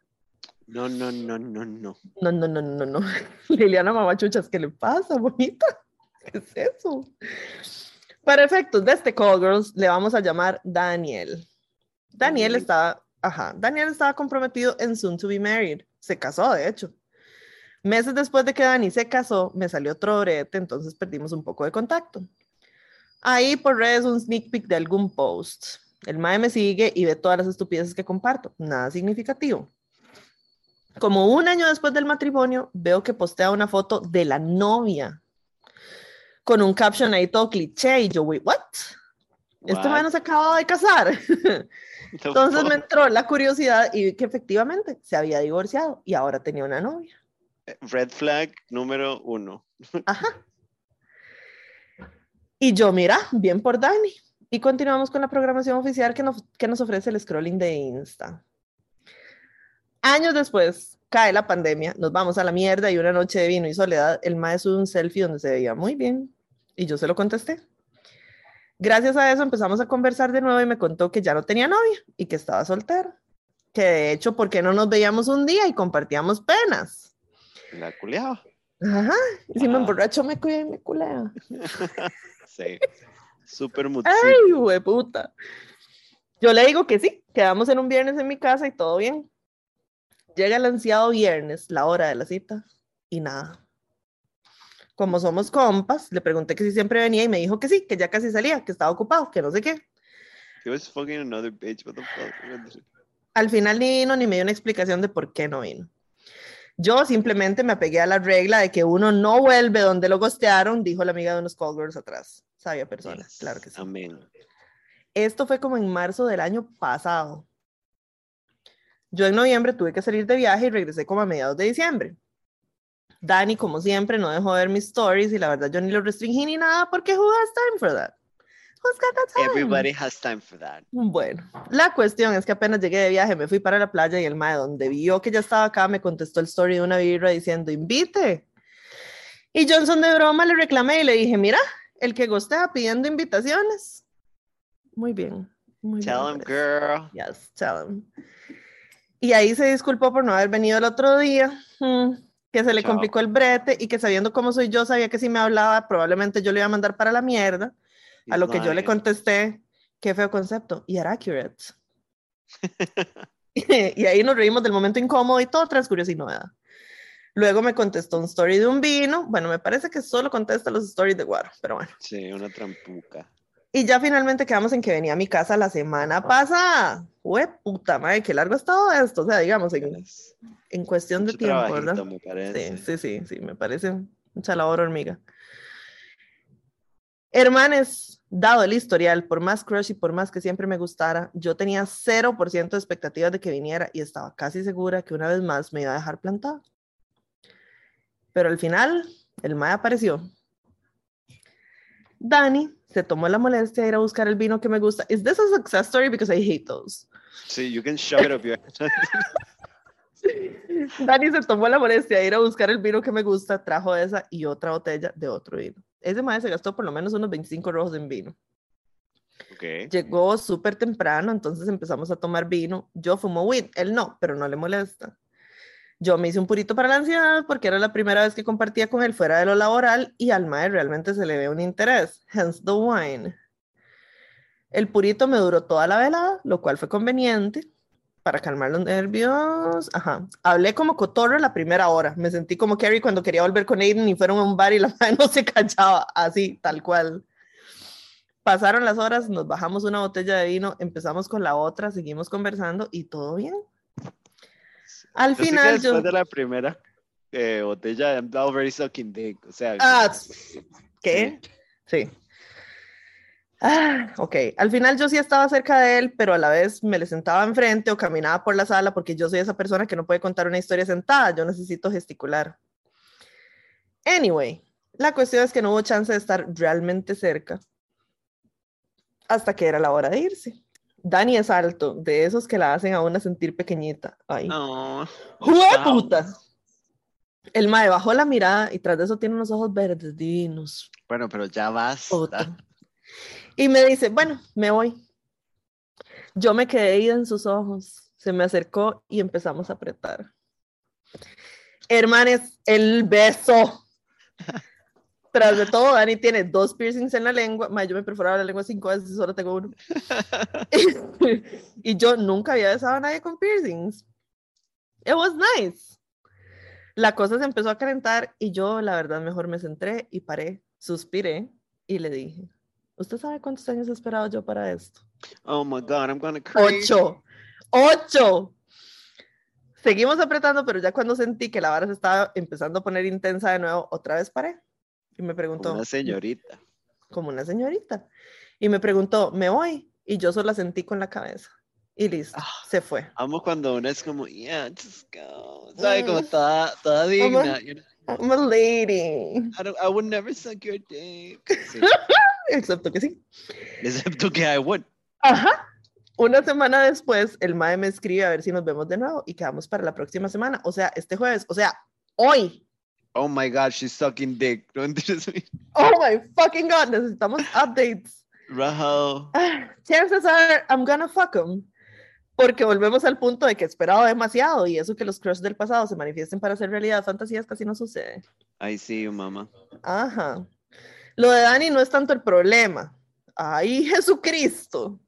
No, no, no, no, no. No, no, no, no, no. [laughs] Liliana Mamachuchas, ¿qué le pasa, bonita? [laughs] ¿Qué es eso? Para efectos de este Call Girls, le vamos a llamar Daniel. Daniel estaba, ajá, Daniel estaba comprometido en Soon to be Married. Se casó, de hecho. Meses después de que Dani se casó, me salió otro brete, entonces perdimos un poco de contacto. Ahí por redes un sneak peek de algún post. El mae me sigue y ve todas las estupideces que comparto. Nada significativo. Como un año después del matrimonio, veo que postea una foto de la novia con un caption ahí todo cliché y yo, wait, what? Este mae no se acababa de casar. [laughs] Entonces me entró la curiosidad y vi que efectivamente se había divorciado y ahora tenía una novia. Red flag número uno. [laughs] Ajá. Y yo, mira, bien por Dani. Y continuamos con la programación oficial que nos, que nos ofrece el scrolling de Insta. Años después, cae la pandemia, nos vamos a la mierda y una noche de vino y soledad, el maestro sube un selfie donde se veía muy bien. Y yo se lo contesté. Gracias a eso empezamos a conversar de nuevo y me contó que ya no tenía novia y que estaba soltero. Que de hecho, ¿por qué no nos veíamos un día y compartíamos penas? La culeaba. Ajá. Y si me Ah. emborracho, me cuida y me culea. [laughs] Sí. Súper mood ¡Ay, puta! Yo le digo que sí, quedamos en un viernes en mi casa y todo bien. Llega el ansiado viernes, la hora de la cita, y nada. Como somos compas, le pregunté que si siempre venía y me dijo que sí, que ya casi salía, que estaba ocupado, que no sé qué. Fucking another bitch. What the fuck? Al final ni vino ni me dio una explicación de por qué no vino. Yo simplemente me apegué a la regla de que uno no vuelve donde lo gostearon, dijo la amiga de unos call girls atrás. Sabia persona, Yes. claro que sí. Amén. Esto fue como en marzo del año pasado. Yo en noviembre tuve que salir de viaje y regresé como a mediados de diciembre. Dani, como siempre, no dejó ver mis stories y la verdad yo ni lo restringí ni nada porque who has time for that? Who's got that time? Everybody has time for that. Bueno, la cuestión es que apenas llegué de viaje me fui para la playa y el mae donde vio que ya estaba acá me contestó el story de una birra diciendo invite. Y Johnson de broma le reclamé y le dije, mira, el que gostea pidiendo invitaciones. Muy bien. Muy bien, Tell him, pues. girl. Yes, tell him. Y ahí se disculpó por no haber venido el otro día, mm, que se le Chao. complicó el brete y que sabiendo cómo soy yo, sabía que si me hablaba, probablemente yo le iba a mandar para la mierda. A lo que yo le contesté, qué feo concepto, y era accurate. [laughs] [laughs] y ahí nos reímos del momento incómodo y todo transcurrió sin novedad. Luego me contestó un story de un vino. Bueno, me parece que solo contesta los stories de Guaro, pero bueno. Sí, una trampuca. Y ya finalmente quedamos en que venía a mi casa la semana pasada. Hue puta madre, qué largo ha estado esto. O sea, digamos, en, Es en cuestión de mucho tiempo, trabajito, ¿verdad? me parece. Sí, sí, sí, sí, me parece mucha labor hormiga. Hermanes, dado el historial, por más crush y por más que siempre me gustara, yo tenía 0% de expectativas de que viniera y estaba casi segura que una vez más me iba a dejar plantada. Pero al final, el mae apareció. Dani se tomó la molestia de ir a buscar el vino que me gusta. Is this a success story? Because I hate those. Sí, you can shove it up your [laughs] Dani se tomó la molestia de ir a buscar el vino que me gusta, trajo esa y otra botella de otro vino. Ese maestro se gastó por lo menos unos 25 rojos en vino. Ok. Llegó súper temprano, entonces empezamos a tomar vino. Yo fumo weed, él no, pero no le molesta. Yo me hice un purito para la ansiedad porque era la primera vez que compartía con él fuera de lo laboral y al mae realmente se le ve un interés, hence the wine. El purito me duró toda la velada, lo cual fue conveniente para calmar los nervios. Ajá. Hablé como cotorro la primera hora. Me sentí como Carrie cuando quería volver con Aiden y fueron a un bar y la [laughs] madre no se callaba, así, tal cual. Pasaron las horas, nos bajamos una botella de vino, empezamos con la otra, seguimos conversando y todo bien. Al Yo sé que final después yo... de la primera eh, botella, I'm already sucking dick. O sea, Ah, ¿qué? Sí. Ah, ok. Al final yo sí estaba cerca de él, pero a la vez me le sentaba enfrente o caminaba por la sala porque yo soy esa persona que no puede contar una historia sentada. Yo necesito gesticular. Anyway, la cuestión es que no hubo chance de estar realmente cerca hasta que era la hora de irse. Dani es alto, de esos que la hacen a una sentir pequeñita. Ay. no. ¡Jue puta! El mae bajó la mirada y tras de eso tiene unos ojos verdes divinos. Bueno, pero ya. Puta. Y me dice, bueno, me voy. Yo me quedé ida en sus ojos. Se me acercó y empezamos a apretar. Hermanes, el beso. [laughs] Tras de todo, Dani tiene dos piercings en la lengua. Ma, yo me perforaba la lengua cinco veces y solo tengo uno. [laughs] y yo nunca había besado a nadie con piercings. It was nice. La cosa se empezó a calentar y yo, la verdad, mejor me centré y paré, suspiré y le dije, ¿usted sabe cuántos años he esperado yo para esto? Oh my God, I'm gonna cry. Ocho. Ocho. Seguimos apretando, pero ya cuando sentí que la vara se estaba empezando a poner intensa de nuevo, otra vez paré. Y me preguntó, Una señorita. como una señorita. Y me preguntó, ¿me voy? Y yo solo la sentí con la cabeza. Y listo, Ah. se fue. Amo cuando uno es como, yeah, just go. ¿Sabe? Como Mm. toda, toda digna. I'm a lady. I, don't, I would never suck your dick. Sí. [laughs] Excepto que sí. Excepto que I would. Ajá. Una semana después, el MAE me escribe a ver si nos vemos de nuevo y quedamos para la próxima semana. O sea, este jueves. O sea, hoy. Oh my God, she's sucking dick. [laughs] No entiendes Oh my fucking God. Necesitamos updates. Rahul. [sighs] Ah, Chances are I'm gonna fuck him. Porque volvemos al punto de que he esperado demasiado y eso que los crush del pasado se manifiesten para hacer realidad fantasías casi no sucede. I see you, mama. Ajá. Lo de Dani no es tanto el problema. Ay, [laughs] Jesucristo.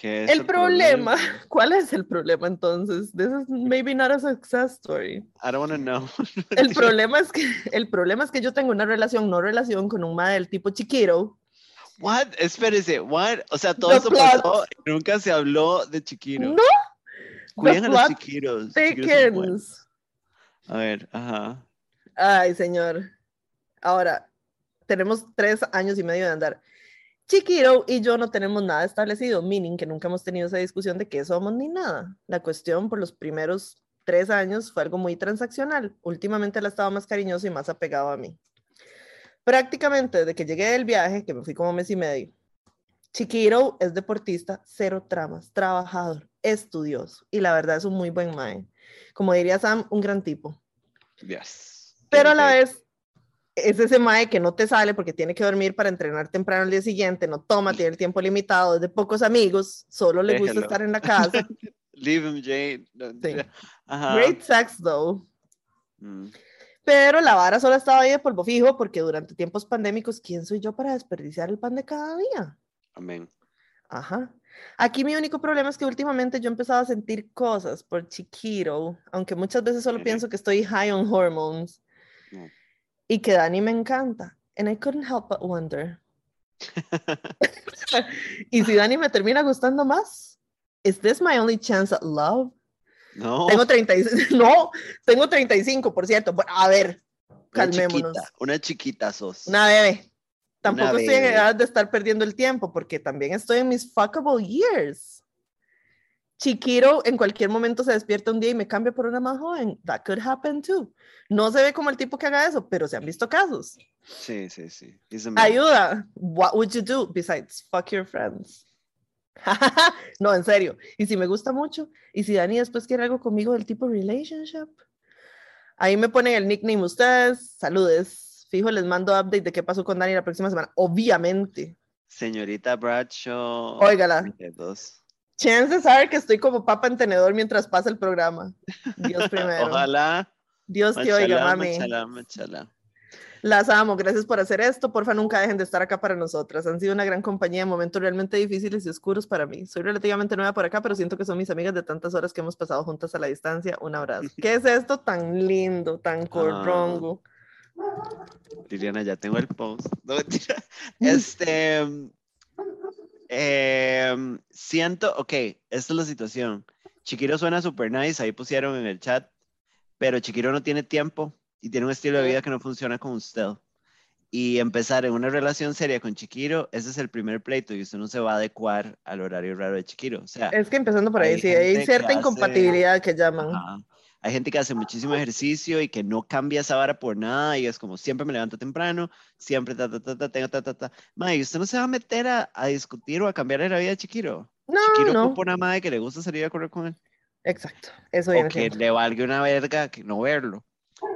¿Qué es El problema, [laughs] ¿cuál es el problema entonces? This is maybe not a success story. I don't want to know. [laughs] El problema es que el problema es que yo tengo una relación, no relación con un mae del tipo chiquiro. What? Espérese, what? O sea, todo The eso plot. pasó y nunca se habló de Chiquiro. No, Cuiden the a los buenos. thickens. A ver, ajá. Ay, señor. Ahora, tenemos tres años y medio de andar. Chiquiro y yo no tenemos nada establecido, meaning que nunca hemos tenido esa discusión de qué somos ni nada. La cuestión por los primeros tres años fue algo muy transaccional. Últimamente él ha estado más cariñoso y más apegado a mí. Prácticamente desde que llegué del viaje, que me fui como mes y medio, Chiquiro es deportista, cero tramas, trabajador, estudioso y la verdad es un muy buen mae. Como diría Sam, un gran tipo. Yes. Pero a la vez es ese mae que no te sale porque tiene que dormir para entrenar temprano el día siguiente, no toma, tiene el tiempo limitado, es de pocos amigos, solo le gusta estar en la casa. [laughs] Leave him, Jane. Sí. [laughs] Great sex, though. Mm. Pero la vara solo estaba ahí de polvo fijo porque durante tiempos pandémicos, ¿quién soy yo para desperdiciar el pan de cada día? Amén. Ajá. Aquí mi único problema es que últimamente yo he empezado a sentir cosas por Chiquiro, aunque muchas veces solo pienso que estoy high on hormones Mm. Y que Dani me encanta. And I couldn't help but wonder. [laughs] y si Dani me termina gustando más, ¿is this my only chance at love? No. Tengo 36, [laughs] no, tengo 35, por cierto. A ver, una calmémonos. chiquita, una chiquita sos. Una bebé. Tampoco estoy en edad de estar perdiendo el tiempo porque también estoy en mis fuckable years. Chiquiro en cualquier momento se despierta un día y me cambia por una más joven. That could happen too. No se ve como el tipo que haga eso, pero se han visto casos. Sí, sí, sí. Ayuda. What would you do besides fuck your friends? [laughs] no, en serio. Y si me gusta mucho, y si Dani después quiere algo conmigo del tipo relationship, ahí me ponen el nickname ustedes. Saludes. Fijo, les mando update de qué pasó con Dani la próxima semana. Obviamente. Señorita Bradshaw. Óigala. 22. Chances are que estoy como papa en tenedor mientras pasa el programa. Dios [laughs] primero. Ojalá. Dios te oiga, mami. machalá, machalá. Las amo, gracias por hacer esto. Porfa, nunca dejen de estar acá para nosotras. Han sido una gran compañía en momentos realmente difíciles y oscuros para mí. Soy relativamente nueva por acá, pero siento que son mis amigas de tantas horas que hemos pasado juntas a la distancia. Un abrazo. [laughs] ¿Qué es esto tan lindo, tan corrongo? Liliana, ya tengo el post. No. Este. Em, siento, ok, esta es la situación. Chiquiro suena super nice, ahí pusieron en el chat, pero Chiquiro no tiene tiempo y tiene un estilo de vida que no funciona con usted. Y empezar en una relación seria con Chiquiro, ese es el primer pleito y usted no se va a adecuar al horario raro de Chiquiro. O sea, Es que empezando por ahí, Hay sí, hay cierta que hace- incompatibilidad que llaman. Ajá. Hay gente que hace muchísimo ejercicio y que no cambia esa vara por nada y es como siempre me levanto temprano, siempre ta ta ta ta tengo ta ta ta. Mae, usted no se va a meter a, a discutir o a cambiar la vida de Chiquiro. No, Chiquiro no. ocupa una madre que le gusta salir a correr con él Exacto, eso o que le valga una verga que no verlo.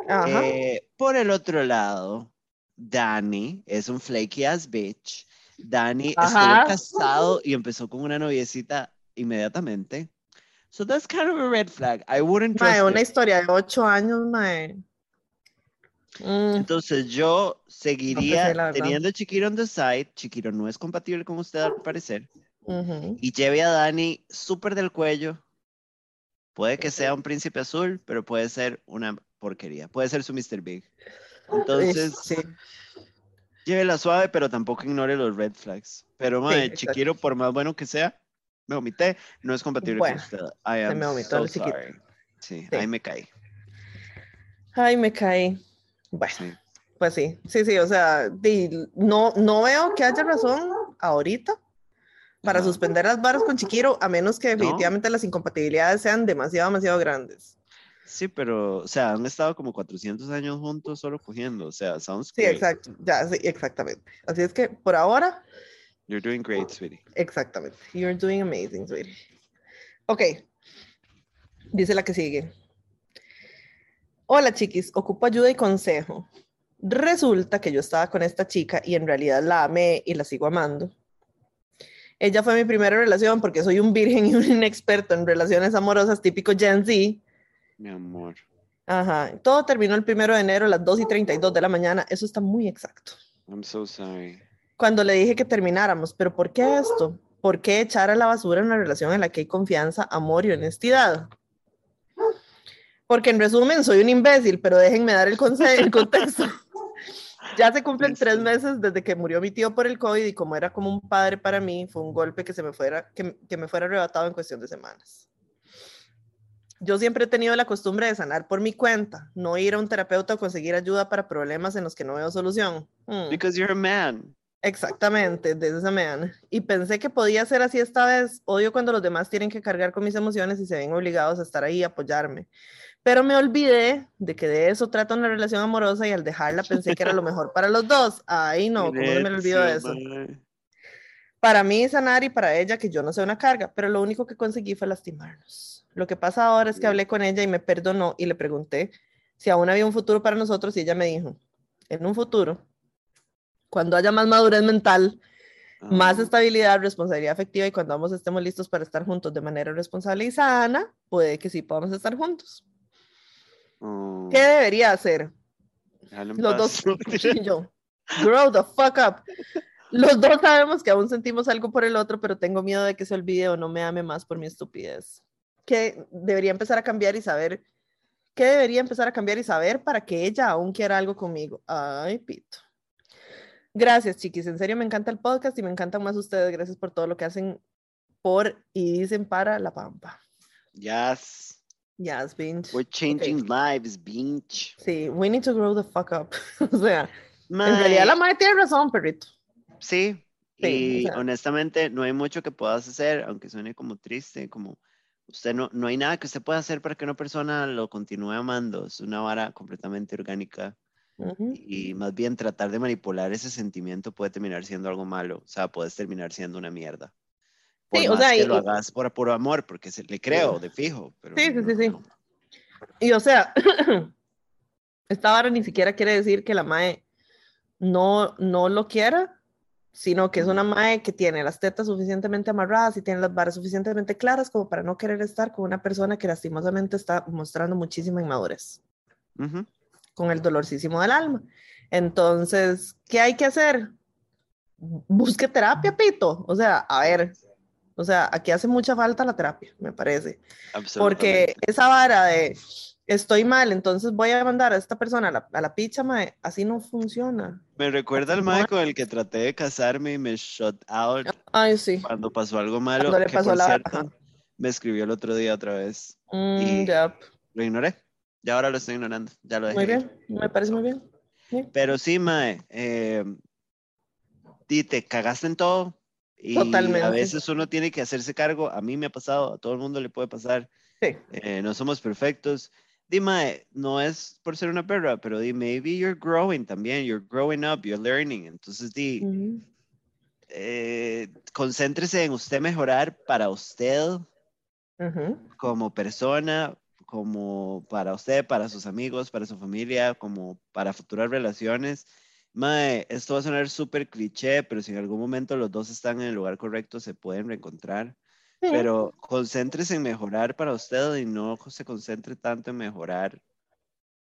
Ajá. Eh, por el otro lado, Dani es un flaky ass bitch. Dani Ajá. estuvo casado y empezó con una noviecita inmediatamente. So that's kind of a red flag. I wouldn't trust Mae, una it. historia de ocho años, mae. Mm, Entonces yo seguiría la verdad. teniendo Chiquiro on the side. Chiquiro no es compatible con usted al parecer. ujú. Y lleve a Dani súper del cuello. Puede que sea un príncipe azul, pero puede ser una porquería. Puede ser su Mr. Big. Entonces, Sí, llévela suave, pero tampoco ignore los red flags. Pero, madre, exacto. Chiquiro, por más bueno que sea, me omité, no es compatible Bueno, con usted. I am me vomitó so el chiquito. Sí, Sí. ahí me caí. Ay, me caí. Bueno, Sí. pues sí, sí, sí, o sea, no, no veo que haya razón ahorita para Ajá. suspender las barras con Chiquiro, a menos que No. definitivamente las incompatibilidades sean demasiado, demasiado grandes. Sí, pero, o sea, han estado como 400 años juntos solo cogiendo. O sea, sounds Sí, great. exacto, ya, sí, exactamente. Así es que por ahora, You're doing great, sweetie. exactamente. You're doing amazing, sweetie. Ok, dice la que sigue. Hola, chiquis, ocupo ayuda y consejo. Resulta que yo estaba con esta chica y en realidad la amé y la sigo amando. Ella fue mi primera relación porque soy un virgen y un [laughs] inexperto en relaciones amorosas típico Gen Z. Mi amor. Ajá, todo terminó el primero de enero a las 2 y 32 de la mañana. Eso está muy exacto. I'm so sorry. Cuando le dije que termináramos, pero ¿por qué esto? ¿Por qué echar a la basura una relación en la que hay confianza, amor y honestidad? Porque en resumen, soy un imbécil, pero déjenme dar el, el [laughs] contexto. Ya se cumplen tres meses desde que murió mi tío por el COVID y como era como un padre para mí, fue un golpe que, se me, fuera, que, que me fuera arrebatado en cuestión de semanas. Yo siempre he tenido la costumbre de sanar por mi cuenta, no ir a un terapeuta o conseguir ayuda para problemas en los que no veo solución. Hmm. Because you're a man. Exactamente, de esa man. Y pensé que podía ser así esta vez. Odio cuando los demás tienen que cargar con mis emociones y se ven obligados a estar ahí y apoyarme. Pero me olvidé de que de eso trata una relación amorosa y al dejarla pensé que era lo mejor para los dos. Ay, no, ¿cómo se me olvidó de eso? Para mí sanar y para ella que yo no sea una carga, pero lo único que conseguí fue lastimarnos. Lo que pasa ahora es que hablé con ella y me perdonó y le pregunté si aún había un futuro para nosotros y ella me dijo, en un futuro, cuando haya más madurez mental, más estabilidad, responsabilidad afectiva y cuando ambos estemos listos para estar juntos de manera responsable y sana, puede que sí podamos estar juntos. oh, ¿Qué debería hacer? Los paz. [laughs] dos, yo, grow the fuck up. Los dos sabemos que aún sentimos algo por el otro, pero tengo miedo de que se olvide o no me ame más por mi estupidez. ¿Qué debería empezar a cambiar y saber? ¿Qué debería empezar a cambiar y saber para que ella aún quiera algo conmigo? Ay, pito. Gracias, chiquis. En serio, me encanta el podcast y me encantan más ustedes. Gracias por todo lo que hacen por y dicen para la pampa. Yes. Yes, binge. We're changing lives, bitch. Sí, we need to grow the fuck up. [laughs] o sea, en Mae, realidad la madre tiene razón, perrito. Sí. Sí, y o sea. honestamente, no hay mucho que puedas hacer, aunque suene como triste, como usted no, no hay nada que usted pueda hacer para que una persona lo continúe amando. Es una vara completamente orgánica. Y más bien tratar de manipular ese sentimiento puede terminar siendo algo malo. O sea, puedes terminar siendo una mierda. Por Sí, o más sea, que y- lo hagas por puro amor, porque se, le creo, de fijo. Pero Sí, sí, no, sí, sí. no. Y o sea, [clears throat] esta vara ni siquiera quiere decir que la mae no, no lo quiera, sino que es una mae que tiene las tetas suficientemente amarradas y tiene las varas suficientemente claras como para no querer estar con una persona que lastimosamente está mostrando muchísima inmadurez, Ujú. Con el dolorcísimo del alma. Entonces, ¿qué hay que hacer? Busque terapia, Pito. O sea, a ver, o sea, aquí hace mucha falta la terapia, me parece. Porque esa vara de estoy mal, entonces voy a mandar a esta persona a la, a la picha, mae, así no funciona. Me recuerda al mae con el que traté de casarme y me shut out Ay, sí. cuando pasó algo malo. Cuando le que pasó por la- cierto, me escribió el otro día otra vez. Mm, Y- ya, Lo ignoré. Ya ahora lo estoy ignorando. Ya lo dejé. Muy bien, me parece muy bien. Sí. Pero sí, Mae, eh, te cagaste en todo. Y Totalmente. a veces uno tiene que hacerse cargo. A mí me ha pasado, a todo el mundo le puede pasar. Sí. eh, no somos perfectos. Di, Mae, no es por ser una perra, pero di, maybe you're growing también. You're growing up, you're learning. Entonces, di, Ujú. eh, concéntrese en usted mejorar para usted Ujú. como persona, como para usted, para sus amigos, para su familia, como para futuras relaciones. Mae, esto va a sonar súper cliché, pero si en algún momento los dos están en el lugar correcto, se pueden reencontrar. Sí. Pero concéntrese en mejorar para usted y no se concentre tanto en mejorar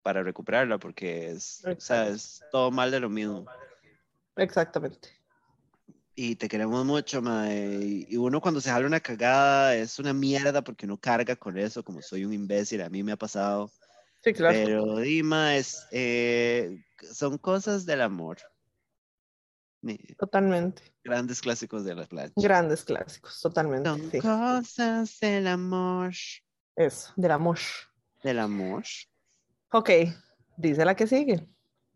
para recuperarla, porque es, o sea, es todo mal de lo mismo. Exactamente. Y te queremos mucho, mae. Y uno cuando se jala una cagada es una mierda porque no carga con eso, como soy un imbécil, a mí me ha pasado. Sí, claro. Pero Dima es, eh, son cosas del amor. Totalmente. Grandes clásicos de la playa. Grandes clásicos, totalmente. Son Sí. cosas del amor. Eso, del amor. Del amor. Ok, dice la que sigue.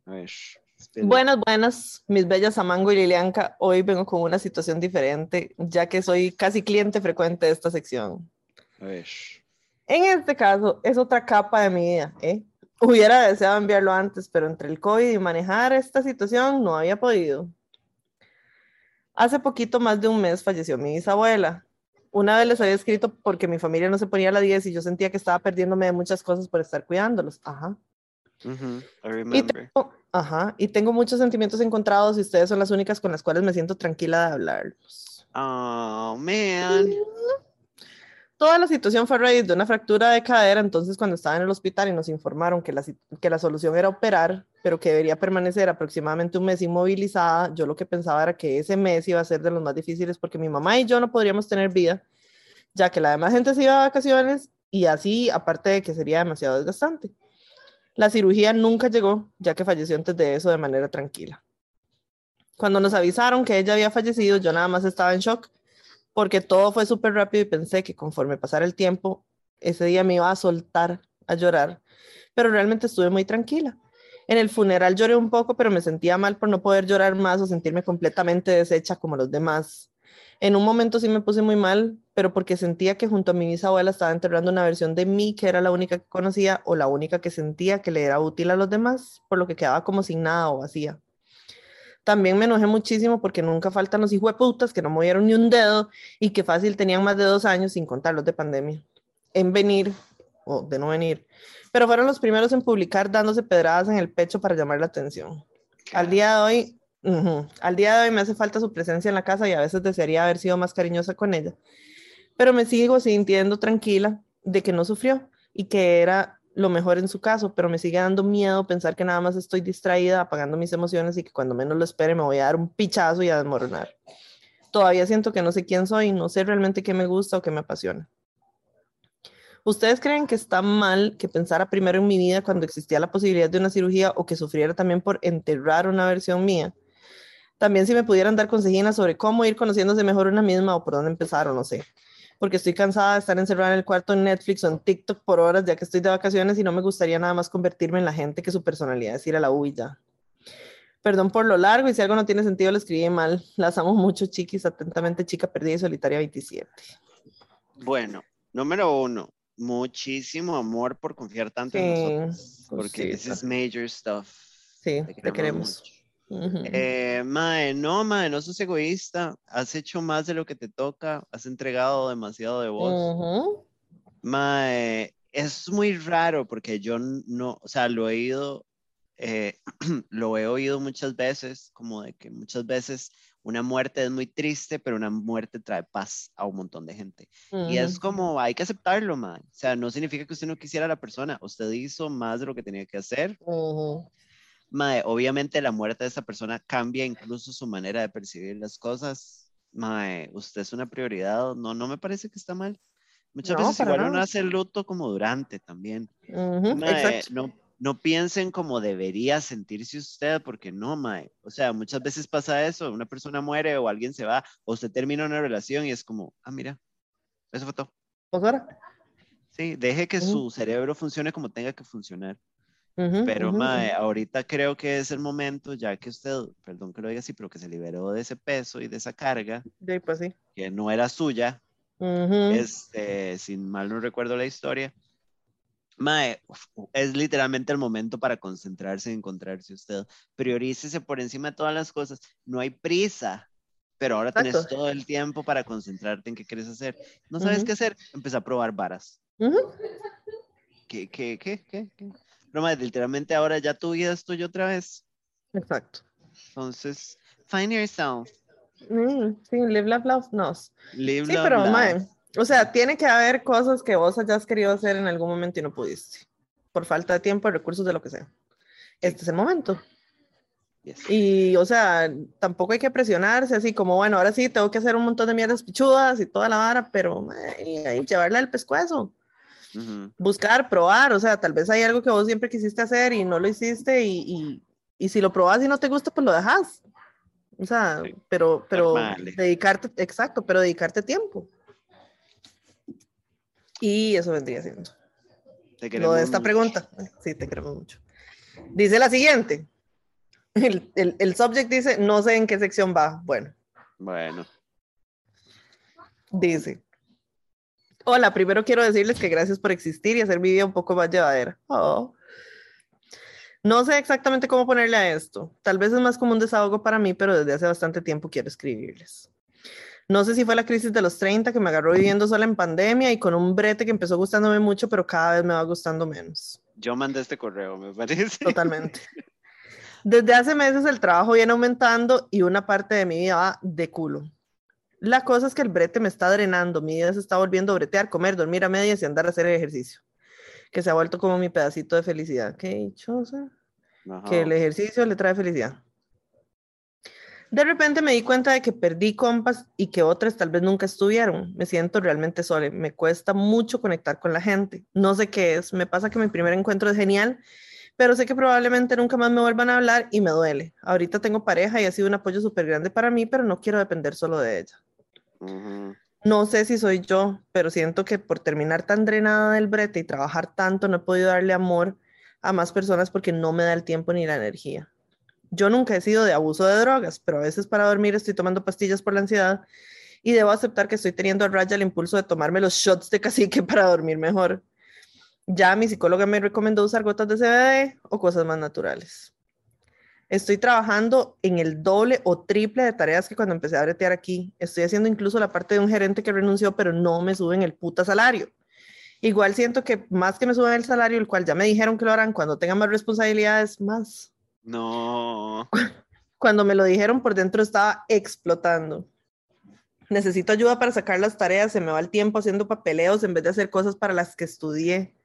A ver. Espera. Buenas, buenas, mis bellas Amango y Lilianca. Hoy vengo con una situación diferente, ya que soy casi cliente frecuente de esta sección. En este caso, es otra capa de mi vida. ¿eh? Hubiera deseado enviarlo antes, pero entre el COVID y manejar esta situación no había podido. Hace poquito más de un mes falleció mi bisabuela. Una vez les había escrito porque mi familia no se ponía a la 10 y yo sentía que estaba perdiéndome de muchas cosas por estar cuidándolos. Ajá. I Y remember. tengo, ajá, y tengo muchos sentimientos encontrados y ustedes son las únicas con las cuales me siento tranquila de hablarlos. Oh, man. Toda la situación fue a raíz de una fractura de cadera, entonces cuando estaba en el hospital y nos informaron que la, que la solución era operar, pero que debería permanecer aproximadamente un mes inmovilizada, yo lo que pensaba era que ese mes iba a ser de los más difíciles porque mi mamá y yo no podríamos tener vida, ya que la demás gente se iba de vacaciones y así, aparte de que sería demasiado desgastante. La cirugía nunca llegó, ya que falleció antes de eso de manera tranquila. Cuando nos avisaron que ella había fallecido, yo nada más estaba en shock porque todo fue súper rápido y pensé que conforme pasara el tiempo, ese día me iba a soltar a llorar, pero realmente estuve muy tranquila. En el funeral lloré un poco, pero me sentía mal por no poder llorar más o sentirme completamente deshecha como los demás. En un momento sí me puse muy mal, pero porque sentía que junto a mi bisabuela estaba enterrando una versión de mí que era la única que conocía o la única que sentía que le era útil a los demás, por lo que quedaba como sin nada o vacía. También me enojé muchísimo porque nunca faltan los hijueputas que no movieron ni un dedo y que fácil tenían más de dos años sin contar los de pandemia, en venir o de no venir, pero fueron los primeros en publicar dándose pedradas en el pecho para llamar la atención. Al día de hoy, al día de hoy me hace falta su presencia en la casa y a veces desearía haber sido más cariñosa con ella, pero me sigo sintiendo tranquila de que no sufrió y que era lo mejor en su caso, pero me sigue dando miedo pensar que nada más estoy distraída, apagando mis emociones y que cuando menos lo espere me voy a dar un pichazo y a desmoronar. Todavía siento que no sé quién soy, no sé realmente qué me gusta o qué me apasiona. ¿Ustedes creen que está mal que pensara primero en mi vida cuando existía la posibilidad de una cirugía o que sufriera también por enterrar una versión mía? También si me pudieran dar consejinas sobre cómo ir conociéndose mejor una misma o por dónde empezar o no sé. Porque estoy cansada de estar encerrada en el cuarto en Netflix o en TikTok por horas ya que estoy de vacaciones y no me gustaría nada más convertirme en la gente que su personalidad es ir a la U y ya. Perdón por lo largo y si algo no tiene sentido lo escribí mal. Las amo mucho, chiquis. Atentamente, chica perdida y solitaria 27. Bueno, número uno, muchísimo amor por confiar tanto en Sí, nosotros, porque this cosita. is major stuff. Sí, Te te queremos. Eh, mae, no, mae, no sos egoísta. Has hecho más de lo que te toca. Has entregado demasiado de vos. Mae, es muy raro porque yo no, o sea, lo he oído, eh, [clears throat] lo he oído muchas veces, como de que muchas veces una muerte es muy triste, pero una muerte trae paz a un montón de gente. Y es como, hay que aceptarlo, mae. O sea, no significa que usted no quisiera a la persona. Usted hizo más de lo que tenía que hacer. Mae, obviamente la muerte de esa persona cambia incluso su manera de percibir las cosas. Mae, usted es una prioridad. No, no me parece que está mal. Muchas No, veces igual uno nada. hace el luto como durante también. Mae, no, no piensen como debería sentirse usted, porque no, mae. O sea, muchas veces pasa eso, una persona muere o alguien se va, o usted termina una relación y es como, ah, mira, eso fue todo. Pues ahora. Sí, deje que su cerebro funcione como tenga que funcionar. Ujú, Pero, ujú, mae, ahorita creo que es el momento, ya que usted, perdón que lo diga así, pero que se liberó de ese peso y de esa carga, Sí, pues sí. que no era suya, Ujú. este, sin mal no recuerdo la historia. Mae, es literalmente el momento para concentrarse en encontrarse usted. Priorícese por encima de todas las cosas. No hay prisa, pero ahora Exacto. todo el tiempo para concentrarte en qué quieres hacer. ¿No sabes qué hacer? Empezar a probar varas. ¿Qué, qué, qué, qué? qué? Pero, mae, literalmente ahora ya tu vida es tuya otra vez. Exacto. Entonces, find yourself. Mm, sí, live, love, love, no. Live, Sí, love, pero, mae, o sea, tiene que haber cosas que vos hayas querido hacer en algún momento y no pudiste. Por falta de tiempo, de recursos, de lo que sea. Este es el momento. Yes. Y, o sea, tampoco hay que presionarse así como, bueno, ahora sí tengo que hacer un montón de mierdas pichudas y toda la vara, pero mae, hay que llevarle al pescuezo. Buscar, probar, o sea, tal vez hay algo que vos siempre quisiste hacer y no lo hiciste y, y, y si lo probas y no te gusta, pues lo dejas. O sea, Sí. pero, pero Normal. dedicarte, exacto, pero dedicarte tiempo. Y eso vendría siendo. Te Lo queremos de esta mucho. pregunta. Sí, te queremos mucho. Dice la siguiente. El, el, el subject dice, no sé en qué sección va. Bueno, Bueno, dice. Hola, primero quiero decirles que gracias por existir y hacer mi vida un poco más llevadera. Oh. No sé exactamente cómo ponerle a esto. Tal vez es más como un desahogo para mí, pero desde hace bastante tiempo quiero escribirles. No sé si fue la crisis de los 30 que me agarró viviendo sola en pandemia y con un brete que empezó gustándome mucho, pero cada vez me va gustando menos. yo mandé este correo, me parece. Totalmente. Desde hace meses el trabajo viene aumentando y una parte de mi vida va de culo. La cosa es que el brete me está drenando, mi vida se está volviendo a bretear, comer, dormir a medias y andar a hacer ejercicio, que se ha vuelto como mi pedacito de felicidad. Qué dichosa, Ajá. que el ejercicio le trae felicidad. De repente me di cuenta de que perdí compas y que otras tal vez nunca estuvieron. Me siento realmente sola. Me cuesta mucho conectar con la gente. No sé qué es. Me pasa que mi primer encuentro es genial, pero sé que probablemente nunca más me vuelvan a hablar y me duele. Ahorita tengo pareja y ha sido un apoyo súper grande para mí, pero no quiero depender solo de ella. No sé si soy yo, pero siento que por terminar tan drenada del brete y trabajar tanto, no he podido darle amor a más personas porque no me da el tiempo ni la energía. Yo nunca he sido de abuso de drogas, pero a veces para dormir estoy tomando pastillas por la ansiedad y debo aceptar que estoy teniendo a raya el impulso de tomarme los shots de cacique [laughs] para dormir mejor. Ya mi psicóloga me recomendó usar gotas de CBD o cosas más naturales. Estoy trabajando en el doble o triple de tareas que cuando empecé a bretear aquí. Estoy haciendo incluso la parte de un gerente que renunció, pero no me suben el puta salario. Igual siento que más que me suben el salario, el cual ya me dijeron que lo harán cuando tengan más responsabilidades, más. No. [laughs] Cuando me lo dijeron por dentro estaba explotando. Necesito ayuda para sacar las tareas, se me va el tiempo haciendo papeleos en vez de hacer cosas para las que estudié.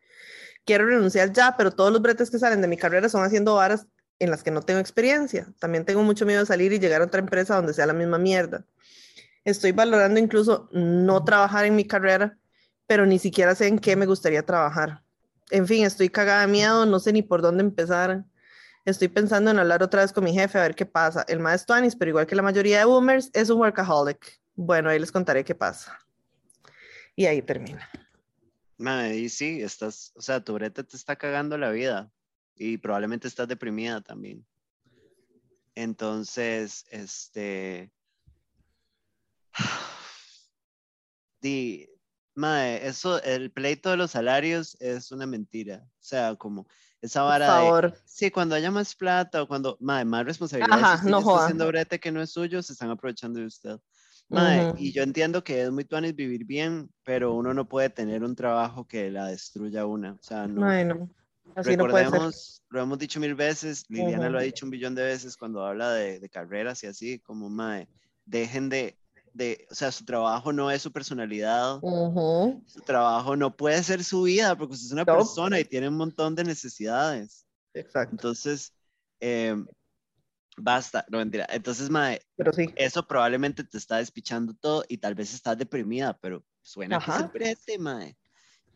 Quiero renunciar ya, pero todos los bretes que salen de mi carrera son haciendo varas en las que no tengo experiencia. También tengo mucho miedo de salir y llegar a otra empresa donde sea la misma mierda. Estoy valorando incluso no trabajar en mi carrera, pero ni siquiera sé en qué me gustaría trabajar. En fin, estoy cagada de miedo, no sé ni por dónde empezar. Estoy pensando en hablar otra vez con mi jefe a ver qué pasa. El maestro Anis, pero igual que la mayoría de boomers, es un workaholic. Bueno, ahí les contaré qué pasa. Y ahí termina. Mae, y sí, estás, o sea, tu brete te está cagando la vida y probablemente estás deprimida también. Entonces, este, [sighs] di, Mae, eso, el pleito de los salarios es una mentira. O sea, como esa Por vara de, favor. sí, cuando haya más plata o cuando, mae, más responsabilidades, Ajá, si no está joda. haciendo brete que no es suyo, se están aprovechando de usted. Mae, Ujú. y yo entiendo que es muy tuanis vivir bien, pero uno no puede tener un trabajo que la destruya a una. O sea, no. Ay, no. Así no puede ser. Recordemos, lo hemos dicho mil veces, Liliana lo ha dicho un billón de veces cuando habla de, de carreras y así, como, mae, dejen de, de, o sea, su trabajo no es su personalidad, su trabajo no puede ser su vida, porque usted es una No. persona y tiene un montón de necesidades. Exacto. Entonces, em, basta, no mentira. Entonces, mae, Pero sí. eso probablemente te está despichando todo y tal vez estás deprimida, pero suena que es el Ajá. brete, mae.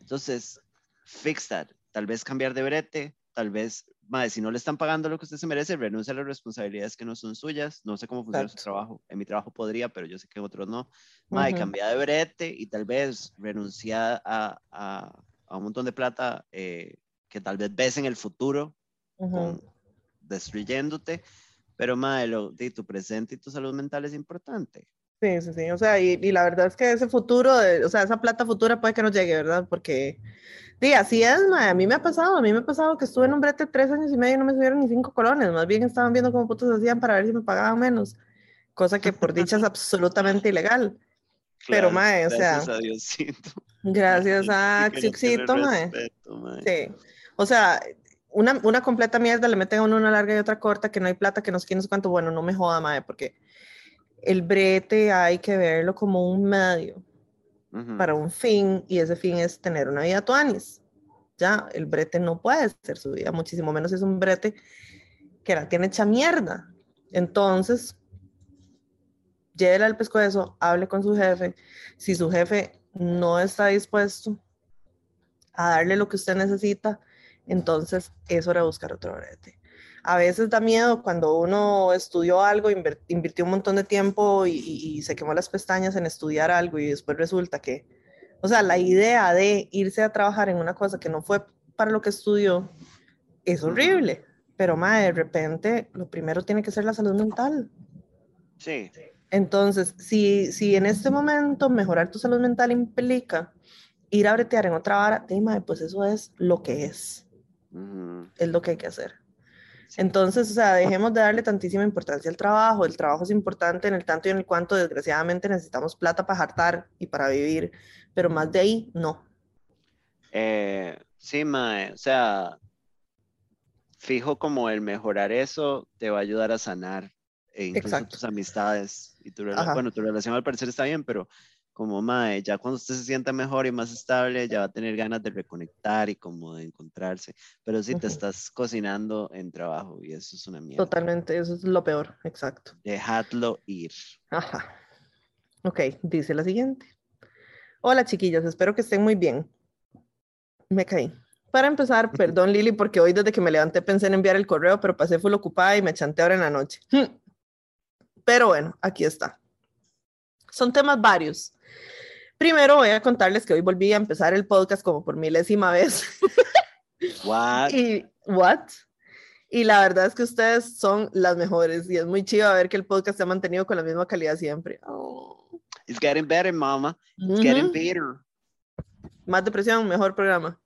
Entonces, fix that. Tal vez cambiar de brete, tal vez, mae, si no le están pagando lo que usted se merece, renuncia a las responsabilidades que no son suyas. No sé cómo funciona su Exacto. trabajo. En mi trabajo podría, pero yo sé que en otros no. Mae, Ujú. cambia de brete y tal vez renuncia a, a, a un montón de plata eh, que tal vez ves en el futuro Ujú. con- destruyéndote. Pero, mae, lo, de tu presente y tu salud mental es importante. Sí, sí, sí. O sea, y, y la verdad es que ese futuro, de- o sea, esa plata futura puede que no llegue, ¿verdad? Porque, sí, así es, mae. A mí me ha pasado, a mí me ha pasado que estuve en un brete tres años y medio y no me subieron ni cinco colones. Más bien estaban viendo cómo putos hacían para ver si me pagaban menos. Cosa que por dicha es absolutamente ilegal. Pero, Claro, mae, o sea, Gracias a Diosito. Gracias [laughs] a Xixito, mae. Sí. O sea, una, una completa mierda le meten a uno una larga y otra corta, que no hay plata, que no sé qué, no sé cuánto. Bueno, no me joda, mae, porque el brete hay que verlo como un medio para un fin y ese fin es tener una vida tuanis. Ya, el brete no puede ser su vida, muchísimo menos es un brete que la tiene hecha mierda. Entonces, llévele al pescuezo, hable con su jefe. Si su jefe no está dispuesto a darle lo que usted necesita, entonces es hora de buscar otro brete. A veces da miedo cuando uno estudió algo, invirtió un montón de tiempo y, y- se quemó las pestañas en estudiar algo y después resulta que, o sea, la idea de irse a trabajar en una cosa que no fue para lo que estudió es horrible. Pero, ma, de repente, lo primero tiene que ser la salud mental. Sí, Entonces, si, si en este momento mejorar tu salud mental implica ir a bretear en otra vara, pues eso es lo que es, ujú, es lo que hay que hacer. Entonces, o sea, dejemos de darle tantísima importancia al trabajo. El trabajo es importante en el tanto y en el cuanto, desgraciadamente, necesitamos plata para hartar y para vivir, pero más de ahí, no. Eh, sí, mae, o sea, fijo como el mejorar eso te va a ayudar a sanar e incluso Exacto. tus amistades y tu Ajá. bueno, tu relación al parecer está bien, pero como mae, ya cuando usted se sienta mejor y más estable, ya va a tener ganas de reconectar y como de encontrarse, pero si te Ujú. estás cocinando en trabajo y eso es una mierda, Totalmente, eso es lo peor, exacto. dejadlo ir. Ajá. Ok, dice la siguiente. Hola chiquillas, espero que estén muy bien. Me caí. Para empezar, [laughs] perdón Lili, porque hoy desde que me levanté pensé en enviar el correo, pero pasé full ocupada y me chanté ahora en la noche. Pero bueno, aquí está. Son temas varios. Primero voy a contarles que hoy volví a empezar el podcast como por milésima vez. [laughs] What? Y, ¿what? Y la verdad es que ustedes son las mejores y es muy chido ver que el podcast se ha mantenido con la misma calidad siempre. Oh. It's getting better, mama. It's getting Ujú. better. Más depresión, mejor programa.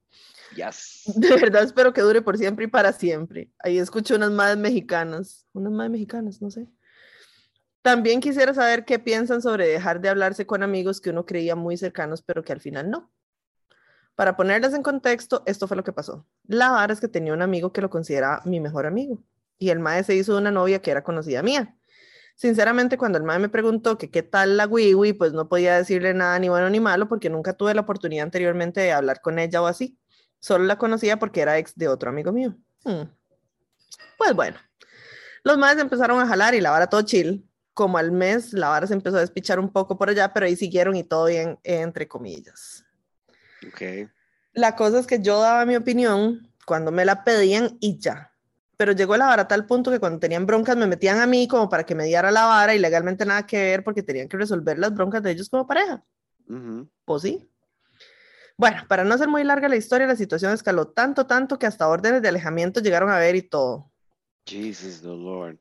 Yes. [laughs] De verdad espero que dure por siempre y para siempre. Ahí escucho unas madres mexicanas. Unas madres mexicanas, no sé. También quisiera saber qué piensan sobre dejar de hablarse con amigos que uno creía muy cercanos, pero que al final no. Para ponerles en contexto, esto fue lo que pasó. La vara es que tenía un amigo que lo consideraba mi mejor amigo. Y el mae se hizo una novia que era conocida mía. Sinceramente, cuando el mae me preguntó que qué tal la wiwi, pues no podía decirle nada ni bueno ni malo porque nunca tuve la oportunidad anteriormente de hablar con ella o así. Solo la conocía porque era ex de otro amigo mío. Hmm. Pues bueno, los maes empezaron a jalar y la vara todo chill. Como al mes, la vara se empezó a despichar un poco por allá, pero ahí siguieron y todo bien, entre comillas. Ok. La cosa es que yo daba mi opinión cuando me la pedían y ya. Pero llegó la vara a tal punto que cuando tenían broncas me metían a mí como para que me diera la vara y legalmente nada que ver porque tenían que resolver las broncas de ellos como pareja. Ujú. Pues sí. Bueno, para no hacer muy larga la historia, la situación escaló tanto, tanto que hasta órdenes de alejamiento llegaron a ver y todo. Jesus the Lord.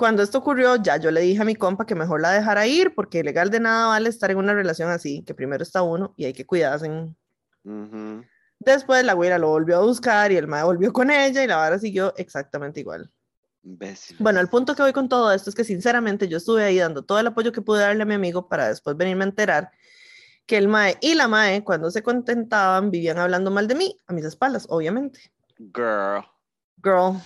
Cuando esto ocurrió, ya yo le dije a mi compa que mejor la dejara ir porque legal de nada vale estar en una relación así, que primero está uno y hay que cuidarse. Ujú. Después la güera lo volvió a buscar y el mae volvió con ella y la vara siguió exactamente igual. Bueno, el punto que voy con todo esto es que sinceramente yo estuve ahí dando todo el apoyo que pude darle a mi amigo para después venirme a enterar que el mae y la mae cuando se contentaban vivían hablando mal de mí a mis espaldas, obviamente. Girl. Girl.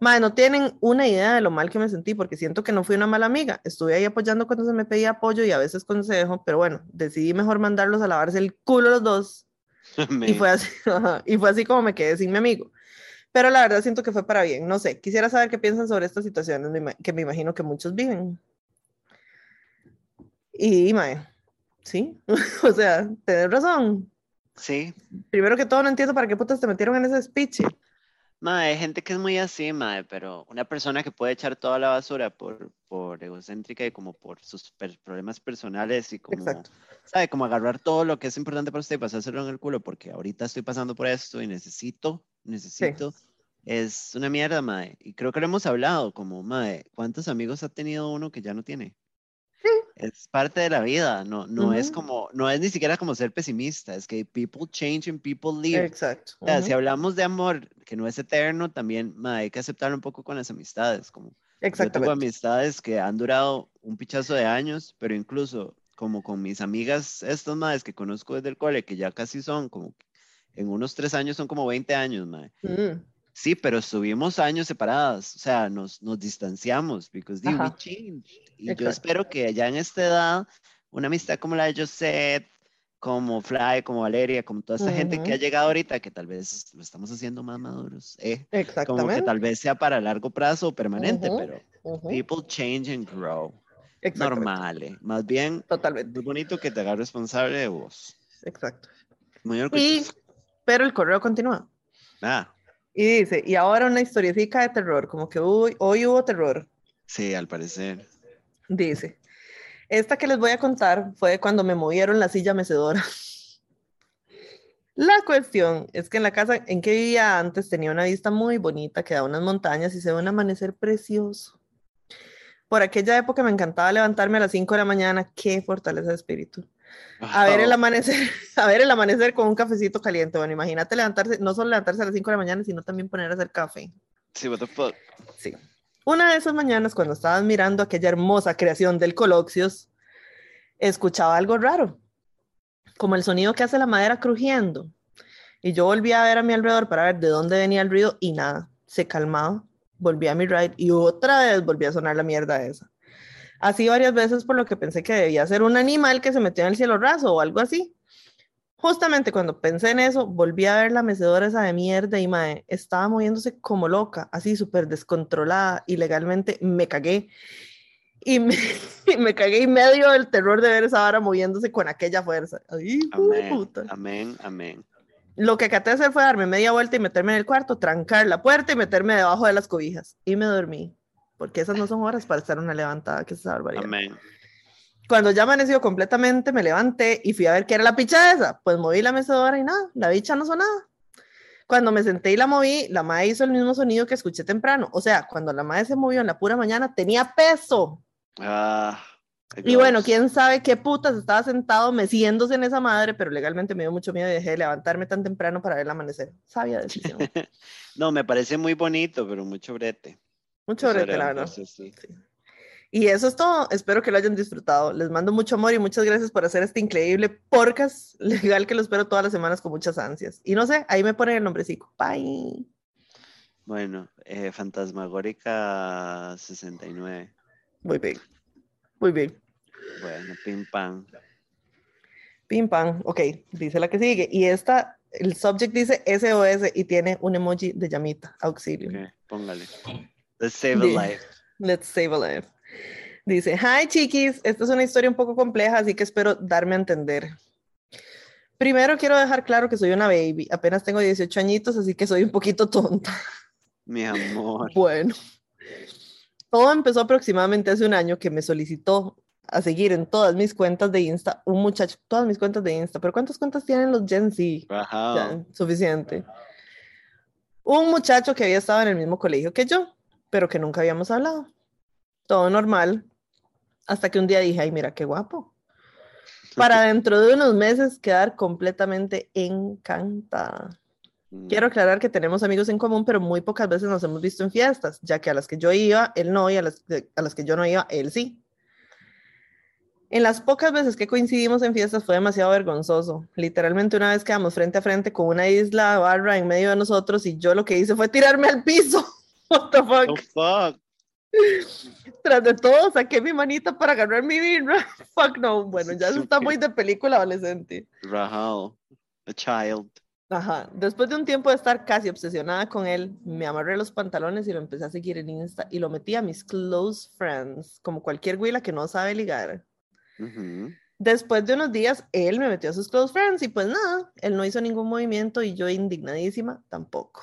Mae, no tienen una idea de lo mal que me sentí porque siento que no fui una mala amiga. Estuve ahí apoyando cuando se me pedía apoyo y a veces consejo, pero bueno, decidí mejor mandarlos a lavarse el culo los dos y fue así, [laughs] y fue así como me quedé sin mi amigo. Pero la verdad siento que fue para bien. No sé, quisiera saber qué piensan sobre estas situaciones que me imagino que muchos viven. Y, mae, sí, [laughs] o sea, tenés razón. Sí. Primero que todo, no entiendo para qué putas te metieron en ese speech. Mae, hay gente que es muy así, mae, pero una persona que puede echar toda la basura por, por egocéntrica y como por sus per- problemas personales y como, Exacto. ¿sabe? Como agarrar todo lo que es importante para usted y pasárselo en el culo porque ahorita estoy pasando por esto y necesito, necesito. Es una mierda, mae. Y creo que lo hemos hablado, como, mae, ¿cuántos amigos ha tenido uno que ya no tiene? Es parte de la vida, no, no es Ujú. como, no es ni siquiera como ser pesimista, es que people change and people leave. Exacto. O sea, si hablamos de amor que no es eterno, también ma, hay que aceptarlo un poco con las amistades. Como yo tengo Exactamente. amistades que han durado un pichazo de años, pero incluso como con mis amigas, estas madres que conozco desde el cole, que ya casi son como, en unos tres años son como 20 años, mae. Mm, Sí, pero estuvimos años separadas, o sea, nos, nos distanciamos, because di, we Ajá. changed. Y yo Exacto. espero que ya en esta edad, una amistad como la de Josette, como Fly, como Valeria, como toda esta gente que ha llegado ahorita, que tal vez lo estamos haciendo más maduros, eh, como que Exactamente. tal vez sea para largo plazo o permanente, Ujú, pero ujú, people change and grow. Exactamente. Normal, eh. Más bien, Totalmente. es bonito que te hagas responsable de vos. Exacto. Muy Y, orgulloso. pero el correo continúa. Ah, Y dice, y ahora una historiecita de terror, como que hoy, hoy hubo terror. sí, al parecer. Dice, esta que les voy a contar fue cuando me movieron la silla mecedora. La cuestión es que en la casa en que vivía antes tenía una vista muy bonita que da unas montañas y se ve un amanecer precioso. Por aquella época me encantaba levantarme a las 5 de la mañana, qué fortaleza de espíritu. A ver el amanecer, [laughs] a ver el amanecer con un cafecito caliente. Bueno, imagínate levantarse, no solo levantarse a las 5 de la mañana, sino también poner a hacer café. Sí, what the fuck. Sí. Una de esas mañanas, cuando estabas mirando aquella hermosa creación del Coloxios, escuchaba algo raro, como el sonido que hace la madera crujiendo. Y yo volví a ver a mi alrededor para ver de dónde venía el ruido y nada, se calmaba. Volví a mi ride y otra vez volví a sonar la mierda esa. Así varias veces por lo que pensé que debía ser un animal que se metió en el cielo raso o algo así. Justamente cuando pensé en eso, volví a ver la mecedora esa de mierda y mae, estaba moviéndose como loca, así súper descontrolada y legalmente me cagué. Y me, [laughs] y me cagué en medio del terror de ver esa vara moviéndose con aquella fuerza. Ay, puta. amén, amén. Lo que acaté de hacer fue darme media vuelta y meterme en el cuarto, trancar la puerta y meterme debajo de las cobijas. Y me dormí, porque esas no son horas para estar una levantada, que es esa barbaridad. Amén. Cuando ya amaneció completamente, me levanté y fui a ver qué era la picha esa. Pues moví la mecedora y nada, la bicha no sonaba. Cuando me senté y la moví, la madre hizo el mismo sonido que escuché temprano. O sea, cuando la madre se movió en la pura mañana, tenía peso. Ah, Y bueno, quién sabe qué putas estaba sentado meciéndose en esa madre, pero legalmente me dio mucho miedo y dejé de levantarme tan temprano para ver el amanecer. Sabia decisión. [laughs] No, me parece muy bonito, pero mucho brete. Mucho era- la verdad. eso sí. Y eso es todo. Espero que lo hayan disfrutado. Les mando mucho amor y muchas gracias por hacer este increíble podcast [laughs] legal que lo espero todas las semanas con muchas ansias. Y no sé, ahí me ponen el nombrecito. Bye. Bueno, eh, Fantasmagórica 69. Muy bien. Muy bien. Bueno, pim pam. Pim pam. Ok, dice la que sigue. Y esta, el subject dice SOS y tiene un emoji de llamita, auxilio. Ok, póngale. Let's save a life. [laughs] Let's save a life. Dice, hi chiquis, esta es una historia un poco compleja, así que espero darme a entender. Primero quiero dejar claro que soy una baby, apenas tengo 18 añitos, así que soy un poquito tonta. [laughs] Mi amor. Bueno, todo empezó aproximadamente hace un año que me solicitó a seguir en todas mis cuentas de Insta un muchacho, todas mis cuentas de Insta, pero ¿cuántas cuentas tienen los Gen Z? Ya, suficiente. Un muchacho que había estado en el mismo colegio que yo, pero que nunca habíamos hablado. todo normal, hasta que un día dije, ay, mira qué guapo. Para dentro de unos meses quedar completamente encantada. Mm. Quiero aclarar que tenemos amigos en común, pero muy pocas veces nos hemos visto en fiestas, ya que a las que yo iba, él no, y a las, que- a las que yo no iba, él sí. En las pocas veces que coincidimos en fiestas fue demasiado vergonzoso. Literalmente una vez quedamos frente a frente con una isla de barra en medio de nosotros y yo lo que hice fue tirarme al piso. [laughs] What the fuck? Oh, fuck. Tras de todo, saqué mi manita para agarrar mi birra. [laughs] Fuck no. Bueno, ya eso está muy de película adolescente. Rahal, a child. Ajá. Después de un tiempo de estar casi obsesionada con él, me amarré los pantalones y lo empecé a seguir en Insta y lo metí a mis close friends, como cualquier güila que no sabe ligar. Después de unos días, él me metió a sus close friends y pues nada, él no hizo ningún movimiento y yo indignadísima tampoco.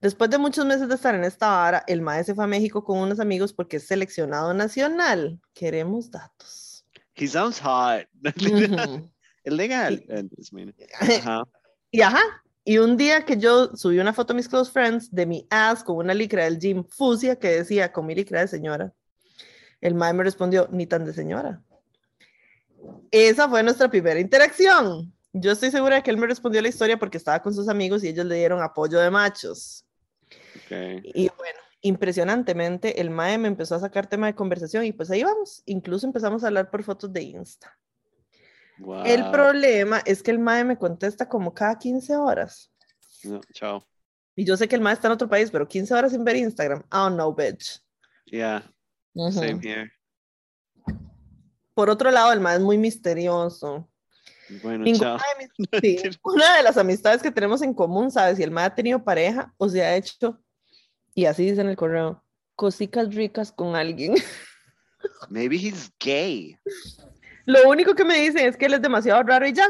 Después de muchos meses de estar en esta vara, el maestro fue a México con unos amigos porque es seleccionado nacional. Queremos datos. He sounds hot. [laughs] Es legal. Y- Eh. [laughs] Ajá. Y ajá, y un día que yo subí una foto a mis close friends de mi ass con una licra del gym fusia que decía con mi licra de señora, el mae me respondió, ni tan de señora. Esa fue nuestra primera interacción. Yo estoy segura de que él me respondió la historia porque estaba con sus amigos y ellos le dieron apoyo de machos. Okay. Y bueno, impresionantemente, el mae me empezó a sacar tema de conversación y pues ahí vamos. Incluso empezamos a hablar por fotos de Insta. Wow. El problema es que el mae me contesta como cada 15 horas. No, chao. Y yo sé que el mae está en otro país, pero 15 horas sin ver Instagram. Oh no, bitch. Yeah, same here. Por otro lado, el mae es muy misterioso. Bueno, Ninguna chao. de, mis- sí, [laughs] una de las amistades que tenemos en común, ¿sabes? Si el mae ha tenido pareja o se ha hecho, y así dice en el correo, cositas ricas con alguien. [laughs] Maybe he's gay. Lo único que me dicen es que él es demasiado raro y ya.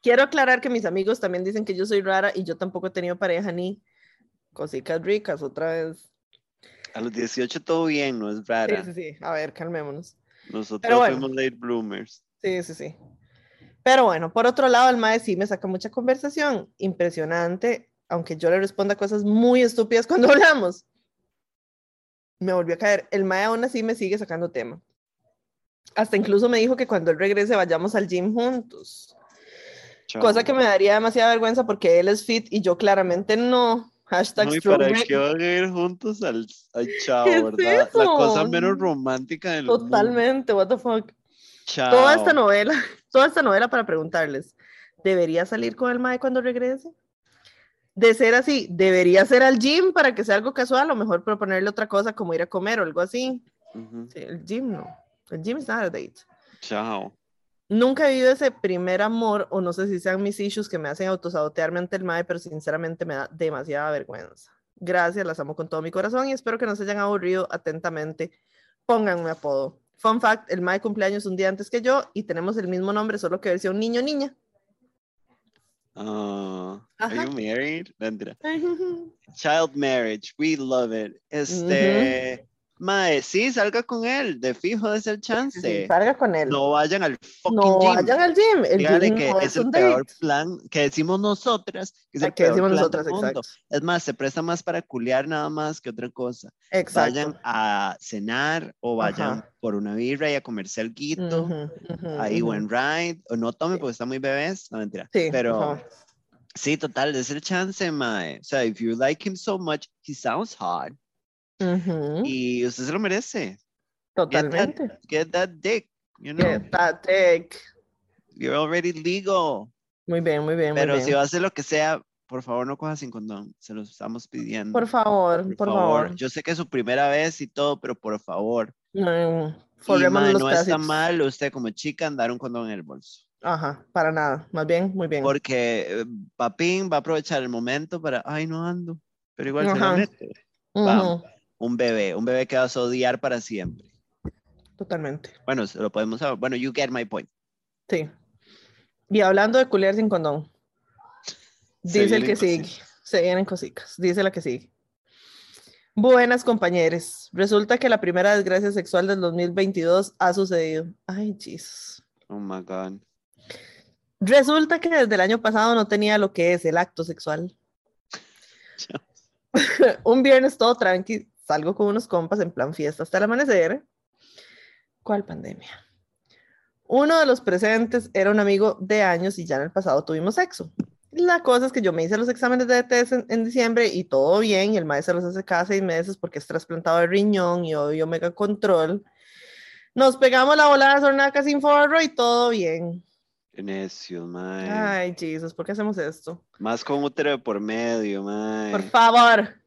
Quiero aclarar que mis amigos también dicen que yo soy rara y yo tampoco he tenido pareja ni cositas ricas otra vez. A los 18 todo bien, no es Sí, rara. sí, sí. A ver, calmémonos. Nosotros bueno. fuimos late bloomers. Sí, sí, sí. Pero bueno, por otro lado, el mae sí me saca mucha conversación. Impresionante, aunque yo le responda cosas muy estúpidas cuando [laughs] hablamos. Me volvió a caer. El mae aún así me sigue sacando tema. Hasta incluso me dijo que cuando él regrese vayamos al gym juntos. Cosa que me daría demasiada vergüenza porque él es fit y yo claramente no. Hashtag No, ¿y strong para qué van a ir juntos al, al [laughs] chao, ¿Qué es verdad? La cosa menos romántica del mundo. Totalmente, what the fuck. Chao. Toda esta novela, [laughs] toda esta novela para preguntarles, ¿debería salir con el mae cuando regrese? De ser así, ¿debería ser al gym para que sea algo casual o mejor proponerle otra cosa como ir a comer o algo así? Ujú. Sí, el gym no. El gym is not a date. Chao. Nunca he vivido ese primer amor, o no sé si sean mis issues que me hacen autosabotearme ante el mae, pero sinceramente me da demasiada vergüenza. Gracias, las amo con todo mi corazón y espero que no se hayan aburrido atentamente. Pónganme apodo. Fun fact, el mae cumpleaños un día antes que yo y tenemos el mismo nombre, solo que versión niño niña. Ah, are Ajá. you married? No, mentira. Child marriage, we love it. Este, mae, sí, salga con él, de fijo es el chance. Sí, salga con él. No vayan al fucking No gym. vayan al gym. El gym que no es es el peor date. plan que decimos nosotras, que es el Ah, que peor decimos plan nosotras, del mundo. Es más, se presta más para culiar nada más que otra cosa. Exacto. Vayan a cenar o vayan Ajá. por una birra y a comerse algo. Ujú, ujú, Ahí ujú. buen ride. O no tome porque están muy bebés. No mentira. Sí, Pero sí, total, es el chance, mae. O sea, if you like him so much, he sounds hot. Ujú, Y usted se lo merece. Totalmente. Get that dick. You know, Get that dick. you're already legal. Muy bien, muy bien, muy Pero bien. si va a hacer lo que sea, por favor no coja sin condón. Se lo estamos pidiendo. Por favor, por, favor. Yo sé que es su primera vez y todo, pero por favor. No, Y, los no está mal usted como chica andar un condón en el bolso. Ajá, para nada. Más bien, muy bien. Porque eh, Papín va a aprovechar el momento para, ay, no ando. Pero igual se Ajá. lo mete. Ujú, vamos. Un bebé, un bebé que vas a odiar para siempre. Totalmente. Bueno, se lo podemos saber. Bueno, you get my point. Sí. Y hablando de culiar sin condón, dice el que sigue. Se vienen cositas. Dice la que sigue. Buenas compañeros. Resulta que la primera desgracia sexual del 2022 ha sucedido. Ay, Jesus. Oh my God. Resulta que desde el año pasado no tenía lo que es el acto sexual. [laughs] [laughs] Un viernes todo tranqui, salgo con unos compas en plan fiesta hasta el amanecer. ¿Cuál pandemia? Uno de los presentes era un amigo de años y ya en el pasado tuvimos sexo. La cosa es que yo me hice los exámenes de ETS en, en diciembre y todo bien, y el maestro los hace cada seis meses porque es trasplantado de riñón y obvio mega control. Nos pegamos la bola de sornaca sin forro y todo bien. Necio, mae. Ay, Jesus, ¿por qué hacemos esto? Más con útero por medio, mae. Por favor.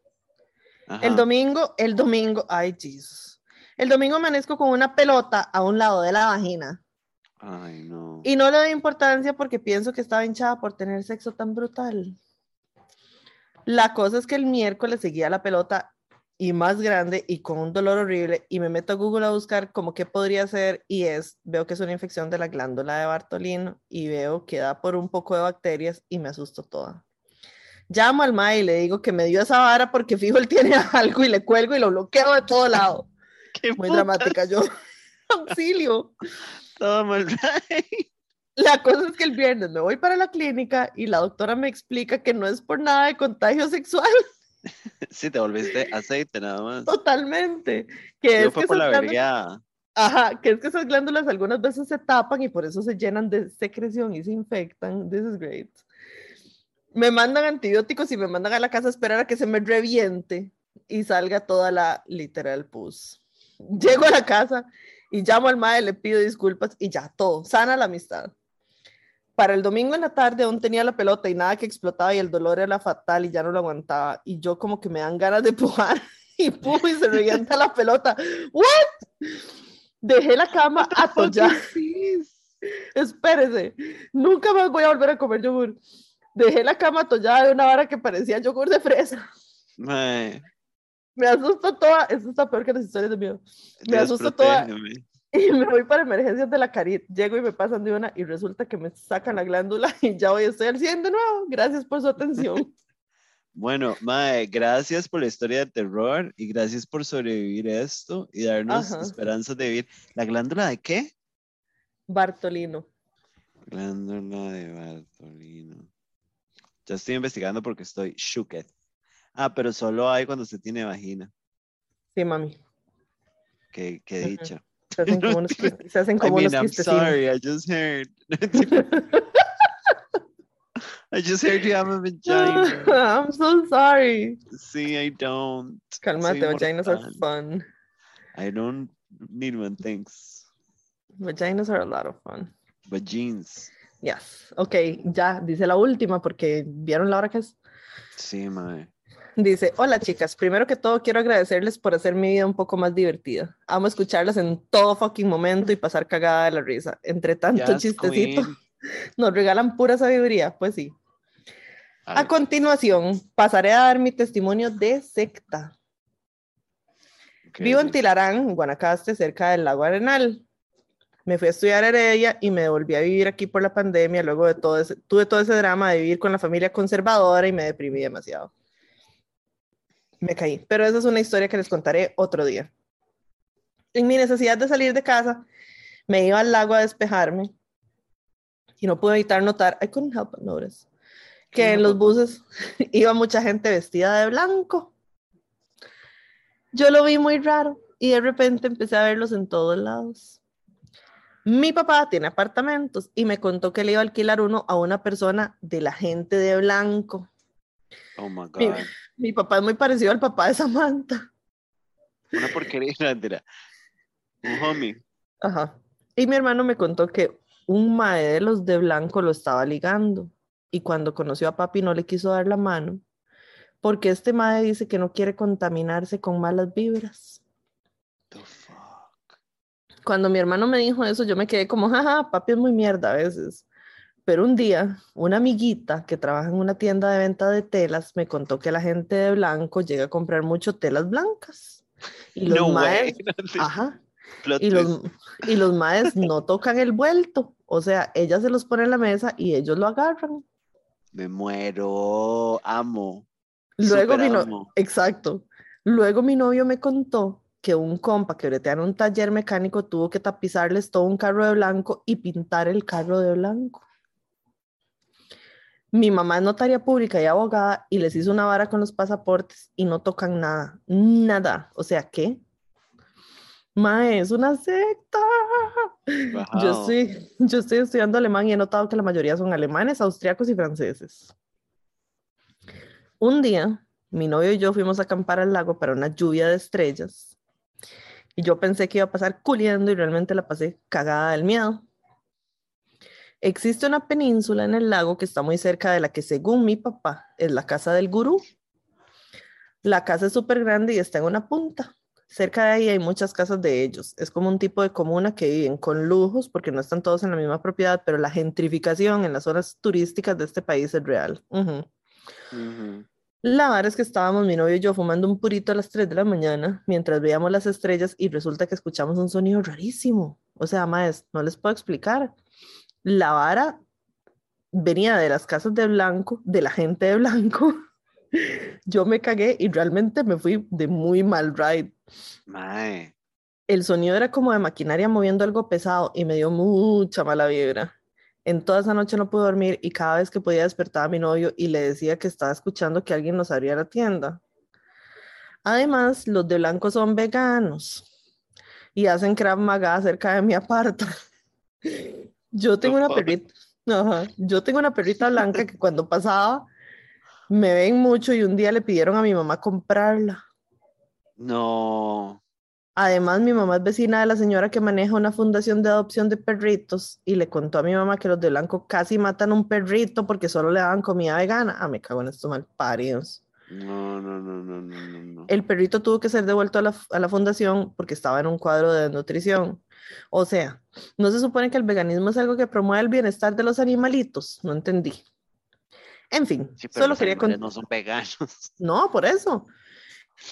Ajá. El domingo, el domingo, ay, Jesus. El domingo amanezco con una pelota a un lado de la vagina. Ay, no. Y no le doy importancia porque pienso que estaba hinchada por tener sexo tan brutal. La cosa es que el miércoles seguía la pelota y más grande y con un dolor horrible y me meto a Google a buscar como qué podría ser y es, veo que es una infección de la glándula de Bartolino y veo que da por un poco de bacterias y me asusto toda. Llamo al MAE y le digo que me dio esa vara porque fijo él tiene [laughs] algo y le cuelgo y lo bloqueo de todo lado. [laughs] Qué Muy puta, dramática yo. [laughs] Auxilio. Mal, mae. La cosa es que el viernes me voy para la clínica y la doctora me explica que no es por nada de contagio sexual, Sí, te volviste aceite nada más. totalmente. Que Yo es fue que por la glándulas, ajá, que es que esas glándulas algunas veces se tapan y por eso se llenan de secreción y se infectan. This is great. Me mandan antibióticos y me mandan a la casa a esperar a que se me reviente y salga toda la literal pus. Llego a la casa y llamo al madre, le pido disculpas y ya, todo, sana la amistad. Para el domingo en la tarde aún tenía la pelota y nada que explotaba y el dolor era fatal y ya no lo aguantaba. Y yo como que me dan ganas de [laughs] pujar y pujo y se revienta la pelota. ¿What? Dejé la cama atollada. Espérese, nunca más voy a volver a comer yogur. Dejé la cama atollada de una vara que parecía yogur de fresa. Mae, Me asusto toda. Esto está peor que las historias de miedo. Me Dios, asusto toda. [laughs] Y me voy para emergencias de la carit. Llego y me pasan de una y resulta que me sacan la glándula [laughs] y ya hoy estoy al 100 de nuevo. Gracias por su atención. [laughs] Bueno, Mae, gracias por la historia de terror y gracias por sobrevivir esto y darnos Ajá. esperanzas de vivir. ¿La glándula de qué? Bartolino. Glándula de Bartolino. Ya estoy investigando porque estoy shooked. Ah, pero solo hay cuando se tiene vagina. Sí, mami. Qué, qué dicha. Se hacen como unos, se hacen [laughs] I mean, unos I'm sorry, I just heard. [laughs] [laughs] I just heard you have a vagina. I'm so sorry. Sí, I don't. Calmate, Soy vaginas are fun. I don't need one, thanks. Vaginas are a lot of fun. Jeans. Yes. Ok, ya, dice la última porque vieron la hora que es. Sí, mae. Dice, hola chicas, primero que todo quiero agradecerles por hacer mi vida un poco más divertida. Amo escucharlas en todo fucking momento y pasar cagada de la risa. Entre tanto Yes, chistecito, queen. [laughs] nos regalan pura sabiduría, pues sí. A continuación, pasaré a dar mi testimonio de secta. Vivo en. Tilarán, Guanacaste, cerca del lago Arenal. Me fui a estudiar a Heredia y me devolví a vivir aquí por la pandemia. Luego de todo ese, tuve todo ese drama de vivir con la familia conservadora y me deprimí demasiado. Me caí, pero esa es una historia que les contaré otro día. En mi necesidad de salir de casa, me iba al lago a despejarme y no pude evitar notar, I couldn't help but notice, que ¿Qué en los buses [laughs] iba mucha gente vestida de blanco. Yo lo vi muy raro y de repente empecé a verlos en todos lados. Mi papá tiene apartamentos y me contó que le iba a alquilar uno a una persona de la gente de blanco. Oh my god. mi papá es muy parecido al papá de Samantha. Una porquería, mentira. Un homie. Ajá. Y mi hermano me contó que un mae de los de blanco lo estaba ligando y cuando conoció a papi no le quiso dar la mano porque este mae dice que no quiere contaminarse con malas vibras. The fuck. Cuando mi hermano me dijo eso, yo me quedé como, jaja, papi es muy mierda a veces. Pero un día, una amiguita que trabaja en una tienda de venta de telas me contó que la gente de blanco llega a comprar mucho telas blancas. Y los No maes, ajá, [laughs] y los, y los maes no tocan el vuelto. O sea, ella se los pone en la mesa y ellos lo agarran. Me muero. Amo. Luego mi no- amo. exacto. Luego mi novio me contó que un compa que bretea en un taller mecánico tuvo que tapizarles todo un carro de blanco y pintar el carro de blanco. Mi mamá es notaria pública y abogada y les hizo una vara con los pasaportes y no tocan nada, nada. O sea, ¿qué? Mae, es una secta. Yo, Wow. estoy, yo estoy estudiando alemán y he notado que la mayoría son alemanes, austriacos y franceses. Un día, mi novio y yo fuimos a acampar al lago para una lluvia de estrellas. Yo pensé que iba a pasar culiando y realmente la pasé cagada del miedo. Existe una península en el lago que está muy cerca de la que, según mi papá, es la casa del gurú. La casa es súper grande y está en una punta. Cerca de ahí hay muchas casas de ellos. Es como un tipo de comuna que viven con lujos porque no están todos en la misma propiedad, pero la gentrificación en las zonas turísticas de este país es real. Ujú. Ujú. La verdad es que estábamos mi novio y yo fumando un purito a las 3 de la mañana mientras veíamos las estrellas y resulta que escuchamos un sonido rarísimo. O sea, maes, no les puedo explicar. La vara venía de las casas de blanco, de la gente de blanco. [laughs] Yo me cagué y realmente me fui de muy mal ride. Mae. El sonido era como de maquinaria moviendo algo pesado y me dio mucha mala vibra. En toda esa noche no pude dormir y cada vez que podía despertar a mi novio y le decía que estaba escuchando que alguien nos abría la tienda. Además, los de blanco son veganos y hacen Krav Maga cerca de mi aparta. [laughs] Yo tengo una perrita, ajá, yo tengo una perrita blanca que cuando pasaba me ven mucho y un día le pidieron a mi mamá comprarla. No. Además, mi mamá es vecina de la señora que maneja una fundación de adopción de perritos y le contó a mi mamá que los de blanco casi matan un perrito porque solo le daban comida vegana. Ah, me cago en estos malparidos. No, no, no, no, no, no, no. El perrito tuvo que ser devuelto a la, a la fundación porque estaba en un cuadro de desnutrición. O sea, ¿no se supone que el veganismo es algo que promueve el bienestar de los animalitos? No entendí. En fin, Sí, pero solo los quería contar. no son veganos. No, por eso.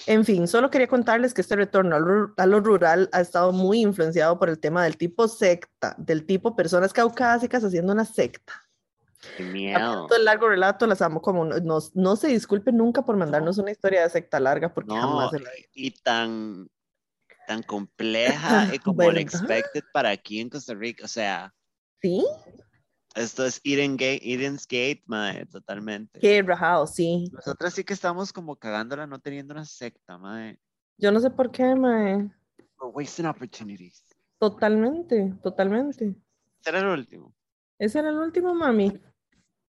En fin, solo quería contarles que este retorno a lo, a lo rural ha estado muy influenciado por el tema del tipo secta, del tipo personas caucásicas haciendo una secta. Qué miedo. el largo relato las amo como no, no, no se disculpen nunca por mandarnos una historia de secta larga porque No, jamás se la y tan, tan compleja [laughs] y como ¿Verdad? unexpected para aquí en Costa Rica. O sea, ¿Sí? Esto es Eden Gate, Eden's Gate, mae, totalmente. Qué rajado, sí. Nosotras sí que estamos como cagándola no teniendo una secta, mae. Yo no sé por qué, mae. We're wasting opportunities. Totalmente, totalmente. Este era el último. Ese era el último, mami.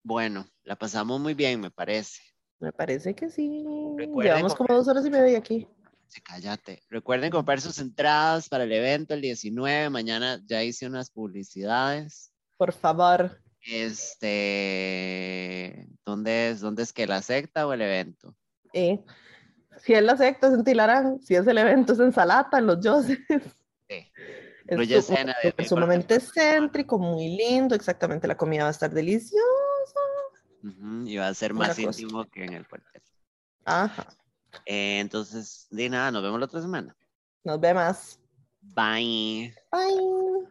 Bueno, la pasamos muy bien, me parece. Me parece que sí. Recuerden Llevamos como dos horas y media aquí. Sí, cállate. Recuerden comprar sus entradas para el evento el 19. Mañana ya hice unas publicidades. Por favor. Este, ¿dónde es? ¿Dónde es que la secta o el evento? Eh, si es la secta, es en Tilarán. Si es el evento, es en Salata, en los Yoses. Sí. Es su- cena de es mi sumamente céntrico, muy lindo. Exactamente, la comida va a estar deliciosa. Y va a ser Una más cosa. íntimo que en el cuartel. Ajá. Eh, entonces, de nada, nos vemos la otra semana. Nos vemos. Bye. Bye.